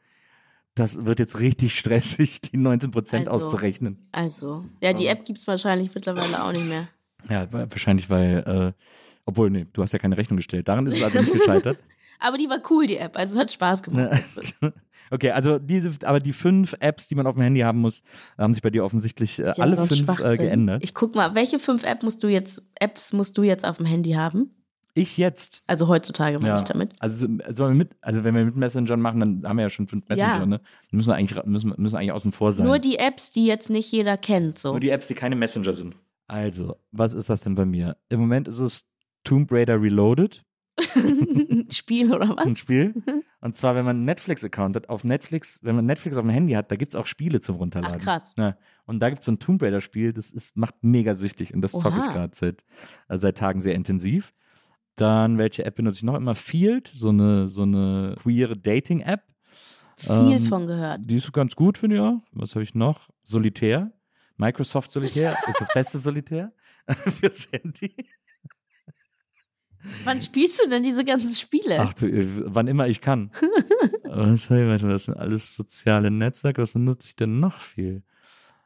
das wird jetzt richtig stressig, die 19 Prozent Also. auszurechnen. Also, ja, die App gibt es wahrscheinlich mittlerweile auch nicht mehr. Ja, wa- wahrscheinlich, weil, äh, obwohl, nee, du hast ja keine Rechnung gestellt. Daran ist es also nicht gescheitert. Aber die war cool, die App. Also es hat Spaß gemacht. Okay, also diese, aber die fünf Apps, die man auf dem Handy haben muss, haben sich bei dir offensichtlich äh, alle so fünf äh, geändert. Ich guck mal, welche fünf App musst du jetzt, Apps musst du jetzt auf dem Handy haben? Ich jetzt. Also heutzutage meine Ja. ich damit. Also, wir mit, also wenn wir mit Messenger machen, dann haben wir ja schon fünf Messenger, Ja. ne? Müssen wir eigentlich, müssen, müssen eigentlich außen vor sein. Nur die Apps, die jetzt nicht jeder kennt. So. Nur die Apps, die keine Messenger sind. Also, was ist das denn bei mir? Im Moment ist es Tomb Raider Reloaded, Spiel oder was? ein Spiel. Und zwar, wenn man einen Netflix-Account hat, auf Netflix, wenn man Netflix auf dem Handy hat, da gibt es auch Spiele zum Runterladen. Ach, krass. Ja. Und da gibt es so ein Tomb Raider-Spiel, das ist, macht mega süchtig und das zocke ich gerade seit, äh, seit Tagen sehr intensiv. Dann, welche App benutze ich noch immer? Field, so eine, so eine queere Dating-App. Viel Ähm, von gehört. Die ist ganz gut, finde ich auch. Was habe ich noch? Solitär. Microsoft Solitär ist das beste Solitär fürs Handy. Wann spielst du denn diese ganzen Spiele? Ach du, äh, wann immer ich kann. was, ich, warte das sind alles soziale Netzwerke. Was benutze ich denn noch viel?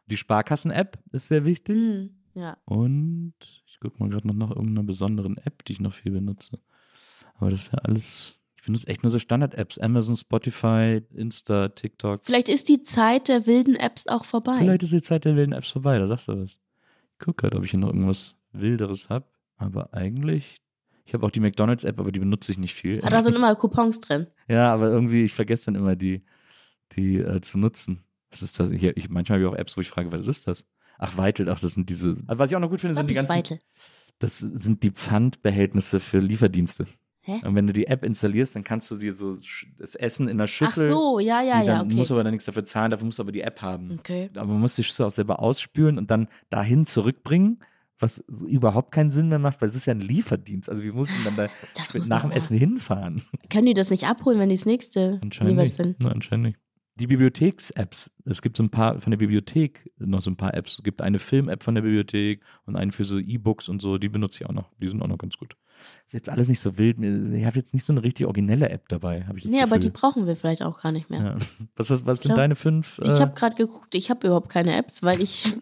Die Sparkassen-App ist sehr wichtig. Hm, ja. Und ich gucke mal gerade noch nach irgendeiner besonderen App, die ich noch viel benutze. Aber das ist ja alles. Ich benutze echt nur so Standard-Apps. Amazon, Spotify, Insta, TikTok. Vielleicht ist die Zeit der wilden Apps auch vorbei. Vielleicht ist die Zeit der wilden Apps vorbei, da sagst du was. Ich gucke gerade, ob ich hier noch irgendwas Wilderes habe. Aber eigentlich. Ich habe auch die McDonalds-App, aber die benutze ich nicht viel. Ah, da sind immer Coupons drin. Ja, aber irgendwie, ich vergesse dann immer, die, die äh, zu nutzen. Was ist das? Hier, ich, manchmal habe ich auch Apps, wo ich frage, was ist das? Ach, Weitel, ach, das sind diese. Also was ich auch noch gut finde, Was sind die ist ganzen. Weitel? Das sind die Pfandbehältnisse für Lieferdienste. Hä? Und wenn du die App installierst, dann kannst du dir so das Essen in der Ach Schüssel. so, ja, ja, die ja, dann okay. musst du aber dann nichts dafür zahlen, dafür musst du aber die App haben. Okay. Aber man muss die Schüssel auch selber ausspülen und dann dahin zurückbringen, was überhaupt keinen Sinn mehr macht, weil es ist ja ein Lieferdienst. Also wie muss ich denn dann Das da muss nach dem man Essen hinfahren? Können die das nicht abholen, wenn die das nächste Anscheinend lieber nicht. sind? Na, anscheinend nicht. Die Bibliotheks-Apps. Es gibt so ein paar von der Bibliothek noch so ein paar Apps. Es gibt eine Film-App von der Bibliothek und eine für so E-Books und so. Die benutze ich auch noch. Die sind auch noch ganz gut. Ist jetzt alles nicht so wild. Ich habe jetzt nicht so eine richtig originelle App dabei, habe ich das Nee, aber die Gefühl. brauchen wir vielleicht auch gar nicht mehr. ja. Was, was, was sind deine fünf? Ich äh, habe gerade geguckt, ich habe überhaupt keine Apps, weil ich.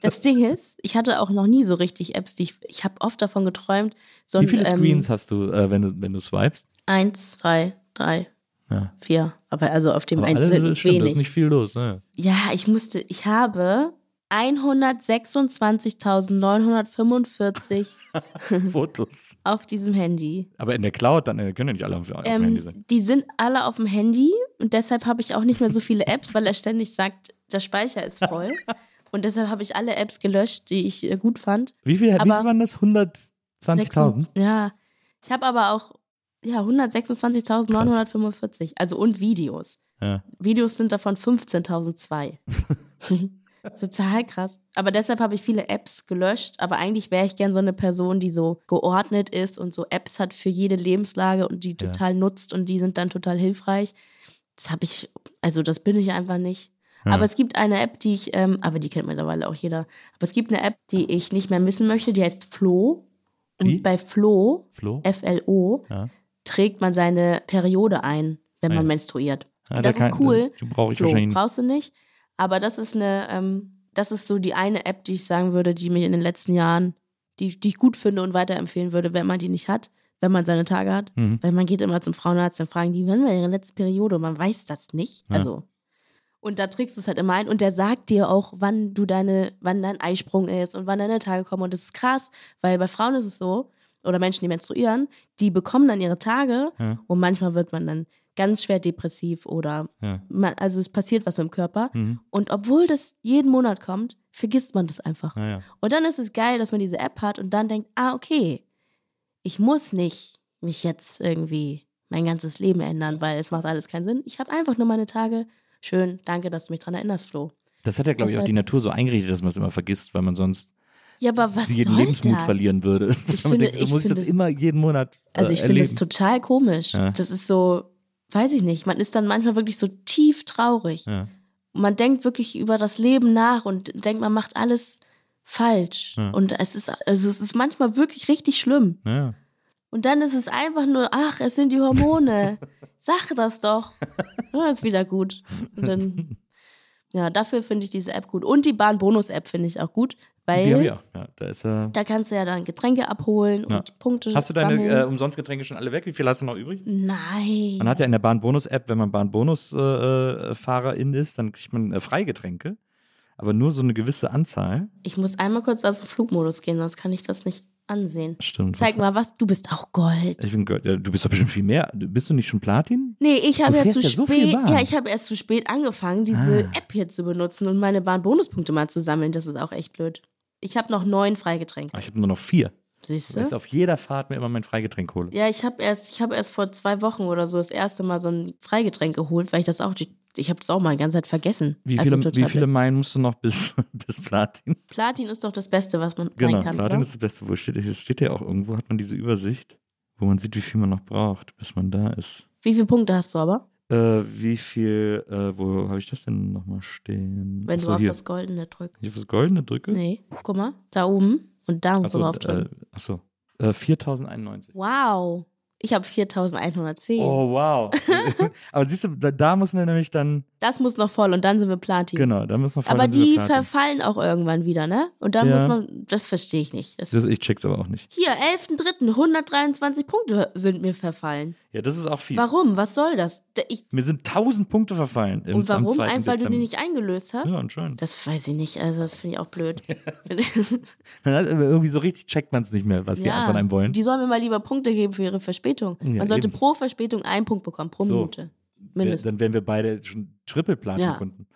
Das Ding ist, ich hatte auch noch nie so richtig Apps, die ich. Ich habe oft davon geträumt. So wie viele ähm, Screens hast du, äh, wenn du, wenn du swipest? Eins, zwei, drei, Ja. vier. Aber also auf dem Aber einen alle, sind stimmt, da wenig. ist nicht viel los. Ne? Ja, ich musste, ich habe 126.945 Fotos. auf diesem Handy. Aber in der Cloud, dann äh, können ja nicht alle auf, auf dem Ähm, Handy sein. die sind alle auf dem Handy und deshalb habe ich auch nicht mehr so viele Apps, weil er ständig sagt, der Speicher ist voll. und deshalb habe ich alle Apps gelöscht, die ich äh, gut fand. Wie viel, wie viel aber- waren das? 100? 20.000? Ja. Ich habe aber auch ja, 126.945. Also und Videos. Ja. Videos sind davon 15.002. Total krass. Aber deshalb habe ich viele Apps gelöscht. Aber eigentlich wäre ich gern so eine Person, die so geordnet ist und so Apps hat für jede Lebenslage und die Ja. total nutzt und die sind dann total hilfreich. Das habe ich, also das bin ich einfach nicht. Ja. Aber es gibt eine App, die ich, ähm, aber die kennt mittlerweile auch jeder. Aber es gibt eine App, die ich nicht mehr missen möchte, die heißt Flo. Und Wie? bei Flo, Flo? F-L-O, Ja. Trägt man seine Periode ein, wenn Ah, man ja. menstruiert. Ja, das da ist kann- cool. Das, die brauche ich Flo, wahrscheinlich nicht. brauchst du nicht. Aber das ist eine, ähm, das ist so die eine App, die ich sagen würde, die mir in den letzten Jahren, die, die ich gut finde und weiterempfehlen würde, wenn man die nicht hat, wenn man seine Tage hat. Mhm. Weil man geht immer zum Frauenarzt, dann fragen die, wann war ihre letzte Periode? Und man weiß das nicht. Ja. Also. Und da trägst du es halt immer ein und der sagt dir auch, wann du deine, wann dein Eisprung ist und wann deine Tage kommen. Und das ist krass, weil bei Frauen ist es so, oder Menschen, die menstruieren, die bekommen dann ihre Tage Ja. und manchmal wird man dann ganz schwer depressiv oder Ja. man, also es passiert was mit dem Körper. Mhm. Und obwohl das jeden Monat kommt, vergisst man das einfach. Ja. Und dann ist es geil, dass man diese App hat und dann denkt, ah, okay, ich muss nicht mich jetzt irgendwie mein ganzes Leben ändern, weil es macht alles keinen Sinn. Ich habe einfach nur meine Tage. Schön, danke, dass du mich dran erinnerst, Flo. Das hat ja, glaube ich, auch die Natur so eingerichtet, dass man es immer vergisst, weil man sonst Ja, aber was jeden Lebensmut das? verlieren würde. Ich finde- denkt, so ich muss ich das finde es- immer jeden Monat äh, Also ich finde das total komisch. Ja. Das ist so, weiß ich nicht, man ist dann manchmal wirklich so tief traurig. ja. Man denkt wirklich über das Leben nach und denkt, man macht alles falsch. Ja. Und es ist, also es ist manchmal wirklich richtig schlimm. Und dann ist es einfach nur, ach, es sind die Hormone. Sag das doch. Ja, ist wieder gut. Und dann, ja, dafür finde ich diese App gut. Und die Bahn-Bonus-App finde ich auch gut, weil Die habe ich auch. Ja, da ist äh, da kannst du ja dann Getränke abholen Ja. und Punkte Hast du deine äh, Umsonstgetränke schon alle weg? Wie viel hast du noch übrig? Nein. Man hat ja in der Bahn-Bonus-App, wenn man Bahn-Bonus-Fahrerin ist, dann kriegt man äh, Freigetränke. Aber nur so eine gewisse Anzahl. Ich muss einmal kurz aus dem Flugmodus gehen, sonst kann ich das nicht ansehen. Stimmt. Zeig mal was, du bist auch Gold. Ich bin, Gold. Ja, du bist doch bestimmt viel mehr. Du- Bist du nicht schon Platin? Nee, ich habe Du ja zu ja so spät, Bahn. ja, ich habe erst zu spät angefangen, diese Ah. App hier zu benutzen und meine Bahn-Bonuspunkte mal zu sammeln. Das ist auch echt blöd. Ich habe noch neun Freigetränke. Ah, Ich habe nur noch vier. Siehst Weil ich du? auf jeder Fahrt mir immer mein Freigetränk hole. Ja, ich habe erst, ich habe erst vor zwei Wochen oder so das erste Mal so ein Freigetränk geholt, weil ich das auch, ich habe das auch mal die ganze Zeit vergessen. Wie Also viele, wie viele. Meilen musst du noch bis, bis Platin? Platin ist doch das Beste, was man Genau, sein kann, Platin oder? ist das Beste. Wo steht es? steht ja auch irgendwo, hat man diese Übersicht, wo man sieht, wie viel man noch braucht, bis man da ist. Wie viele Punkte hast du aber, Äh, wie viel, äh, wo habe ich das denn nochmal stehen? wenn Achso, du auf hier. das Goldene drückst? Hier auf das Goldene drücke? Nee, guck mal, da oben und da musst Achso, du drauf äh, drücken. achso. Äh, 4091. Wow, ich habe 4110. Oh, wow. Aber siehst du, da, da muss man nämlich dann, Das muss noch voll und dann sind wir Platin. genau, da müssen wir voll Aber dann wir die verfallen auch irgendwann wieder, ne? Und dann Ja. muss man, das verstehe ich nicht. Das, das, Ich check's aber auch nicht. hier, 11.3., 123 Punkte sind mir verfallen. Ja, das ist auch fies. Warum? Was soll das? Da- Ich, Mir sind 1000 Punkte verfallen. Im, und warum? 2. Einfach, weil du die nicht eingelöst hast? Ja, anscheinend. Das weiß ich nicht, also das finde ich auch blöd. Irgendwie so richtig checkt man es nicht mehr, was sie von einem wollen. Die sollen mir mal lieber Punkte geben für ihre Verspätung. Ja, Man sollte eben. pro Verspätung einen Punkt bekommen, pro So. Minute. Mindestens. Dann wären wir beide schon Triple-Platin-Kunden.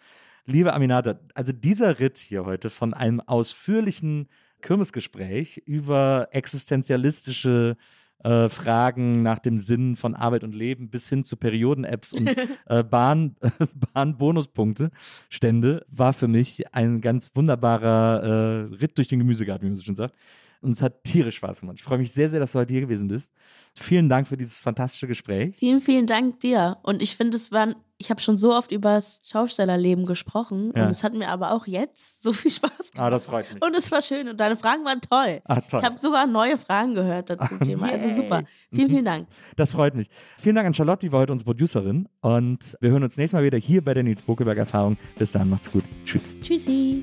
Liebe Aminata, also dieser Ritt hier heute von einem ausführlichen Kirmesgespräch über existenzialistische äh, Fragen nach dem Sinn von Arbeit und Leben bis hin zu Perioden-Apps und äh, Bahn, Bahn-Bonuspunkte, Stände, war für mich ein ganz wunderbarer äh, Ritt durch den Gemüsegarten, wie man so schön sagt. Und es hat tierisch Spaß gemacht. Ich freue mich sehr, sehr, dass du heute hier gewesen bist. Vielen Dank für dieses fantastische Gespräch. Vielen, vielen Dank dir. Und ich finde, es waren, ich habe schon so oft über das Schaustellerleben gesprochen Ja. und es hat mir aber auch jetzt so viel Spaß gemacht. Ah, das freut mich. Und es war schön und deine Fragen waren toll. Ah, toll. Ich habe sogar neue Fragen gehört dazu Thema. Also super. Vielen, vielen Dank. Das freut mich. Vielen Dank an Charlotte, die war heute unsere Producerin. Und wir hören uns nächstes Mal wieder hier bei der Nils Bokelberg Erfahrung. Bis dann, macht's gut. Tschüss. Tschüssi.